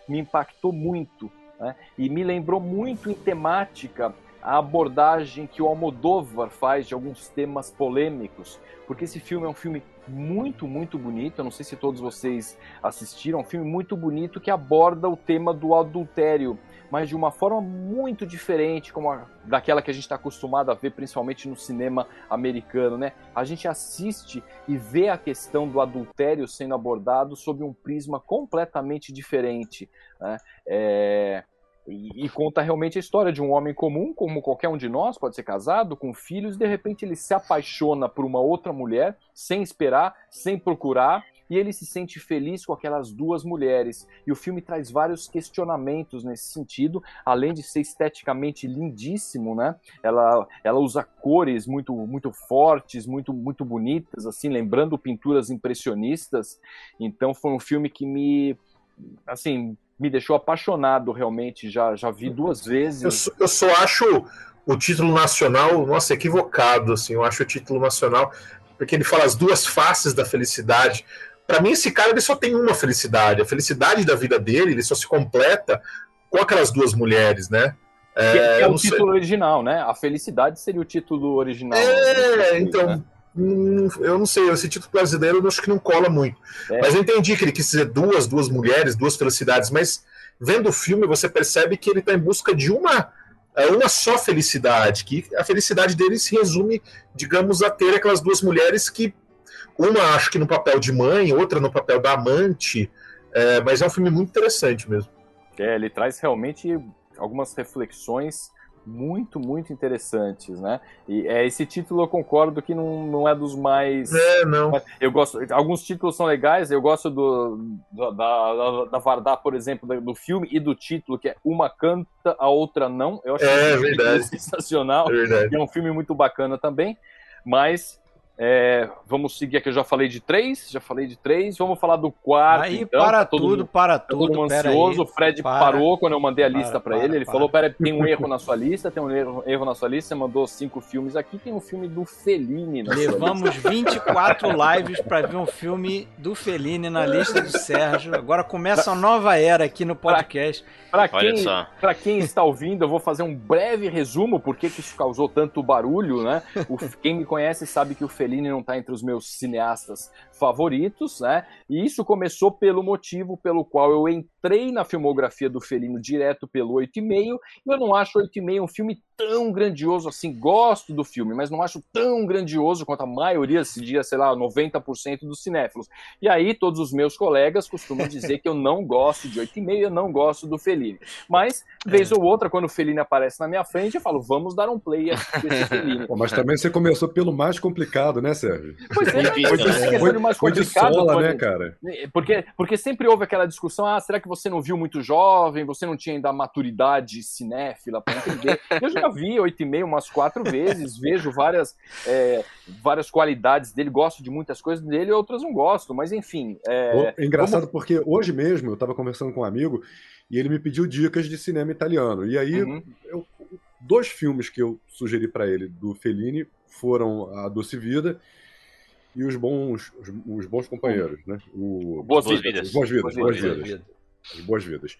me impactou muito né? e me lembrou muito em temática a abordagem que o Almodóvar faz de alguns temas polêmicos, porque esse filme é um filme muito, muito bonito. Eu não sei se todos vocês assistiram, é um filme muito bonito que aborda o tema do adultério, mas de uma forma muito diferente, como a, daquela que a gente está acostumado a ver, principalmente no cinema americano, né? A gente assiste e vê a questão do adultério sendo abordado sob um prisma completamente diferente. Né? É e, e, conta realmente a história de um homem comum, como qualquer um de nós, pode ser casado, com filhos, e de repente ele se apaixona por uma outra mulher, sem esperar, sem procurar, e ele se sente feliz com aquelas duas mulheres. E o filme traz vários questionamentos nesse sentido, além de ser esteticamente lindíssimo, né? Ela, ela usa cores muito, muito fortes, muito, muito bonitas, assim, lembrando pinturas impressionistas. Então foi um filme que me assim, me deixou apaixonado realmente. Já, já vi duas vezes. Eu só, eu só acho o título nacional, nossa, equivocado. Assim, eu acho o título nacional, porque ele fala as duas faces da felicidade. Para mim, esse cara ele só tem uma felicidade. A felicidade da vida dele, ele só se completa com aquelas duas mulheres, né? É, que é, é o título sei. original, né? A felicidade seria o título original. É, então. Né? Hum, eu não sei, esse título brasileiro eu acho que não cola muito. É. Mas eu entendi que ele quis dizer duas, duas mulheres, duas felicidades, mas vendo o filme você percebe que ele está em busca de uma é, uma só felicidade, que a felicidade dele se resume, digamos, a ter aquelas duas mulheres que uma acho que no papel de mãe, outra no papel da amante, é, mas é um filme muito interessante mesmo. É, ele traz realmente algumas reflexões muito, muito interessantes, né? E é, esse título eu concordo que não, não é dos mais. É, não. Eu gosto. Alguns títulos são legais, eu gosto do, do da, da Vardar, por exemplo, do filme e do título, que é Uma Canta, a Outra Não. Eu acho é, verdade. sensacional. É, verdade. é um filme muito bacana também, mas É, vamos seguir aqui, eu já falei de três, já falei de três, vamos falar do quarto. Aí então, para tá todo tudo, mundo- para todo tudo. mundo pera ansioso, aí. o Fred Para. parou quando eu mandei a Para, lista pra para, ele. Ele para. falou: Pera, tem um erro na sua lista, tem um erro, erro na sua lista. Você mandou cinco filmes aqui, tem um filme do Fellini na sua lista. Levamos 24 lives para ver um filme do Fellini na lista do Sérgio. Agora começa uma nova era aqui no podcast. Pra Olha quem, quem está ouvindo, eu vou fazer um breve resumo por que que isso causou tanto barulho, né? O- quem me conhece sabe que o Fellini não está entre os meus cineastas favoritos, né? E isso começou pelo motivo pelo qual eu entrei na filmografia do Fellini direto pelo 8,5. e Eu não acho 8,5 um filme tão grandioso assim. Gosto do filme, mas não acho tão grandioso quanto a maioria, se diria, sei lá, 90% dos cinéfilos. E aí, todos os meus colegas costumam dizer que eu não gosto de 8,5, eu não gosto do Fellini. Mas, vez ou outra, quando o Fellini aparece na minha frente, eu falo, vamos dar um play aqui desse Fellini. Pô, mas também você começou pelo mais complicado, né, Sérgio? Pois é, Difícil, mas né? De mais Foi de complicado, sola, Tony, né, cara? porque, porque sempre houve aquela discussão, ah, será que você não viu muito jovem, você não tinha ainda a maturidade cinéfila para entender? Eu já vi 8,5 umas quatro vezes, vejo várias, é, várias qualidades dele, gosto de muitas coisas dele, outras não gosto, mas enfim. É, É engraçado porque hoje mesmo eu estava conversando com um amigo e ele me pediu dicas de cinema italiano. E aí, uhum. eu- dois filmes que eu sugeri para ele do Fellini foram A Doce Vida e Os Bons, os, Os Bons Companheiros, né? O, Boas Boas vidas. Boas Vidas, Boas Boas Vidas. Vidas. As Boas Vidas.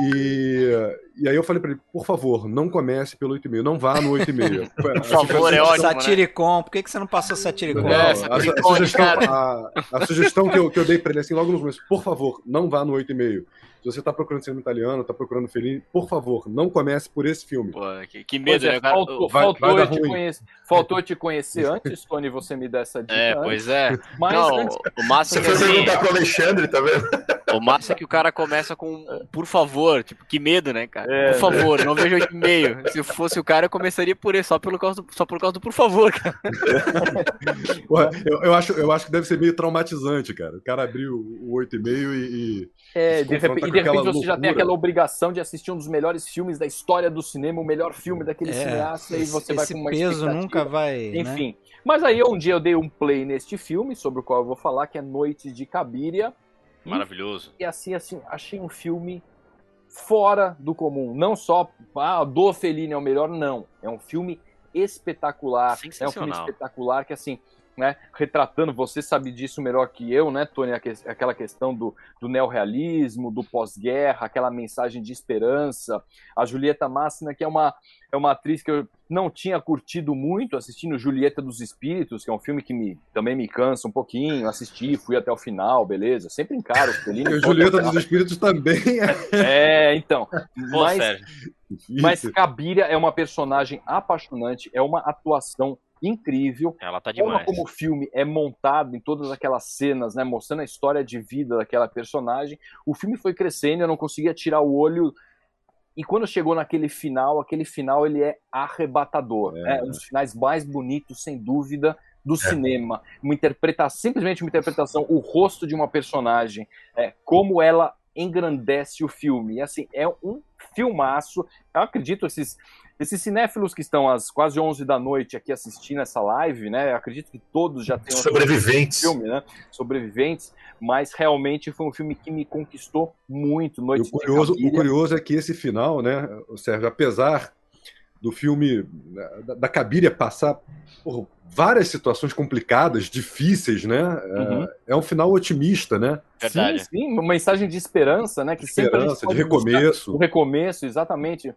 E, e aí eu falei para ele, por favor, não comece pelo 8,5, não vá no 8,5. Por favor, é ótimo, né? Satiricon, por que, que você não passou Satiricon? Não, É, a, essa a tricone, sugestão, cara. a, a sugestão que, eu, que eu dei pra ele assim logo no começo, por favor, não vá no 8,5. Se você tá procurando cinema italiano, tá procurando Fellini, por favor, não comece por esse filme. Pô, que, que medo, é, né? cara? faltou, vai- faltou vai eu te ruim. conhecer, faltou eu te conhecer antes, Tony, você me dá essa dica. É, antes. pois é. Mas Não, antes- o massa é Você que foi assim, perguntar pro Alexandre, tá vendo? o massa é que o cara começa com por favor, tipo, que medo, né, cara? É, por favor, não vejo 8,5. Se fosse o cara, eu começaria por ele, só, pelo causa do, só por causa do por favor, cara. Porra, eu, eu acho, eu acho que deve ser meio traumatizante, cara. O cara abriu o 8,5 e, e É, de repente, com e de repente você já tem aquela obrigação de assistir um dos melhores filmes da história do cinema, o melhor filme daquele cineasta, e esse, você vai com uma peso nunca vai. né? Enfim. Mas aí um dia eu dei um play neste filme, sobre o qual eu vou falar, que é Noite de Cabiria. Maravilhoso. E assim, assim, achei um filme fora do comum. Não só, ah, do Fellini é o melhor, não. É um filme espetacular. É um filme Sensacional. espetacular que, assim, né, retratando, você sabe disso melhor que eu, né, Tony, aquela questão do, do neorrealismo, do pós-guerra, aquela mensagem de esperança. A Julieta Massina, que é uma, é uma atriz que eu não tinha curtido muito assistindo Julieta dos Espíritos, que é um filme que me, também me cansa um pouquinho. Assisti, fui até o final, beleza. Sempre encaro o Fellini. E a Julieta dos Espíritos também é É, então. Mas, mas Cabiria é uma personagem apaixonante, é uma atuação incrível. Ela tá demais. como o filme é montado em todas aquelas cenas, né, mostrando a história de vida daquela personagem. O filme foi crescendo, eu não conseguia tirar o olho. E quando chegou naquele final, aquele final ele é arrebatador. É. né? Um dos finais mais bonitos, sem dúvida, do cinema. Uma interpretação, simplesmente uma interpretação, o rosto de uma personagem, é, como ela engrandece o filme. E assim, é um filmaço. Eu acredito, esses, esses cinéfilos que estão às quase 11 da noite aqui assistindo essa live, né? Acredito que todos já tenham assistido Sobreviventes. filme, né? Sobreviventes, mas realmente foi um filme que me conquistou muito. E Noite o de curioso, o curioso é que esse final, né, Sérgio, apesar do filme da, da Cabiria passar por várias situações complicadas, difíceis, né? é- Uhum. É, um final otimista, né? Verdade. Sim, sim, uma mensagem de esperança, né? Que Esperança, de recomeço. O recomeço, exatamente.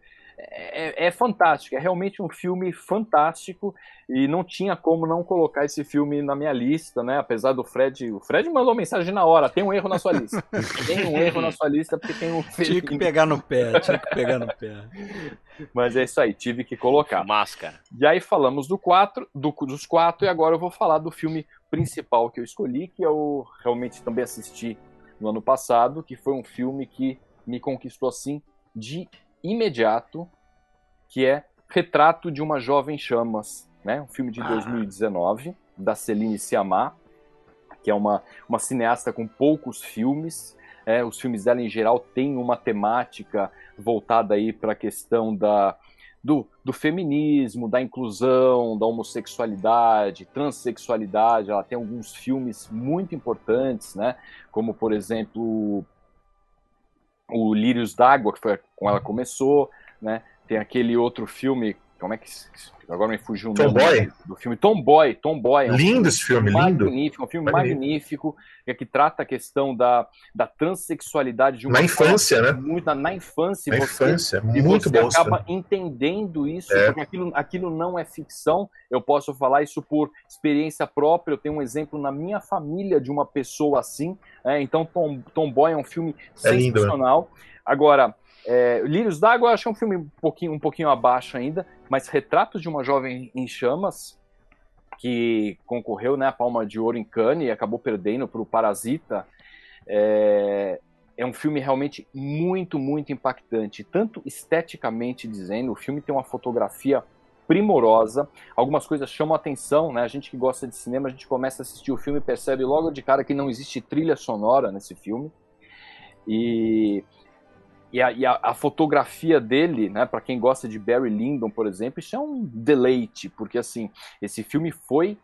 É, é fantástico, é realmente um filme fantástico e não tinha como não colocar esse filme na minha lista, né? Apesar do Fred, o Fred mandou mensagem na hora, tem um erro na sua lista. tem um erro na sua lista porque tem um Tinha que pegar no pé, tinha que pegar no pé. Mas é isso aí, tive que colocar. Máscara. E aí falamos do quatro, do- dos quatro, e agora eu vou falar do filme principal que eu escolhi, que eu realmente também assisti no ano passado, que foi um filme que me conquistou assim de imediato, que é Retrato de uma Jovem Chamas, né? Um filme de 2019, da Celine Sciamma, que é uma, uma cineasta com poucos filmes. É, os filmes dela, em geral, têm uma temática voltada aí para a questão da, do, do feminismo, da inclusão, da homossexualidade, transexualidade. Ela tem alguns filmes muito importantes, né? Como, por exemplo, o Lírios d'Água, que foi com ela começou, né? Tem aquele outro filme, como é que agora me fugiu o nome Tomboy? do filme Tomboy, Tomboy. É um Lindo esse filme, lindo. Magnífico, é um filme Magnífico. magnífico, é que trata a questão da, da transexualidade de uma Na infância, né? Muito, na, na infância, Na você, infância, e muito você bom. esse acaba filme. entendendo isso, É. porque aquilo, aquilo não é ficção. Eu posso falar isso por experiência própria. Eu tenho um exemplo na minha família de uma pessoa assim. né? Então, Tom, Tomboy é um filme É lindo, né? sensacional. Agora, é, Lírios d'Água eu acho um filme um pouquinho, um pouquinho abaixo ainda, mas Retratos de uma Jovem em Chamas, que concorreu né, a Palma de Ouro em Cannes e acabou perdendo para o Parasita, é, é um filme realmente muito, muito impactante, tanto esteticamente dizendo, o filme tem uma fotografia primorosa, algumas coisas chamam atenção, né? A gente que gosta de cinema, a gente começa a assistir o filme e percebe logo de cara que não existe trilha sonora nesse filme. E, e, a, e a- a fotografia dele, né, para quem gosta de Barry Lyndon, por exemplo, isso é um deleite, porque assim, esse filme foi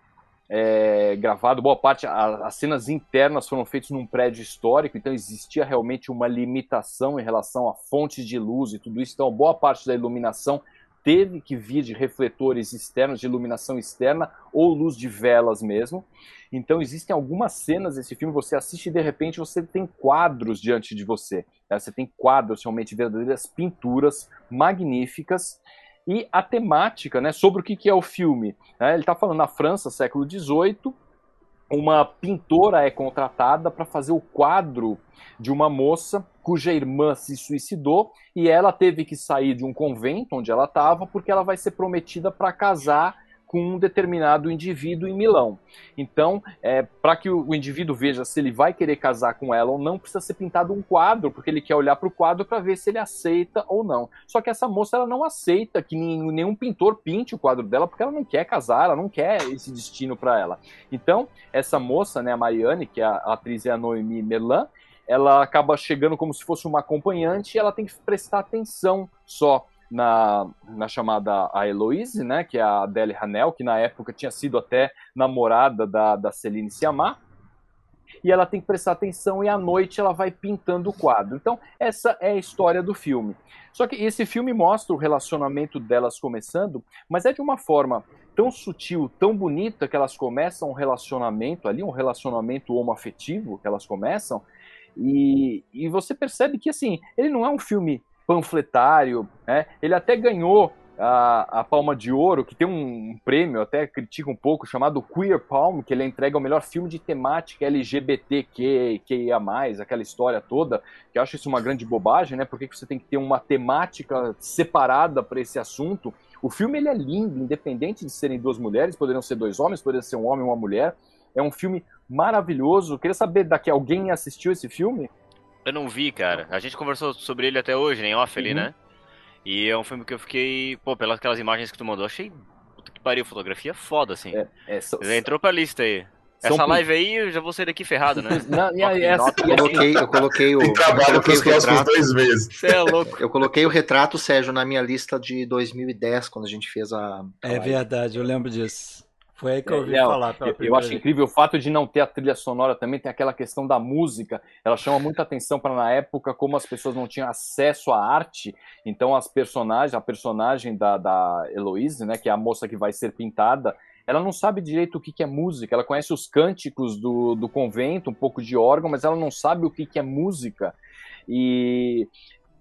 é, gravado, boa parte, a- as cenas internas foram feitas num prédio histórico, então existia realmente uma limitação em relação a fontes de luz e tudo isso, então boa parte da iluminação teve que vir de refletores externos, de iluminação externa, ou luz de velas mesmo. Então existem algumas cenas desse filme, você assiste e de repente você tem quadros diante de você. né? Você tem quadros, realmente verdadeiras pinturas magníficas. E a temática, né, sobre o que que é o filme. né? Ele está falando na França, século XVIII, uma pintora é contratada para fazer o quadro de uma moça cuja irmã se suicidou e ela teve que sair de um convento onde ela estava porque ela vai ser prometida para casar com um determinado indivíduo em Milão. Então, é, para que o, o indivíduo veja se ele vai querer casar com ela ou não, precisa ser pintado um quadro, porque ele quer olhar para o quadro para ver se ele aceita ou não. Só que essa moça ela não aceita que nenhum, nenhum pintor pinte o quadro dela, porque ela não quer casar, ela não quer esse destino para ela. Então, essa moça, né, a Mariane, que é a, a atriz é a Noemi Merlan, ela acaba chegando como se fosse uma acompanhante e ela tem que prestar atenção só na, na chamada a Heloise, né, que é a Adele Hanel, que na época tinha sido até namorada da, da Celine Sciamma, e ela tem que prestar atenção e à noite ela vai pintando o quadro. Então, essa é a história do filme. Só que esse filme mostra o relacionamento delas começando, mas é de uma forma tão sutil, tão bonita que elas começam um relacionamento ali, um relacionamento homoafetivo que elas começam, e, e você percebe que assim, ele não é um filme panfletário, né? Ele até ganhou a, a Palma de Ouro, que tem um, um prêmio, até critica um pouco, chamado Queer Palm, que ele entrega o melhor filme de temática LGBTQIA+, aquela história toda, que eu acho isso uma grande bobagem, né? Por que que você tem que ter uma temática separada para esse assunto? O filme ele é lindo, independente de serem duas mulheres, poderiam ser dois homens, poderia ser um homem e uma mulher. É um filme maravilhoso. Eu queria saber daqui alguém assistiu esse filme? Eu não vi, cara. A gente conversou sobre ele até hoje, nem off ali, Uhum. né? E é um filme que eu fiquei, pô, pelas aquelas imagens que tu mandou, achei. Puta que pariu, fotografia foda, assim. É, é, são- Já entrou pra lista aí. São Essa live aí, eu já vou sair daqui ferrado, né? Não, e aí, essa- Eu coloquei, eu coloquei o, Tem trabalho para os próximos retrato. dois meses. Você é louco. Eu coloquei o retrato, Sérgio, na minha lista de 2010, quando a gente fez a. a É live. verdade, eu lembro disso. Foi aí que eu ouvi É, falar pela Eu, eu primeira acho vez. incrível o fato de não ter a trilha sonora também, tem aquela questão da música. Ela chama muita atenção para na época como as pessoas não tinham acesso à arte. Então as personagens, a personagem da, da Heloise, né, que é a moça que vai ser pintada, ela não sabe direito o que, que é música. Ela conhece os cânticos do, do convento, um pouco de órgão, mas ela não sabe o que, que é música. E,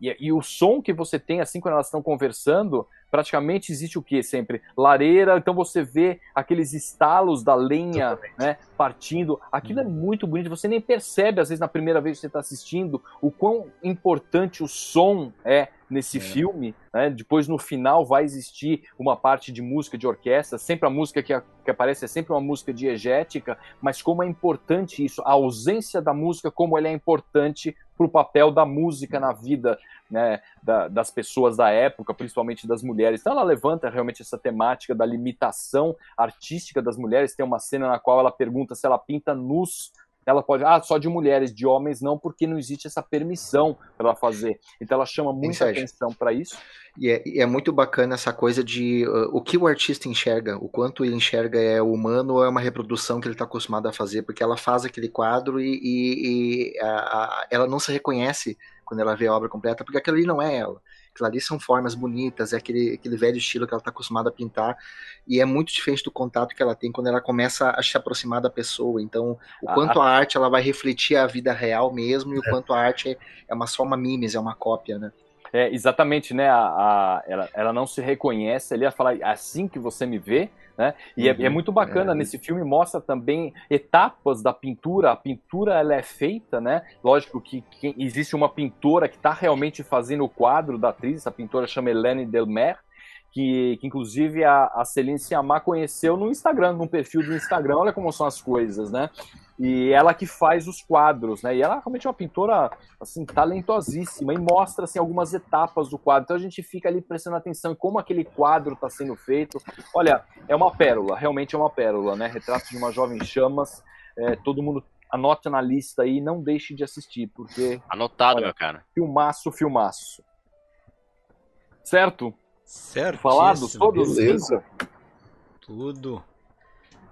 e, e o som que você tem assim quando elas estão conversando, praticamente existe o que sempre? Lareira, então você vê aqueles estalos da lenha né, partindo. Aquilo é muito bonito, você nem percebe, às vezes, na primeira vez que você está assistindo, o quão importante o som é nesse filme. Né? Depois, no final, vai existir uma parte de música de orquestra, sempre a música que, a- que aparece é sempre uma música diegética, mas como é importante isso, a ausência da música, como ela é importante para o papel da música na vida né, da- das pessoas da época, principalmente das mulheres. Então ela levanta realmente essa temática da limitação artística das mulheres. Tem uma cena na qual ela pergunta se ela pinta nus ela pode, ah, só de mulheres, de homens não, porque não existe essa permissão para ela fazer. Então ela chama muita atenção para isso. E é, e é, muito bacana essa coisa de uh, o que o artista enxerga, o quanto ele enxerga é humano ou é uma reprodução que ele está acostumado a fazer, porque ela faz aquele quadro e, e, e a, a, ela não se reconhece quando ela vê a obra completa, porque aquilo ali não é ela. Aquilo ali são formas bonitas, é aquele, aquele velho estilo que ela está acostumada a pintar, e é muito diferente do contato que ela tem quando ela começa a se aproximar da pessoa. Então, o quanto a arte ela vai refletir a vida real mesmo, e o é. quanto a arte é, é uma só uma mimes, é uma cópia, né? É, exatamente, né? A, a, ela, ela não se reconhece ali, ela fala assim que você me vê, né? E uhum, é, é, uhum. muito bacana, é. nesse filme mostra também etapas da pintura, a pintura ela é feita, né? Lógico que, que existe uma pintora que está realmente fazendo o quadro da atriz, essa pintora chama Helene Delmer, que, que inclusive a, a Celine conheceu no Instagram, no perfil do Instagram, olha como são as coisas, né? E ela que faz os quadros, né? E ela realmente é uma pintora assim talentosíssima e mostra assim algumas etapas do quadro. Então a gente fica ali prestando atenção em como aquele quadro está sendo feito. Olha, é uma pérola, realmente é uma pérola, né? Retrato de uma jovem chamas. É, todo mundo anote na lista aí, não deixe de assistir, porque anotado, olha, meu cara. Filmaço, filmaço. Certo? Certo. Falado todos Beleza. Tudo.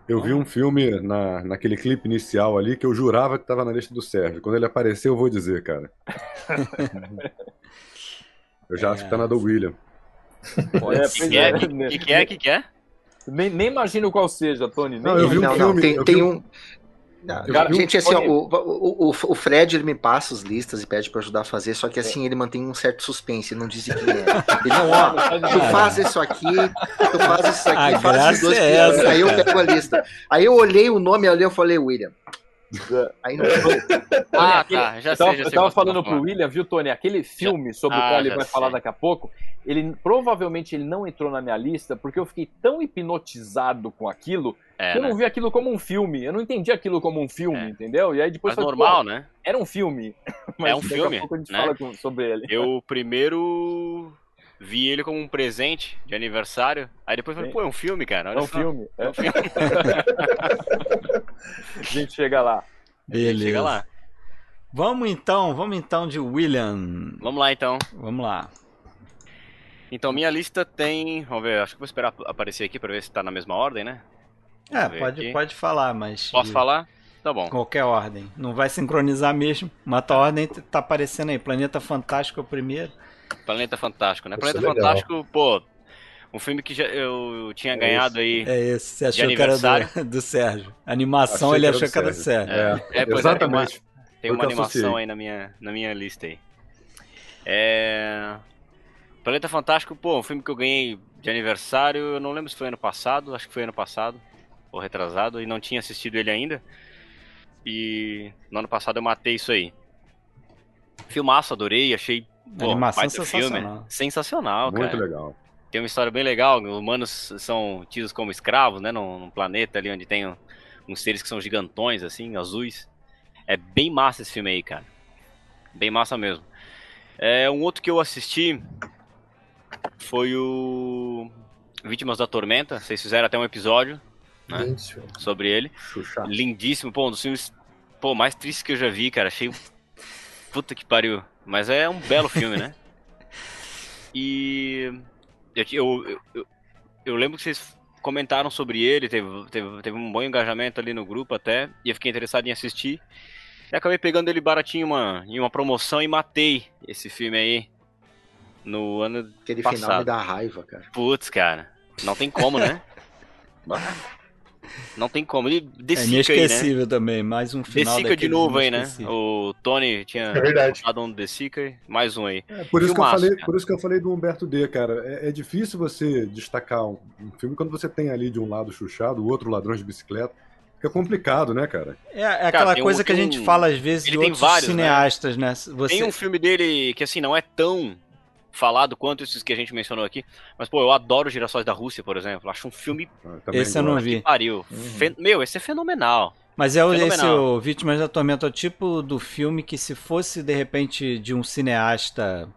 Eu vi um filme na, naquele clipe inicial ali que eu jurava que estava na lista do Sérgio. Quando ele apareceu, eu vou dizer, cara. eu já é. acho que tá na do William. Pode é, que, é, que, que é, que, que é? Nem, nem imagino qual seja, Tony. Não, eu vi um não, filme. Não, tem, tem um, Cara, gente, assim, ó, o, o, o, Fred ele me passa as listas e pede para ajudar a fazer, só que assim, ele mantém um certo suspense, ele não diz quem é. Ele não, ó, tu faz isso aqui, tu faz isso aqui, a faz esses dois. É aí eu pego a lista. Aí eu olhei o nome ali, eu falei, William. Aí não Ah, tá. Já eu tava, sei, já eu tava falando pro William, viu, Tony? Aquele filme sobre ah, o qual ele vai sei. falar daqui a pouco, ele provavelmente ele não entrou na minha lista porque eu fiquei tão hipnotizado com aquilo é, que eu né? não vi aquilo como um filme. Eu não entendi aquilo como um filme, é. entendeu? E aí depois Mas foi, normal, né? Era um filme. Mas é um filme. A pouco a gente né? fala com, sobre ele. Eu primeiro vi ele como um presente de aniversário. Aí depois falei, pô, é um filme, cara. Olha é um só. filme. É um filme. a gente chega lá. Beleza. Chega lá. Vamos então, vamos então de William. Vamos lá então. Vamos lá. Então minha lista tem, vamos ver, acho que vou esperar aparecer aqui para ver se tá na mesma ordem, né? É, pode, pode falar, mas. Posso falar? Tá bom. Qualquer ordem. Não vai sincronizar mesmo. Mas a ordem tá aparecendo aí. Planeta Fantástico é o primeiro. Planeta Fantástico, né? Planeta é Fantástico, pô, um filme que já, eu tinha é ganhado aí. É esse, você achou que era do, do Sérgio. A animação achei ele achou que era do Sérgio. É, é, é exatamente. É, tem uma, tem uma animação aí na minha, na minha lista aí. É. Planeta Fantástico, pô, um filme que eu ganhei de aniversário, eu não lembro se foi ano passado, acho que foi ano passado, ou retrasado, e não tinha assistido ele ainda. E no ano passado eu matei isso aí. Filmaço, adorei, achei. Pô, animação sensacional. Filme. Sensacional, Muito cara. legal. Tem uma história bem legal. Humanos são tidos como escravos, né? Num, num planeta ali onde tem uns seres que são gigantões, assim, azuis. É bem massa esse filme aí, cara. Bem massa mesmo. É, um outro que eu assisti foi o Vítimas da Tormenta. Vocês fizeram até um episódio né, sobre ele. Xuxa. Lindíssimo. Pô, um dos filmes pô, mais tristes que eu já vi, cara. Achei. Puta que pariu. Mas é um belo filme, né? E. Eu, eu, eu, eu lembro que vocês comentaram sobre ele, teve, teve, teve um bom engajamento ali no grupo até, e eu fiquei interessado em assistir. E acabei pegando ele baratinho uma, em uma promoção e matei esse filme aí no ano Aquele passado. final me dá raiva, cara. Putz, cara. Não tem como, né? Não tem como. Ele decika é inesquecível aí, né? também, mais um final Decica de novo aí, né? O Tony tinha é dado um Decica, mais um aí. É, por, isso que eu falei, por isso que eu falei do Humberto D, cara. É, é difícil você destacar um, um, filme quando você tem ali de um lado Chuchado, o outro Ladrões de Bicicleta. Fica complicado, né, cara? É, é aquela cara, coisa um, que a gente fala às vezes de outros vários, né? cineastas, né? né? Você... Tem um filme dele que, assim, não é tão falado quanto esses que a gente mencionou aqui. Mas, pô, eu adoro Girassóis da Rússia, por exemplo. Acho um filme. Ah, esse eu não vi. Pariu. Uhum. Fe... Meu, esse é fenomenal. Mas é o, esse o Vítimas da Tormenta, é o tipo do filme que se fosse de repente de um cineasta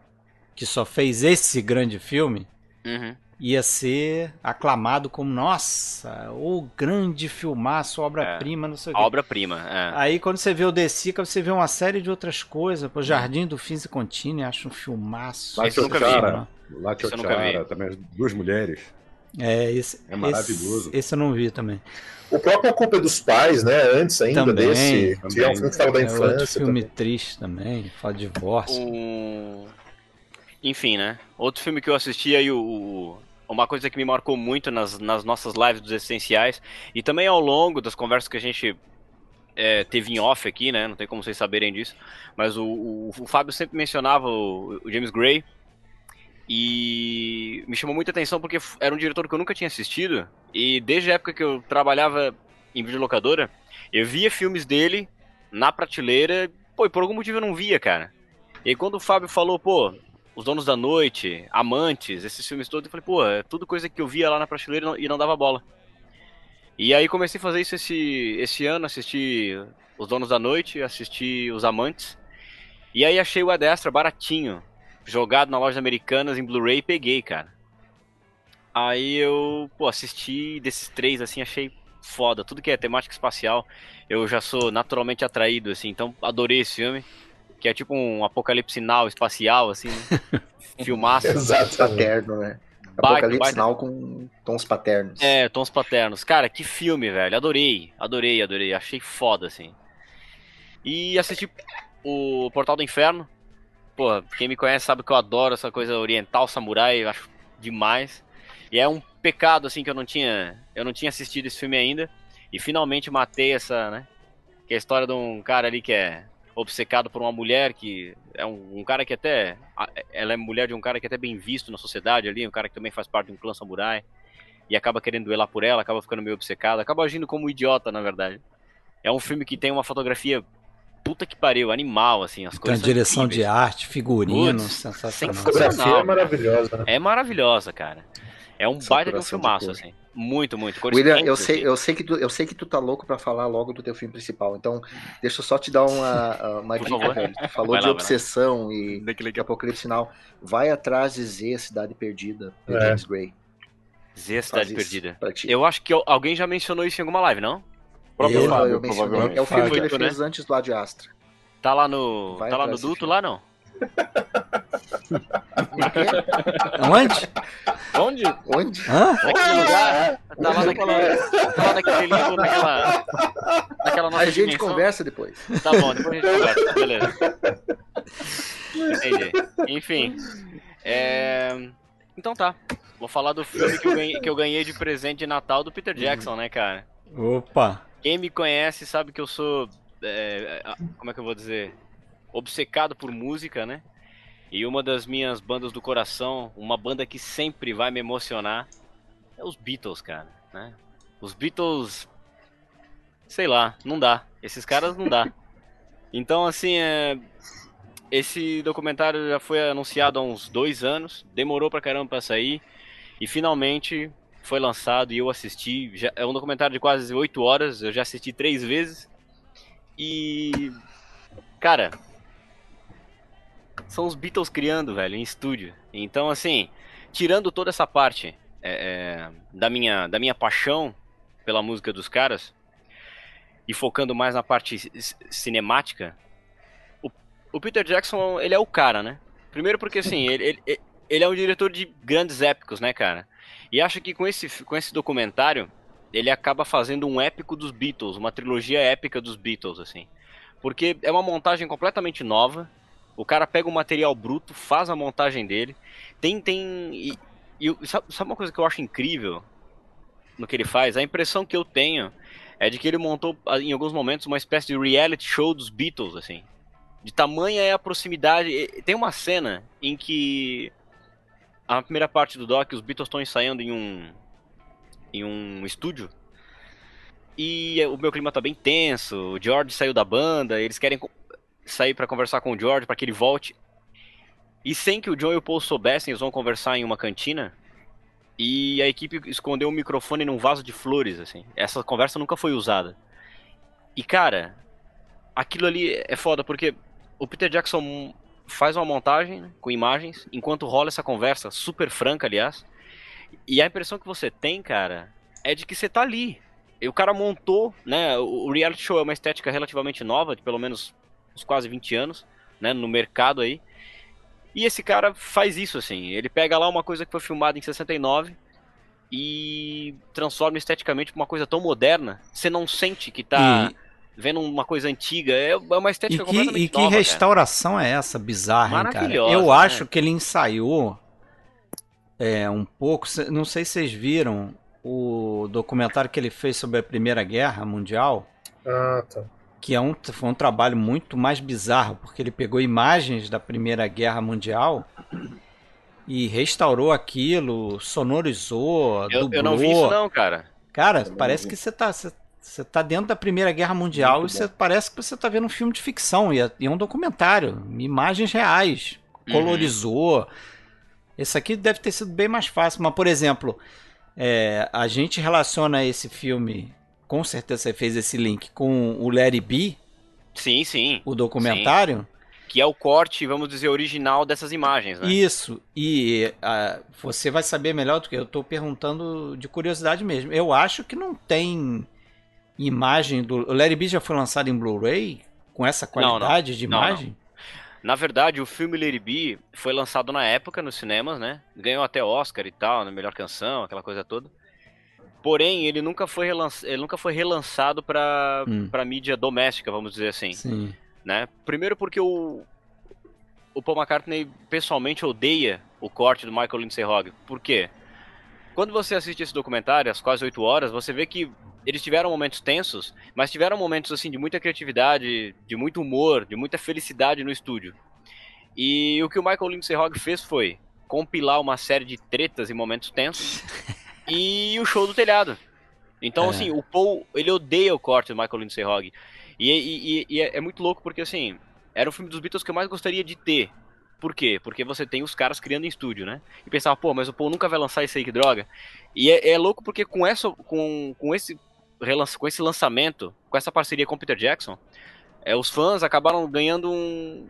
que só fez esse grande filme, uhum. Ia ser aclamado como, nossa, o grande filmaço, obra-prima, não sei o quê. Obra-prima, é. Aí quando você vê o The Sica, você vê uma série de outras coisas. Pô, Jardim do Fins e Contini, acho um filmaço. Nunca vi. Lá Esse eu nunca vi. Chara, também as duas mulheres. É, esse, É maravilhoso. Esse, esse eu não vi também. O próprio A Culpa é dos Pais, né? Antes ainda Também, desse. também. que é um filme que estava da é outro infância. filme também. triste também, fala de divórcio. Um... Enfim, né? Outro filme que eu assisti aí, o, o- uma coisa que me marcou muito nas, nas nossas lives dos essenciais e também ao longo das conversas que a gente é, teve em off aqui, né? Não tem como vocês saberem disso, mas o, o, o Fábio sempre mencionava o, o James Gray e me chamou muita atenção porque era um diretor que eu nunca tinha assistido e desde a época que eu trabalhava em videolocadora, eu via filmes dele na prateleira, pô, e por algum motivo eu não via, cara. E quando o Fábio falou, pô, Os Donos da Noite, Amantes, esses filmes todos, eu falei, pô, é tudo coisa que eu via lá na prateleira e não- e não dava bola. E aí comecei a fazer isso esse, esse ano, assisti Os Donos da Noite, assisti Os Amantes. E aí achei o Ad Astra baratinho, jogado na loja Americanas em Blu-ray e peguei, cara. Aí eu, pô, assisti desses três, assim, achei foda. Tudo que é temática espacial, eu já sou naturalmente atraído, assim, então adorei esse filme. Que é tipo um apocalipse sinal espacial, assim, né? Filmaço. Exatamente. Paterno, né? Apocalipse baita. Sinal com tons paternos. É, Tons Paternos. Cara, que filme, velho. Adorei, adorei, adorei. Achei foda, assim. E assisti o Portal do Inferno. Pô, quem me conhece sabe que eu adoro essa coisa oriental, samurai, eu acho demais. E é um pecado, assim, que eu não tinha. Eu não tinha assistido esse filme ainda. E finalmente matei essa, né? Que é a história de um cara ali que é obcecado por uma mulher que é um, um cara que até ela é mulher de um cara que é até bem visto na sociedade ali, um cara que também faz parte de um clã samurai e acaba querendo duelar por ela, acaba ficando meio obcecado, acaba agindo como um idiota, na verdade. É um filme que tem uma fotografia puta que pariu, animal assim, as Tem a coisas. são direção de incríveis. arte, figurino, Putz, sensacional. A fotografia Sensacional. é maravilhosa, né? É maravilhosa, cara. É um baita de um de filmaço cor. assim. Muito, muito. Cores William, eu sei, assim. eu, sei que tu, eu sei que tu tá louco pra falar logo do teu filme principal. Então, deixa eu só te dar uma, uma Por dica, velho. Tu falou Vai de lá, vai lá. obsessão e de Apocalipse Sinal. Vai atrás de Z, Cidade Perdida, do É. James Gray. Z, Faz Cidade Perdida. Eu acho que al- alguém já mencionou isso em alguma live, não? Eu- Fábio, eu mencionei. provavelmente. É o filme que ele né? fez antes do Ad Astra. Tá lá no. Vai tá lá no duto filme. lá não? Onde? Onde? Onde? Hã? Naquele lugar. Tá lá naquele. Tá lá naquele livro, naquela. Naquela nossa A gente dimensão. conversa depois. Tá bom, depois a gente conversa, beleza. Entendi. Enfim. é, Então tá. Vou falar do filme que eu, ganhei, que eu ganhei de presente de Natal do Peter Jackson, né, cara? Opa! Quem me conhece sabe que eu sou. é, como é que eu vou dizer? Obcecado por música, né? E uma das minhas bandas do coração, uma banda que sempre vai me emocionar, é os Beatles, cara. Né? Os Beatles. Sei lá, não dá. Esses caras não dá. Então, assim, é, esse documentário já foi anunciado há uns dois anos, demorou pra caramba pra sair, e finalmente foi lançado e eu assisti. Já, é um documentário de quase oito horas, eu já assisti três vezes. E. Cara. São os Beatles criando, velho, em estúdio. Então, assim, tirando toda essa parte é, é, da, minha, da minha paixão pela música dos caras e focando mais na parte cinemática, o, o Peter Jackson, ele é o cara, né? Primeiro porque, assim, ele, ele, ele é um diretor de grandes épicos, né, cara? E acho que com esse, com esse documentário, ele acaba fazendo um épico dos Beatles, uma trilogia épica dos Beatles, assim. Porque é uma montagem completamente nova. O cara pega o material bruto, faz a montagem dele. Tem, tem. E, e sabe, sabe uma coisa que eu acho incrível no que ele faz? A impressão que eu tenho é de que ele montou, em alguns momentos, uma espécie de reality show dos Beatles, assim. De tamanha é a proximidade. Tem uma cena em que. A primeira parte do doc, os Beatles estão ensaiando em um. em um estúdio. E o meu clima tá bem tenso. O George saiu da banda, eles querem sair pra conversar com o George para que ele volte. E sem que o John e o Paul soubessem, eles vão conversar em uma cantina. E a equipe escondeu o microfone num vaso de flores, assim. Essa conversa nunca foi usada. E cara, aquilo ali é foda porque o Peter Jackson faz uma montagem né, com imagens enquanto rola essa conversa super franca, aliás. E a impressão que você tem, cara, é de que você tá ali. E o cara montou, né? O reality show é uma estética relativamente nova, de pelo menos uns quase 20 anos, né? No mercado aí. E esse cara faz isso, assim. Ele pega lá uma coisa que foi filmada em 69 e transforma esteticamente pra uma coisa tão moderna. Você não sente que tá. E- Vendo uma coisa antiga, é é uma E estética que, completamente e que nova, cara. restauração é essa bizarra, hein, cara? Maravilhosa, Eu né? acho que ele ensaiou é, um pouco. Não sei se vocês viram o documentário que ele fez sobre a Primeira Guerra Mundial, Ah, tá. Que é um, foi um trabalho muito mais bizarro, porque ele pegou imagens da Primeira Guerra Mundial e restaurou aquilo, sonorizou, Eu, dublou. eu não vi isso, não, cara. Cara, Também parece que você tá, você, você tá dentro da Primeira Guerra Mundial Muito e você, parece que você tá vendo um filme de ficção. E é, e é um documentário. Imagens reais. Uhum. Colorizou. Esse aqui deve ter sido bem mais fácil. Mas, por exemplo, é, a gente relaciona esse filme. Com certeza você fez esse link com o Larry B, Sim, sim. o documentário. Que é o corte, vamos dizer, original dessas imagens, né? Isso, e ah, você vai saber melhor do que eu estou perguntando de curiosidade mesmo. Eu acho que não tem imagem do. O Larry B já foi lançado em Blu-ray com essa Não, não. qualidade de Não, imagem? Na verdade, o filme Lady B foi lançado na época nos cinemas, né? Ganhou até Oscar e tal, na melhor canção, aquela coisa toda. Porém, ele nunca foi, relanç... ele nunca foi relançado para Hum. mídia doméstica, vamos dizer assim, Sim. né? Primeiro porque o o Paul McCartney pessoalmente odeia o corte do Michael Lindsay Hogg. Por quê? Quando você assiste esse documentário, às quase 8 horas, você vê que eles tiveram momentos tensos, mas tiveram momentos assim de muita criatividade, de muito humor, de muita felicidade no estúdio. E o que o Michael Lindsay Hogg fez foi compilar uma série de tretas e momentos tensos e o show do telhado. Então, É. assim, o Paul, ele odeia o corte do Michael Lindsay Hogg. E, e- e- é, é muito louco porque, assim, era o filme dos Beatles que eu mais gostaria de ter. Por quê? Porque você tem os caras criando em estúdio, né? E pensava, pô, mas o Paul nunca vai lançar isso aí, que droga. E é, é louco porque com, essa, com, com, esse, com esse lançamento, com essa parceria com o Peter Jackson, é, os fãs acabaram ganhando um-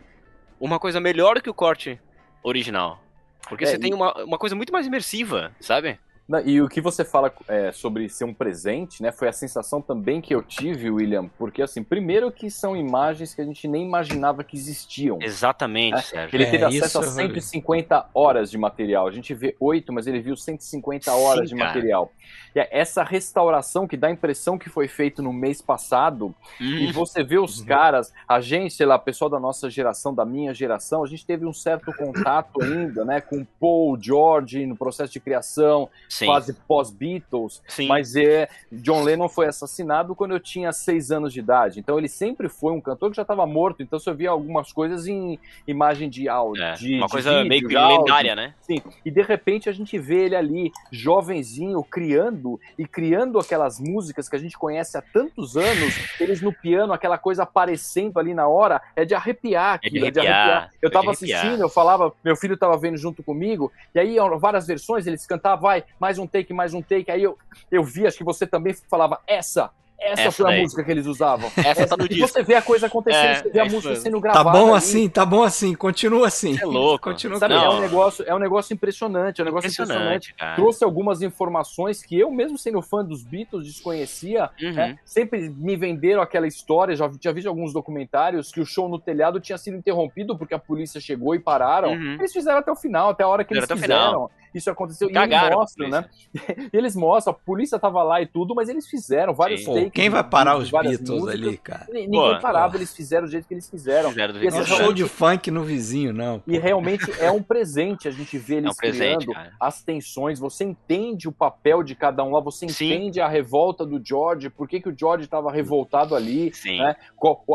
uma coisa melhor que o corte original. Porque É, você e- tem uma, uma coisa muito mais imersiva, sabe? E o que você fala é, sobre ser um presente, né? Foi a sensação também que eu tive, William, porque assim, primeiro que são imagens que a gente nem imaginava que existiam. Exatamente, É, Sérgio. Ele É, teve isso acesso a eu- 150 horas de material. A gente vê 8, mas ele viu 150 horas Sim, de cara. material. E é essa restauração que dá a impressão que foi feito no mês passado, e Hum, você vê os caras, a gente, sei lá, pessoal da nossa geração, da minha geração, a gente teve um certo contato ainda, né, com Paul, George, no processo de criação, sim, quase pós-Beatles, sim. mas é, John Lennon foi assassinado quando eu tinha seis anos de idade. Então ele sempre foi um cantor que já estava morto. Então você via algumas coisas em imagem de áudio. É, de, uma de coisa vídeo, meio que lendária, né? Sim. E de repente a gente vê ele ali, jovenzinho, criando e criando aquelas músicas que a gente conhece há tantos anos, eles no piano, aquela coisa aparecendo ali na hora, é de arrepiar É de aquilo, é de arrepiar, arrepiar. Eu de tava arrepiar. assistindo, eu falava, meu filho tava vendo junto comigo, e aí várias versões, eles cantavam, vai, mais um take, mais um take, aí eu, eu vi, acho que você também falava, essa, essa, Essa foi a daí. música que eles usavam. Essa tá no e disco. você vê a coisa acontecendo, É, você vê a é isso música mesmo. sendo Tá gravada. bom ali. assim, tá bom assim, continua assim. É louco. Continua Sabe, Não. é um negócio, é um negócio impressionante, é um negócio impressionante. Impressionante. Trouxe algumas informações que eu, mesmo sendo fã dos Beatles, desconhecia. Uhum. né? Sempre me venderam aquela história, já tinha visto alguns documentários que o show no telhado tinha sido interrompido porque a polícia chegou e pararam. Uhum. Eles fizeram até o final, até a hora que Fizeram eles até o final. fizeram. Isso aconteceu. Cagaram e mostram, né? E eles mostram, a polícia tava lá e tudo, mas eles fizeram vários Sim. Pô, takes. quem vai parar os Beatles músicas. ali, cara? Ni- Ninguém Pô, parava, pô. eles fizeram do jeito que eles fizeram. Fizeram do E é que show de funk no vizinho, não. E realmente é um presente a gente vê eles É um presente, criando cara. as tensões, você entende o papel de cada um lá, você Sim. entende a revolta do George, por que, que o George estava revoltado ali, Sim. né?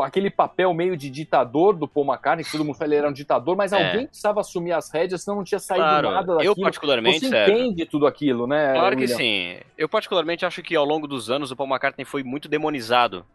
Aquele papel meio de ditador do Paul McCartney, que todo mundo fala que ele era um ditador, mas É. alguém precisava assumir as rédeas, senão não tinha saído Claro, nada eu daquilo. Particularmente, Você entende tudo aquilo, né? Claro que William? sim. Eu particularmente acho que ao longo dos anos o Paul McCartney foi muito demonizado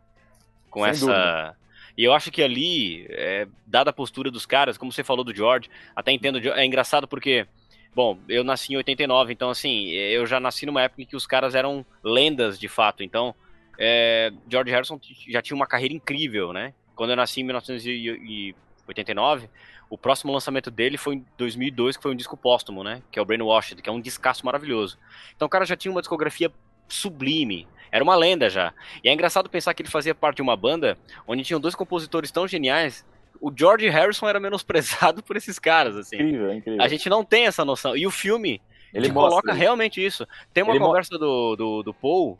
com Sem essa. dúvida. E eu acho que ali, é, dada a postura dos caras, como você falou do George, até entendo, é engraçado porque, bom, eu nasci em 89, então assim, eu já nasci numa época em que os caras eram lendas de fato, então é, George Harrison já tinha uma carreira incrível, né? Quando eu nasci em 1989, o próximo lançamento dele foi em 2002, que foi um disco póstumo, né? Que é o Brainwashed, que é um discaço maravilhoso. Então o cara já tinha uma discografia sublime. Era uma lenda já. E é engraçado pensar que ele fazia parte de uma banda onde tinham dois compositores tão geniais. O George Harrison era menosprezado por esses caras, assim. Incrível, incrível. A gente não tem essa noção. E o filme, Ele coloca isso. realmente isso. Tem uma Ele conversa do, do, do Paul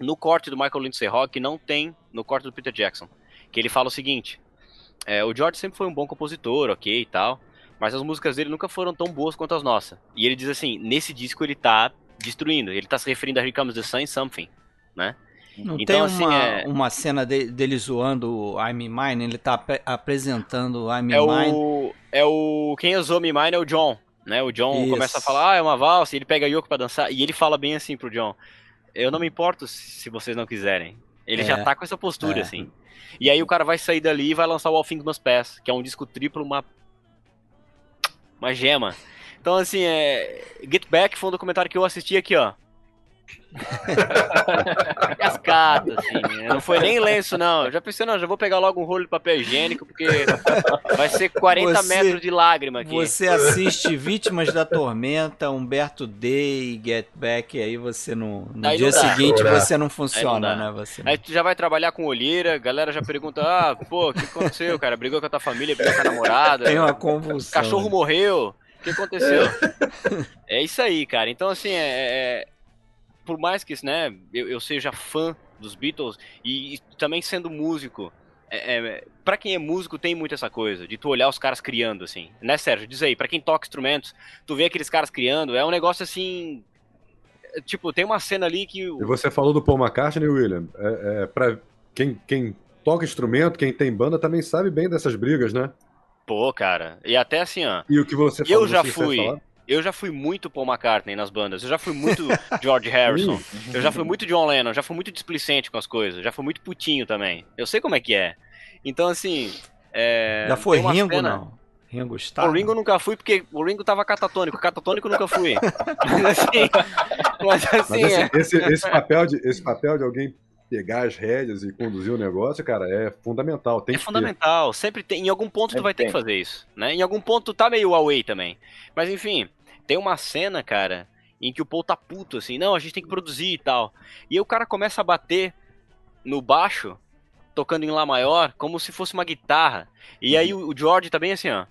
no corte do Michael Lindsay Rock que não tem no corte do Peter Jackson. Que ele fala o seguinte: é, o George sempre foi um bom compositor, ok e tal, mas as músicas dele nunca foram tão boas quanto as nossas. E ele diz assim: nesse disco ele tá destruindo. Ele tá se referindo a Here Comes the Sun e Something, né? Não Então, tem assim, uma, é- uma cena de- dele zoando o I'm Mine, ele tá apre- apresentando o I'm É Mine. o, é o. Quem usou Me Mine é o John. Né? O John Isso. começa a falar, ah, é uma valsa, ele pega a Yoko pra dançar, e ele fala bem assim pro John: Eu não me importo se vocês não quiserem. Ele É. já tá com essa postura, É. assim. E aí o cara vai sair dali e vai lançar o All Things Must Pass, que é um disco triplo, uma. Uma gema. Então, assim, é. Get Back foi um documentário que eu assisti aqui, ó. Cascata, assim. né? Não foi nem lenço, não. Eu já pensei, não, já vou pegar logo um rolo de papel higiênico, porque vai ser 40 Você- metros de lágrima aqui. Você assiste Vítimas da Tormenta, Humberto Day, Get Back, e aí você no, no Aí dia não seguinte você não Aí funciona, não dá. né? Você Aí tu já vai trabalhar com olheira, a galera já pergunta, ah, pô, o que aconteceu, cara? Brigou com a tua família, brigou com a namorada, tem uma convulsão. cachorro né? morreu, o que aconteceu? é isso aí, cara. Então, assim, é, é- por mais que né, eu, eu seja fã dos Beatles e, e também sendo músico, é, é, para quem é músico tem muito essa coisa de tu olhar os caras criando, assim, né, Sérgio? Diz aí, pra quem toca instrumentos, tu vê aqueles caras criando, é um negócio assim. é, Tipo, tem uma cena ali que. o- E você falou do Paul McCartney, William. É, é, pra quem, quem toca instrumento, quem tem banda, também sabe bem dessas brigas, né? Pô, cara. E até assim, ó. E o que você Eu falou, já você quer fui. falar? Eu já fui muito Paul McCartney nas bandas. Eu já fui muito George Harrison. Eu já fui muito John Lennon. Já fui muito displicente com as coisas. Já fui muito putinho também. Eu sei como é que é. Então, assim. é, Já foi Ringo, cena- não? Ringo Starr? O Ringo nunca fui porque o Ringo tava catatônico. Catatônico nunca fui. Mas assim. Mas assim. Mas é- esse- esse papel de, esse papel de alguém pegar as rédeas e conduzir o negócio, cara, é fundamental. Tem É que fundamental, sempre tem. Em algum ponto tu Sempre vai ter tem. que fazer isso, né? Em algum ponto tu tá meio away também. Mas enfim, tem uma cena, cara, em que o Paul tá puto, assim, não, a gente tem que produzir e tal. E aí o cara começa a bater no baixo, tocando em Lá maior, como se fosse uma guitarra. E aí o o George tá bem assim, ó,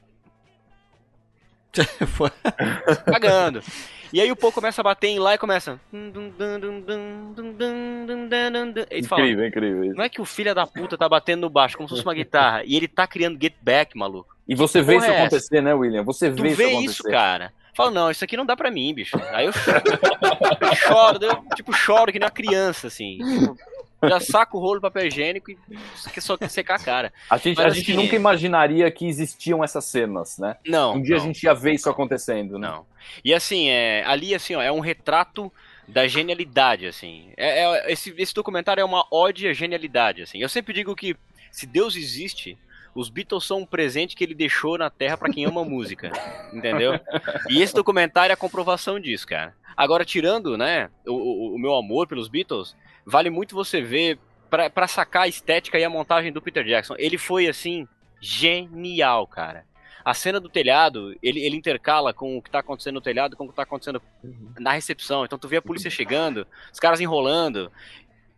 Cagando. E aí o Paul começa a bater em Lá e começa. Eles falam, Incrível, incrível. isso. não é que o filho da puta tá batendo no baixo como se fosse uma guitarra. E ele tá criando Get Back, maluco. E você vê isso é acontecer, né, William? Você Tu vê, vê isso isso, acontecer. cara. Fala, não, isso aqui não dá pra mim, bicho. Aí eu, eu choro, eu, tipo, choro que nem uma criança, assim. Tipo, já saco o rolo de papel higiênico e que só quer secar a cara. A gente, Mas a gente assim- nunca imaginaria que existiam essas cenas, né? Não. Um dia não, a gente ia ver isso acontecendo, né? Não. E assim, é, ali, assim, ó, é um retrato da genialidade, assim. É, é- esse, esse documentário é uma ode à genialidade, assim. Eu sempre digo que se Deus existe, os Beatles são um presente que ele deixou na Terra pra quem ama música, entendeu? E esse documentário é a comprovação disso, cara. Agora, tirando, né, o, o- o meu amor pelos Beatles, vale muito você ver pra, pra sacar a estética e a montagem do Peter Jackson. Ele foi, assim, genial, cara. A cena do telhado, ele, ele intercala com o que tá acontecendo no telhado com o que tá acontecendo na recepção. Então tu vê a polícia chegando, os caras enrolando.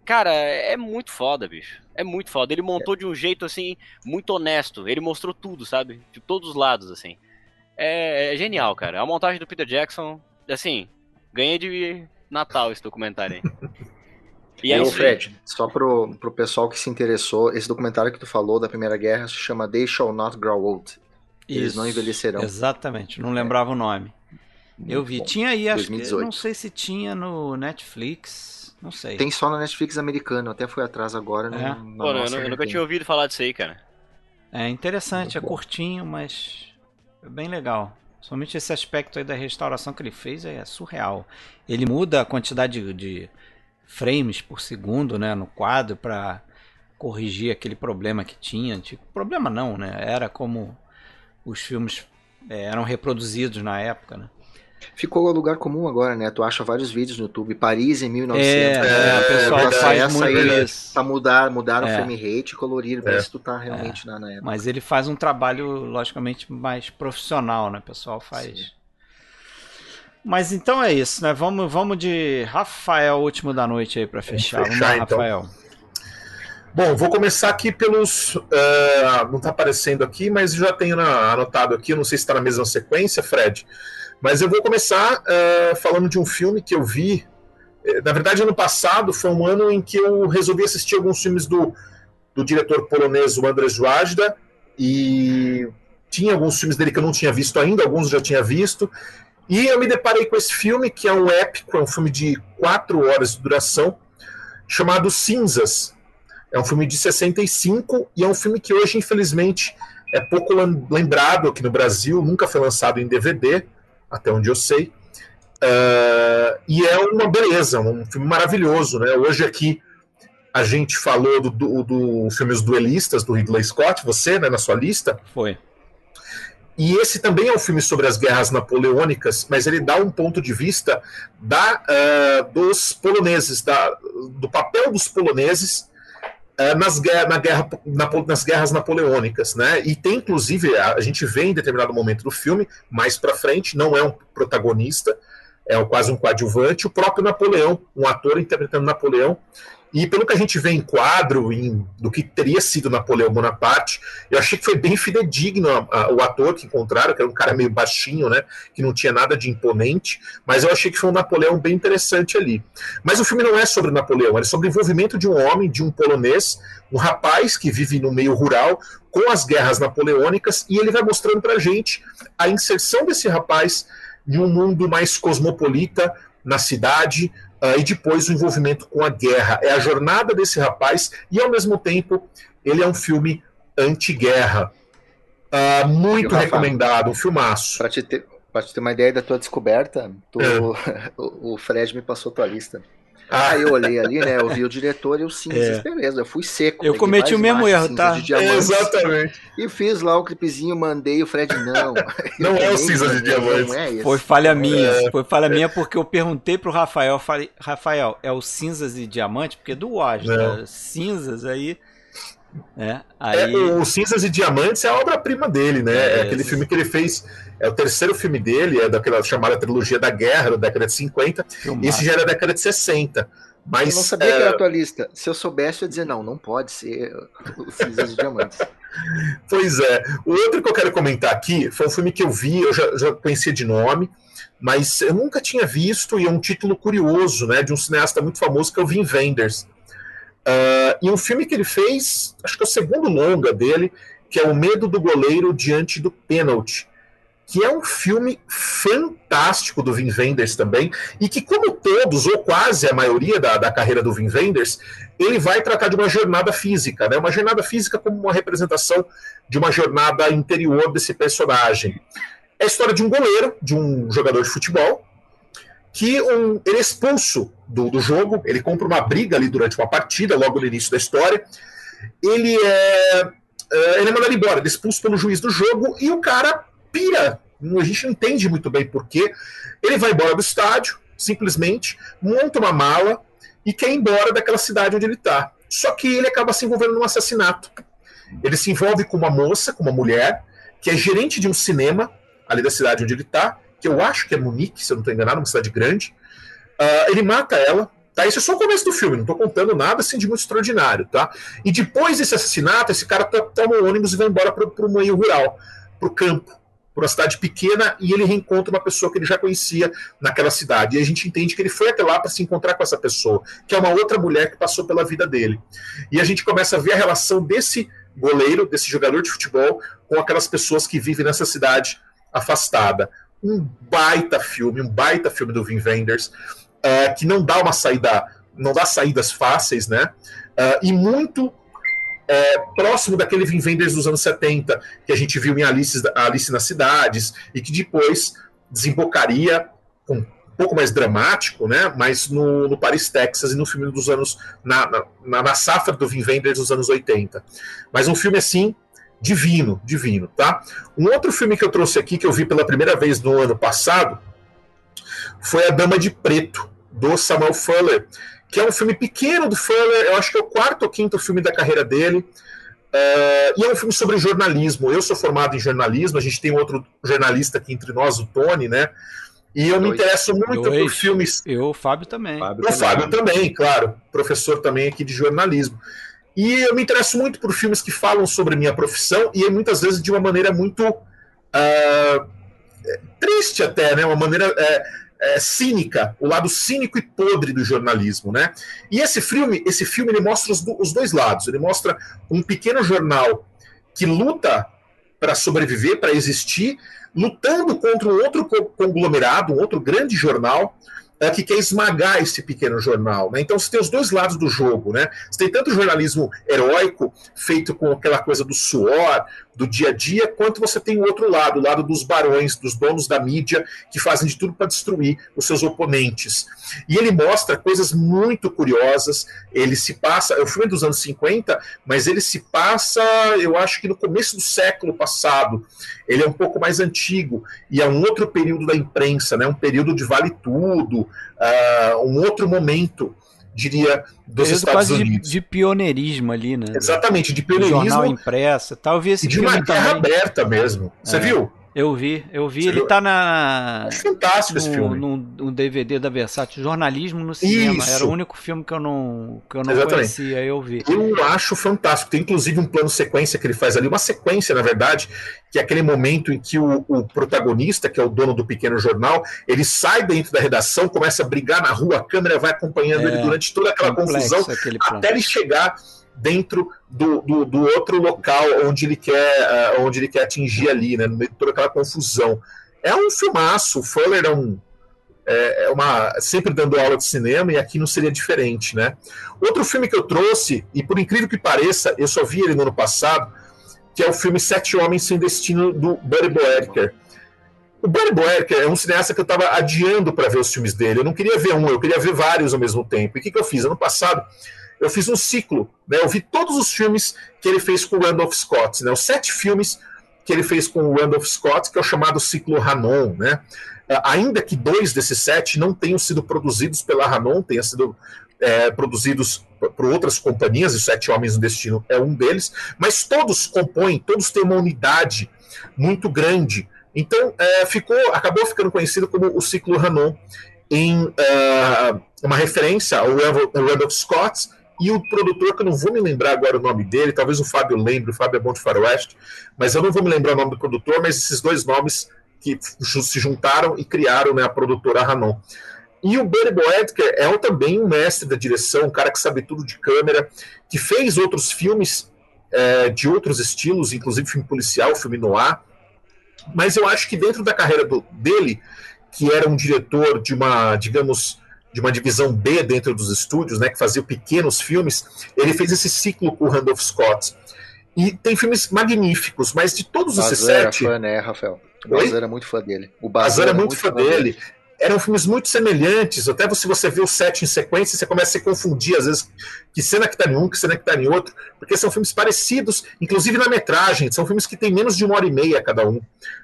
Cara, é muito foda, bicho. É muito foda. Ele montou de um jeito, assim, muito honesto. Ele mostrou tudo, sabe? De todos os lados, assim. É, é genial, cara. A montagem do Peter Jackson, assim, ganhei de Natal esse documentário aí. E é aí. Fred, só pro, pro pessoal que se interessou, esse documentário que tu falou da Primeira Guerra se chama They Shall Not Grow Old. Eles Isso, não envelhecerão. Exatamente, não lembrava o nome. Eu vi. bom. Tinha aí, acho que. 2018. Não sei se tinha no Netflix. Não sei. Tem só na Netflix americano, até fui atrás agora. Não, É? na Pô, eu, nossa eu nunca tinha ouvido falar disso aí, cara. É interessante, é Muito bom. curtinho, mas é bem legal. Somente esse aspecto aí da restauração que ele fez é surreal. Ele muda a quantidade de, de frames por segundo, né, no quadro para corrigir aquele problema que tinha. Tipo, problema não, né? Era como os filmes é, eram reproduzidos na época, né? Ficou lugar comum agora, né? Tu acha vários vídeos no YouTube. Paris em 1900. É, né? é, o pessoal Essa- faz essa muito aí, isso. Pra mudar, mudar o É. frame rate e colorir, ver se tu tá realmente na, na época. Mas ele faz um trabalho, logicamente, mais profissional, né? O pessoal faz. Sim. Mas então é isso, né? Vamos, vamos de Rafael, último da noite aí pra fechar. Vamos fechar, lá, então. Rafael. Bom, vou começar aqui pelos. eh, não está aparecendo aqui, mas já tenho na- anotado aqui. Não sei se está na mesma sequência, Fred. Mas eu vou começar eh, falando de um filme que eu vi. eh, Na verdade, ano passado foi um ano em que eu resolvi assistir alguns filmes do, do diretor polonês, o Andrzej Wajda, e tinha alguns filmes dele que eu não tinha visto ainda, alguns eu já tinha visto. E eu me deparei com esse filme, que é um épico, é um filme de quatro horas de duração, chamado Cinzas. É um filme de 65 e é um filme que hoje, infelizmente, é pouco lem- lembrado aqui no Brasil, nunca foi lançado em DVD, até onde eu sei. Ah, e é uma beleza, um filme maravilhoso. Né? Hoje aqui a gente falou do, do, do filme Os Duelistas, do Ridley Scott, você, né, na sua lista. Foi. E esse também é um filme sobre as guerras napoleônicas, mas ele dá um ponto de vista da, ah, dos poloneses, da, do papel dos poloneses ah, nas, guerra, na guerra, napo- nas guerras napoleônicas, né? E tem inclusive a, a gente vê em determinado momento do filme, mais para frente, não é um protagonista, é quase um coadjuvante, o próprio Napoleão, um ator interpretando Napoleão. E pelo que a gente vê em quadro, em, do que teria sido Napoleão Bonaparte, eu achei que foi bem fidedigno a- a- o ator que encontraram, que era um cara meio baixinho, né? Que não tinha nada de imponente, mas eu achei que foi um Napoleão bem interessante ali. Mas o filme não é sobre Napoleão, é sobre o envolvimento de um homem, de um polonês, um rapaz que vive no meio rural com as guerras napoleônicas, e ele vai mostrando pra gente a inserção desse rapaz em um mundo mais cosmopolita, na cidade, ah, e depois o envolvimento com a guerra. É a jornada desse rapaz, e ao mesmo tempo ele é um filme anti-guerra. Ah, muito Rafa? recomendado, um filmaço. Pra te, ter, te ter uma ideia da tua descoberta, tu- É. o, o Fred me passou tua lista. Ah, eu olhei ali, né? Eu vi o diretor e o cinzas, É. beleza. Eu fui seco. Eu cometi o mesmo erro, cinzas tá? de diamantes exatamente. E fiz lá o clipezinho, mandei o Fred, não. Não é o cinzas de diamantes. Não é esse. Foi falha minha. Foi falha minha porque eu perguntei pro Rafael, falei, Rafael, é o cinzas e diamante? Porque do Wajda, cinzas aí. Né? Aí. É, o Cinzas e Diamantes é a obra-prima dele, né? É, É, aquele filme que ele fez. É o terceiro filme dele, é daquela chamada trilogia da guerra, da década de 50. filmaço. Esse já era da década de 60. Mas. Eu não sabia é, que era a tua lista. Se eu soubesse, eu ia dizer, não, não pode ser o cinzas de diamantes. Pois é. O outro que eu quero comentar aqui foi um filme que eu vi, eu já, já conhecia de nome, mas eu nunca tinha visto, e é um título curioso, né? De um cineasta muito famoso que é o Wim Wenders. Ah, e um filme que ele fez, acho que é o segundo longa dele, que é O Medo do Goleiro Diante do Pênalti. Que é um filme fantástico do Wim Wenders também, e que, como todos, ou quase a maioria da, da carreira do Wim Wenders, ele vai tratar de uma jornada física, né? Uma jornada física como uma representação de uma jornada interior desse personagem. É a história de um goleiro, de um jogador de futebol, que um, ele é expulso do, do jogo, ele compra uma briga ali durante uma partida, logo no início da história. Ele é, é, ele é mandado embora, ele é expulso pelo juiz do jogo e o cara pira. A gente não entende muito bem porquê. Ele vai embora do estádio, simplesmente, monta uma mala e quer ir embora daquela cidade onde ele está. Só que ele acaba se envolvendo num assassinato. Ele se envolve com uma moça, com uma mulher, que é gerente de um cinema ali da cidade onde ele está, que eu acho que é Munique, se eu não estou enganado, uma cidade grande. Ah, ele mata ela. Tá, isso é só o começo do filme, não estou contando nada assim de muito extraordinário, tá? E depois desse assassinato, esse cara to- toma o ônibus e vai embora para o meio rural, para o campo, para uma cidade pequena, e ele reencontra uma pessoa que ele já conhecia naquela cidade. E a gente entende que ele foi até lá para se encontrar com essa pessoa, que é uma outra mulher que passou pela vida dele. E a gente começa a ver a relação desse goleiro, desse jogador de futebol, com aquelas pessoas que vivem nessa cidade afastada. Um baita filme, um baita filme do Wim Wenders, eh, que não dá uma saída, não dá saídas fáceis, né? Eh, e muito eh, próximo daquele Wim Wenders dos anos 70, que a gente viu em Alice, Alice nas Cidades, e que depois desembocaria com um pouco mais dramático, né? Mas no, no Paris, Texas e no filme dos anos. Na, na, na safra do Wim Wenders dos anos 80. Mas um filme assim. Divino, divino, tá? Um outro filme que eu trouxe aqui, que eu vi pela primeira vez no ano passado, foi A Dama de Preto, do Samuel Fuller, que é um filme pequeno do Fuller, eu acho que é o quarto ou quinto filme da carreira dele. Uh, e é um filme sobre jornalismo. Eu sou formado em jornalismo, a gente tem outro jornalista aqui entre nós, o Tony, né? E eu me interesso muito por filmes. Eu, o Fábio também. Fábio o também. Fábio também, claro. Professor também aqui de jornalismo. E eu me interesso muito por filmes que falam sobre minha profissão e muitas vezes de uma maneira muito uh, triste até, né? Uma maneira é, é, cínica, o lado cínico e podre do jornalismo, né? E esse filme, esse filme ele mostra os, os dois lados. Ele mostra um pequeno jornal que luta para sobreviver, para existir, lutando contra um outro conglomerado, um outro grande jornal, é, que quer esmagar esse pequeno jornal. Né? Então você tem os dois lados do jogo. Né? Você tem tanto jornalismo heróico, feito com aquela coisa do suor, do dia a dia, quanto você tem o outro lado, o lado dos barões, dos donos da mídia, que fazem de tudo para destruir os seus oponentes. E ele mostra coisas muito curiosas. Ele se passa, é o filme dos anos 50, mas ele se passa, eu acho que no começo do século passado. Ele é um pouco mais antigo e é um outro período da imprensa, né? um período de vale tudo, uh, um outro momento diria, dos Período Estados Unidos. De, de, pioneirismo ali, né? Exatamente, de pioneirismo. Jornal impresso, talvez e de uma guerra também. aberta mesmo. Você é. viu? Eu vi, eu vi. Você ele viu? tá na. Acho fantástico no, esse filme. No, DVD da Versátil, jornalismo no cinema. Isso. Era o único filme que eu não, que eu não conhecia, eu vi. Eu acho fantástico. Tem inclusive um plano sequência que ele faz ali, uma sequência, na verdade, que é aquele momento em que o, o protagonista, que é o dono do pequeno jornal, ele sai dentro da redação, começa a brigar na rua, a câmera vai acompanhando é, ele durante toda aquela confusão, até ele chegar dentro do, do, do, outro local onde ele quer, uh, onde ele quer atingir ali, né, no meio de toda aquela confusão. É um filmaço, o Fuller é um é, é uma sempre dando aula de cinema e aqui não seria diferente, né? Outro filme que eu trouxe e por incrível que pareça, eu só vi ele no ano passado, que é o filme Sete Homens Sem Destino do Buddy Boerker. O Buddy Boerker é um cineasta que eu estava adiando para ver os filmes dele. Eu não queria ver um, eu queria ver vários ao mesmo tempo. E o que, que eu fiz? Ano passado eu fiz um ciclo, né? Eu vi todos os filmes que ele fez com o Randolph Scott, né? Os sete filmes que ele fez com o Randolph Scott, que é o chamado ciclo Hanon, né? Ah, ainda que dois desses sete não tenham sido produzidos pela Hanon, tenham sido é, produzidos por outras companhias, e Sete Homens no Destino é um deles, mas todos compõem, todos têm uma unidade muito grande. Então, é, ficou, acabou ficando conhecido como o ciclo Hanon, em uh, uma referência ao Randolph Scott e o produtor, que eu não vou me lembrar agora o nome dele, talvez o Fábio lembre, o Fábio é bom de faroeste, mas eu não vou me lembrar o nome do produtor, mas esses dois nomes que se juntaram e criaram né, a produtora Hanon. E o Buddy Boedker é também um mestre da direção, um cara que sabe tudo de câmera, que fez outros filmes é, de outros estilos, inclusive filme policial, filme noir, mas eu acho que dentro da carreira do, dele, que era um diretor de uma, digamos, de uma divisão B dentro dos estúdios, né, que fazia pequenos filmes, ele fez esse ciclo com o Randolph Scott. E tem filmes magníficos, mas de todos os sete. Era fã, né, Rafael? O Bazar era muito fã dele. O Bazar era, era muito fã dele. dele eram filmes muito semelhantes, até se você vê o set em sequência, você começa a se confundir, às vezes, que cena que está em um, que cena que está em outro, porque são filmes parecidos, inclusive na metragem, são filmes que têm menos de uma hora e meia cada um,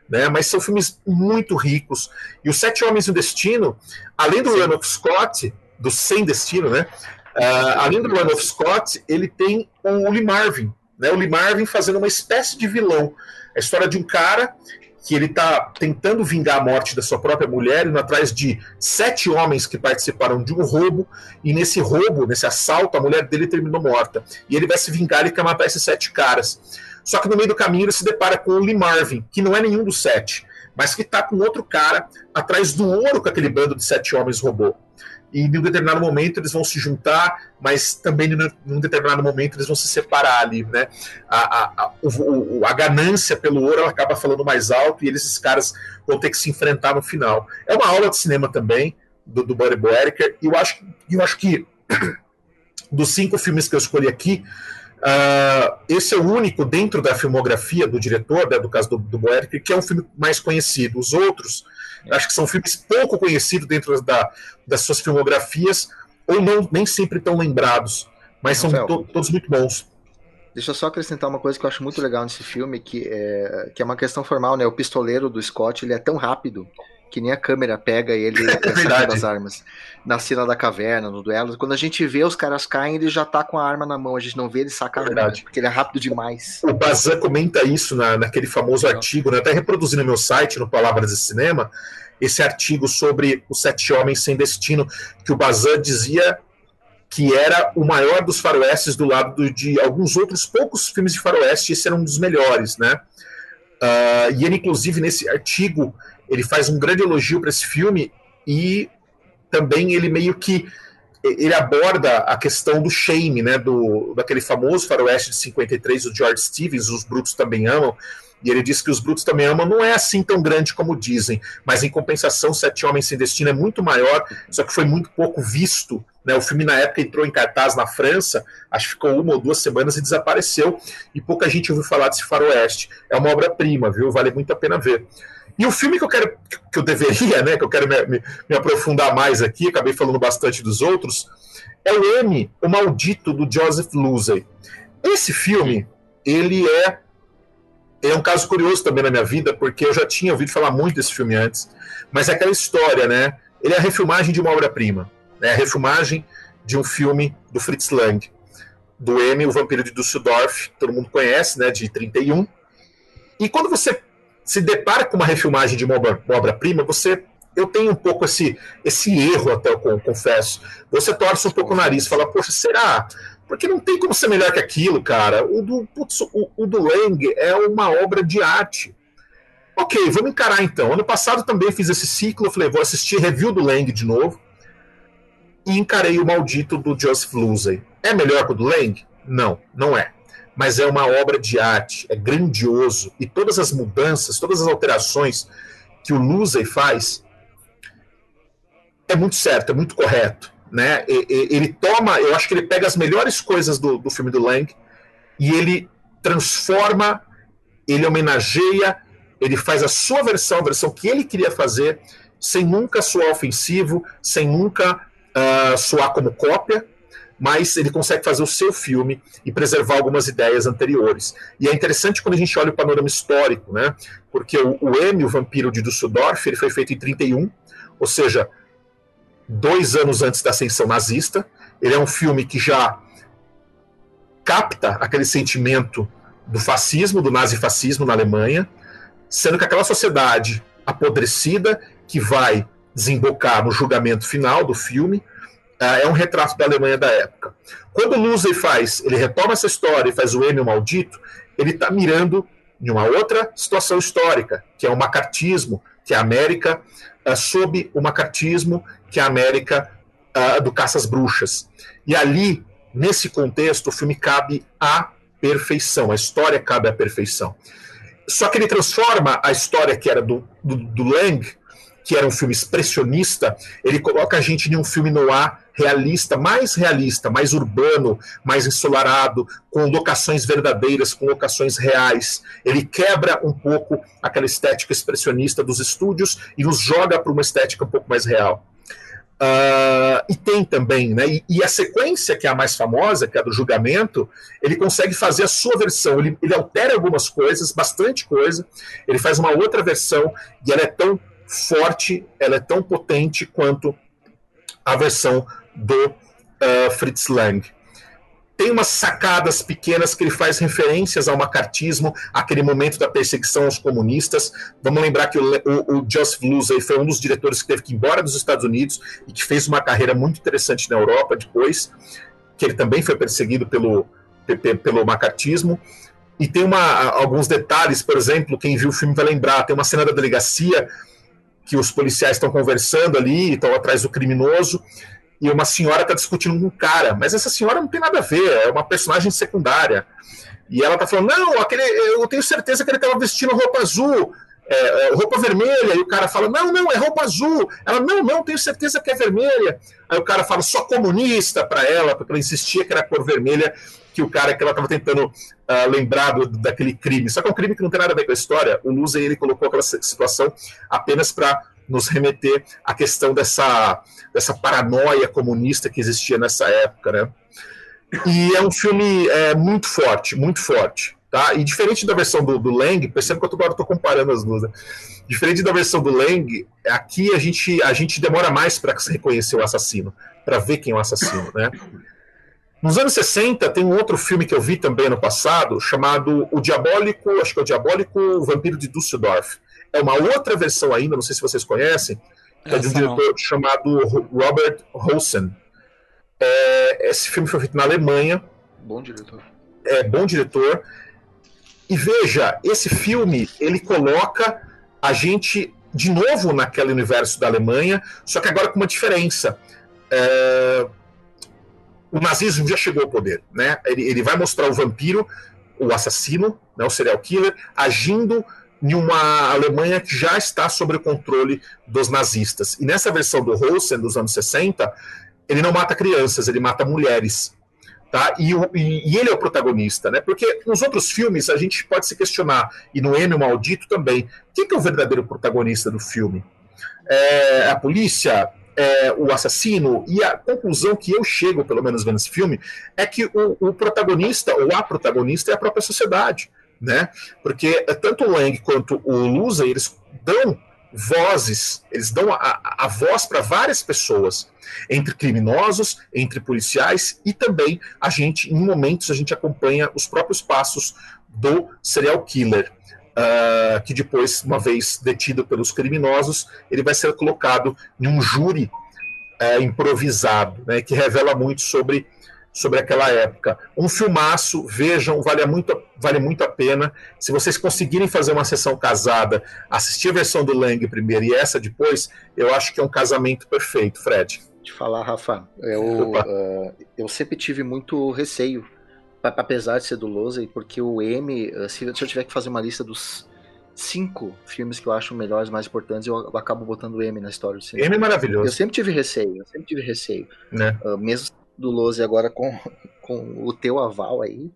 né? mas são filmes muito ricos. E os Sete Homens no Destino, além do of Scott, do Sem Destino, né? Uh, além do of Scott, ele tem o Lee Marvin, né? o Lee Marvin fazendo uma espécie de vilão. A história de um cara que ele está tentando vingar a morte da sua própria mulher, indo atrás de sete homens que participaram de um roubo, e nesse roubo, nesse assalto, a mulher dele terminou morta. E ele vai se vingar e quer matar esses sete caras. Só que no meio do caminho ele se depara com o Lee Marvin, que não é nenhum dos sete, mas que está com outro cara atrás do ouro que aquele bando de sete homens roubou e em um determinado momento eles vão se juntar, mas também em um determinado momento eles vão se separar ali, né? A, a, a, o, a ganância pelo ouro acaba falando mais alto e eles, esses caras vão ter que se enfrentar no final. É uma aula de cinema também, do, do Buddy Boeriker, e eu acho, eu acho que dos cinco filmes que eu escolhi aqui, uh, esse é o único dentro da filmografia do diretor, né, do caso do, do Boeriker, que é um filme mais conhecido. Os outros Acho que são filmes pouco conhecidos dentro da, das suas filmografias, ou não, nem sempre tão lembrados, mas são to, todos muito bons. Deixa eu só acrescentar uma coisa que eu acho muito legal nesse filme, que é, que é uma questão formal, né? O pistoleiro do Scott, ele é tão rápido que nem a câmera pega ele é das armas. Na cena da caverna, no duelo. Quando a gente vê os caras caem, ele já tá com a arma na mão. A gente não vê ele sacar é a arma, porque ele é rápido demais. O Bazan comenta isso na, naquele famoso artigo, né? até reproduzi no meu site, no Palavras de Cinema, esse artigo sobre os Sete Homens Sem Destino, que o Bazan dizia que era o maior dos faroestes do lado de alguns outros poucos filmes de faroeste, esse era um dos melhores, né? Uh, e ele, inclusive, nesse artigo, ele faz um grande elogio para esse filme e também ele meio que ele aborda a questão do shame, né, do, daquele famoso faroeste de 53 do George Stevens, Os Brutos Também Amam, e ele diz que Os Brutos Também Amam não é assim tão grande como dizem, mas em compensação Sete Homens Sem Destino é muito maior, só que foi muito pouco visto, né, o filme na época entrou em cartaz na França, acho que ficou uma ou duas semanas e desapareceu, e pouca gente ouviu falar desse faroeste, é uma obra-prima, viu, vale muito a pena ver. E o filme que eu quero, que eu deveria, né, que eu quero me, me, me aprofundar mais aqui, acabei falando bastante dos outros, é o M, o Maldito, do Joseph Losey. Esse filme, ele é, é um caso curioso também na minha vida, porque eu já tinha ouvido falar muito desse filme antes, mas é aquela história, né? Ele é a refilmagem de uma obra-prima, né? A refilmagem de um filme do Fritz Lang, do M, o Vampiro de Düsseldorf, todo mundo conhece, né, de 31. E quando você se depara com uma refilmagem de uma obra-prima, você eu tenho um pouco esse, esse erro, até eu confesso. Você torce um pouco o nariz, fala, poxa, será? Porque não tem como ser melhor que aquilo, cara. O do, putz, o, o do Lang é uma obra de arte. Ok, vamos encarar então. Ano passado também fiz esse ciclo, falei, vou assistir review do Lang de novo. E encarei o maldito do Joseph Losey. É melhor que o do Lang? Não, não é mas é uma obra de arte, é grandioso. E todas as mudanças, todas as alterações que o Lusey faz é muito certo, é muito correto. Né? Ele toma, eu acho que ele pega as melhores coisas do, do filme do Lang e ele transforma, ele homenageia, ele faz a sua versão, a versão que ele queria fazer, sem nunca soar ofensivo, sem nunca uh, soar como cópia, mas ele consegue fazer o seu filme e preservar algumas ideias anteriores. E é interessante quando a gente olha o panorama histórico, né? Porque o, o M, o Vampiro de Düsseldorf, ele foi feito em 31, ou seja, dois anos antes da ascensão nazista. Ele é um filme que já capta aquele sentimento do fascismo, do nazifascismo na Alemanha, sendo que aquela sociedade apodrecida que vai desembocar no julgamento final do filme é um retrato da Alemanha da época. Quando o Lusey faz, ele retoma essa história e faz o M maldito, ele está mirando em uma outra situação histórica, que é o macartismo, que é a América uh, sob o macartismo, que é a América uh, do caça às bruxas. E ali, nesse contexto, o filme cabe à perfeição, a história cabe à perfeição. Só que ele transforma a história que era do, do, do Lang, que era um filme expressionista, ele coloca a gente em um filme no ar realista, mais realista, mais urbano, mais ensolarado, com locações verdadeiras, com locações reais. Ele quebra um pouco aquela estética expressionista dos estúdios e nos joga para uma estética um pouco mais real. Uh, e tem também, né? E, e, a sequência, que é a mais famosa, que é a do julgamento, ele consegue fazer a sua versão. Ele, ele altera algumas coisas, bastante coisa. Ele faz uma outra versão e ela é tão forte, ela é tão potente quanto a versão do uh, Fritz Lang. Tem umas sacadas pequenas que ele faz referências ao macartismo, aquele momento da perseguição aos comunistas. Vamos lembrar que o, o, o Joseph foi um dos diretores que teve que ir embora dos Estados Unidos e que fez uma carreira muito interessante na Europa depois, que ele também foi perseguido pelo, pelo macartismo. E tem uma, alguns detalhes, por exemplo, quem viu o filme vai lembrar, tem uma cena da delegacia que os policiais estão conversando ali, estão atrás do criminoso, e uma senhora está discutindo com um cara, mas essa senhora não tem nada a ver, é uma personagem secundária. E ela está falando, não, aquele, eu tenho certeza que ele estava vestindo roupa azul, é, é, roupa vermelha, e o cara fala, não, não, é roupa azul. Ela, não, não, tenho certeza que é vermelha. Aí o cara fala, só comunista para ela, porque ela insistia que era cor vermelha, que o cara que ela estava tentando uh, lembrar do, daquele crime. Só que é um crime que não tem nada a ver com a história. O Lusa ele colocou aquela situação apenas para nos remeter à questão dessa, dessa paranoia comunista que existia nessa época, né? E é um filme é, muito forte, muito forte. Tá? E diferente da versão do, do Lang, percebe que eu agora estou comparando as duas. Né? Diferente da versão do Lang, aqui a gente, a gente demora mais para reconhecer o assassino, para ver quem é o assassino. Né? Nos anos 60, tem um outro filme que eu vi também no passado, chamado O Diabólico, acho que é o Diabólico Vampiro de Düsseldorf. É uma outra versão ainda, não sei se vocês conhecem, que é de um diretor não. chamado Robert Rosen. É, esse filme foi feito na Alemanha. Bom diretor. É, bom diretor. E veja, esse filme, ele coloca a gente de novo naquele universo da Alemanha, só que agora com uma diferença. É, o nazismo já chegou ao poder, né? Ele, ele vai mostrar o vampiro, o assassino, né, o serial killer, agindo em uma Alemanha que já está sob o controle dos nazistas. E nessa versão do Rosen, dos anos 60, ele não mata crianças, ele mata mulheres. Tá? E, e, e, ele é o protagonista, né? Porque nos outros filmes a gente pode se questionar, e no M Maldito também, quem que é o verdadeiro protagonista do filme? É a polícia? É o assassino? E a conclusão que eu chego, pelo menos vendo esse filme, é que o, o protagonista, ou a protagonista, é a própria sociedade, né? Porque tanto o Lang quanto o Lusa, eles dão vozes, eles dão a, a voz para várias pessoas, entre criminosos, entre policiais e também a gente, em momentos, a gente acompanha os próprios passos do serial killer. Uh, que depois, uma vez detido pelos criminosos, ele vai ser colocado em um júri uh, improvisado, né, que revela muito sobre sobre aquela época. Um filmaço, vejam, vale muito, vale muito a pena. Se vocês conseguirem fazer uma sessão casada, assistir a versão do Lang primeiro e essa depois, eu acho que é um casamento perfeito, Fred. Te falar, Rafa, eu, uh, eu sempre tive muito receio, apesar de ser do Losey, porque o M, ah, se eu tiver que fazer uma lista dos cinco filmes que eu acho melhores, mais importantes, eu acabo botando o M na história do cinema. M é maravilhoso. Eu sempre tive receio, eu sempre tive receio. Né? Uh, mesmo do Lose agora com, com o teu aval aí,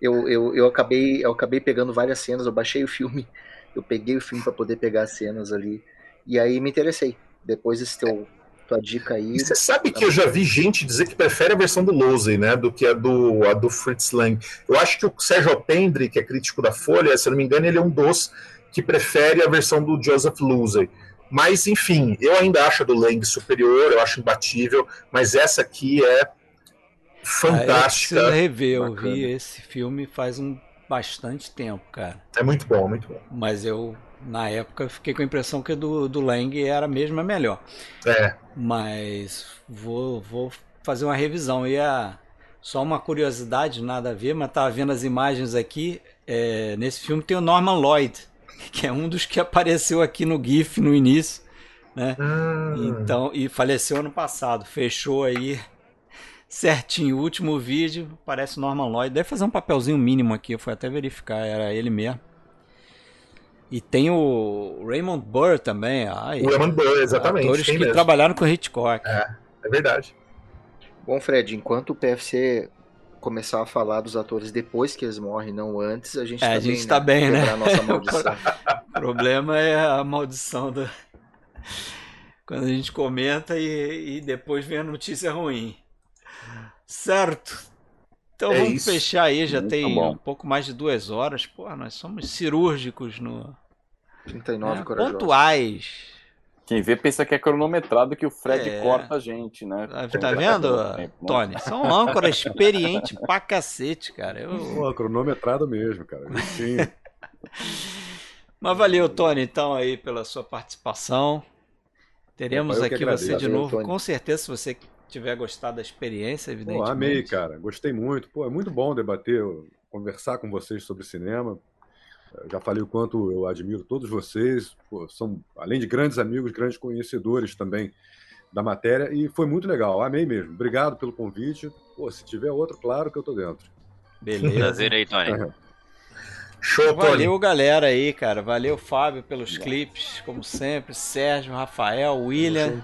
eu, eu, eu, acabei, eu acabei pegando várias cenas, eu baixei o filme, eu peguei o filme para poder pegar as cenas ali, e aí me interessei. Depois desse teu tua dica aí. você sabe que eu já vi gente dizer que prefere a versão do Lose, né, do que a do, a do Fritz Lang. Eu acho que o Sérgio Pendry, que é crítico da Folha, se eu não me engano, ele é um dos que prefere a versão do Joseph Losey. Mas, enfim, eu ainda acho a do Lang superior, eu acho imbatível, mas essa aqui é fantástica. Ah, eu rever, eu vi esse filme faz um bastante tempo, cara. É muito bom, muito bom. Mas eu, na época, fiquei com a impressão que do, do Lang era mesmo a melhor. É. Mas vou, vou fazer uma revisão. E a, só uma curiosidade, nada a ver, mas tava vendo as imagens aqui. É, nesse filme tem o Norman Lloyd, que é um dos que apareceu aqui no GIF no início. Né? Ah. Então, e faleceu ano passado. Fechou aí certinho. O último vídeo parece Norman Lloyd. Deve fazer um papelzinho mínimo aqui. Eu fui até verificar, era ele mesmo. E tem o Raymond Burr também. Ai, o Raymond Burr, exatamente. Atores que mesmo. trabalharam com Hitchcock. É, é verdade. Bom, Fred, enquanto o PFC começar a falar dos atores depois que eles morrem, não antes, a gente é, tá a gente bem, tá né? bem, né? Nossa maldição. o problema é a maldição do... quando a gente comenta e, e depois vem a notícia ruim. Certo. Então é vamos isso. fechar aí, já Muito tem bom. um pouco mais de duas horas. Pô, nós somos cirúrgicos no. 39 né? Pontuais. Quem vê pensa que é cronometrado que o Fred é... corta a gente, né? Tá, tá vendo, tempo, né? Tony? São âncora experiente pra cacete, cara. Eu... Pô, cronometrado mesmo, cara. Sim. Mas valeu, Tony, então, aí, pela sua participação. Teremos aqui você de novo. Com certeza, se você tiver gostado da experiência, evidentemente. Pô, amei, cara. Gostei muito. Pô, é muito bom debater, conversar com vocês sobre cinema. Eu já falei o quanto eu admiro todos vocês. Pô, são, além de grandes amigos, grandes conhecedores também da matéria. E foi muito legal. Amei mesmo. Obrigado pelo convite. Pô, se tiver outro, claro que eu tô dentro. Beleza. Prazer aí, Tony. Show, Valeu, galera aí, cara. Valeu, Fábio, pelos clipes, como sempre. Sérgio, Rafael, William.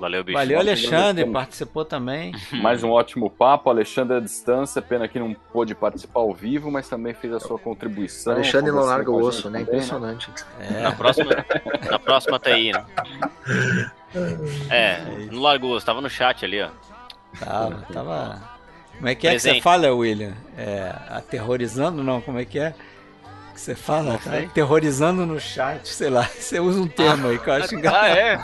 Valeu, bicho. Valeu, Alexandre, participou também. Mais um ótimo papo. Alexandre à distância, pena que não pôde participar ao vivo, mas também fez a sua contribuição. Alexandre não larga o osso, né? Impressionante. Né? É. Na próxima, na próxima tá aí, né? É, não largou o osso, tava no chat ali, ó. Tava, tava. Como é que é que Presente. você fala, William? É, aterrorizando, não? Como é que é? Que você fala? Tá aterrorizando no chat, sei lá. Você usa um termo aí que eu acho engraçado. Ah, é?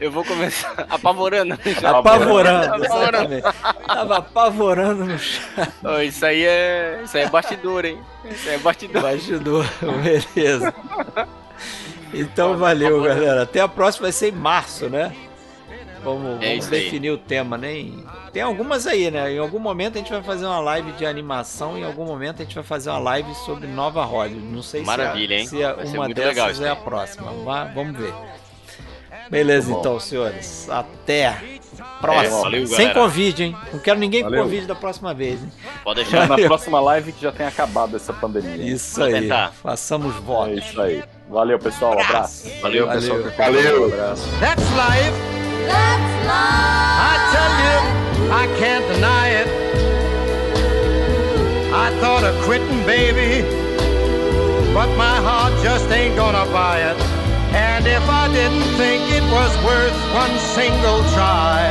Eu vou começar apavorando. Apavorando, Apavorando. Tava apavorando no chat. Ô, isso aí é. Isso aí é bastidor, hein? Isso aí é bastidor. Bastidor, beleza. Então valeu, galera. Até a próxima, vai ser em março, né? Vamos, É vamos aí. definir o tema, né? Em- Tem algumas aí, né? Em algum momento a gente vai fazer uma live de animação, em algum momento a gente vai fazer uma live sobre Nova Hollywood. Não sei Maravilha, se, a, hein? se a- uma legal dessas isso é a próxima. Vá- Vamos ver. Beleza, bom. então, senhores. Até a próxima. É, valeu, Sem convite, hein? Não quero ninguém com Valeu. convite da próxima vez, hein? Pode deixar. na próxima live que já tenha acabado essa pandemia. Isso Vou aí. tentar. Façamos É votos. isso aí. Valeu, pessoal. abraço. Valeu, Valeu. pessoal. Valeu. Um abraço. That's life. That's life. I tell you, I can't deny it. I thought of quitting, baby, but my heart just ain't gonna buy it. And if I didn't think it was worth one single try,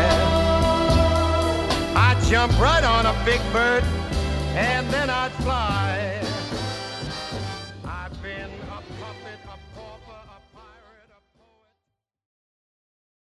I'd jump right on a big bird and then I'd fly.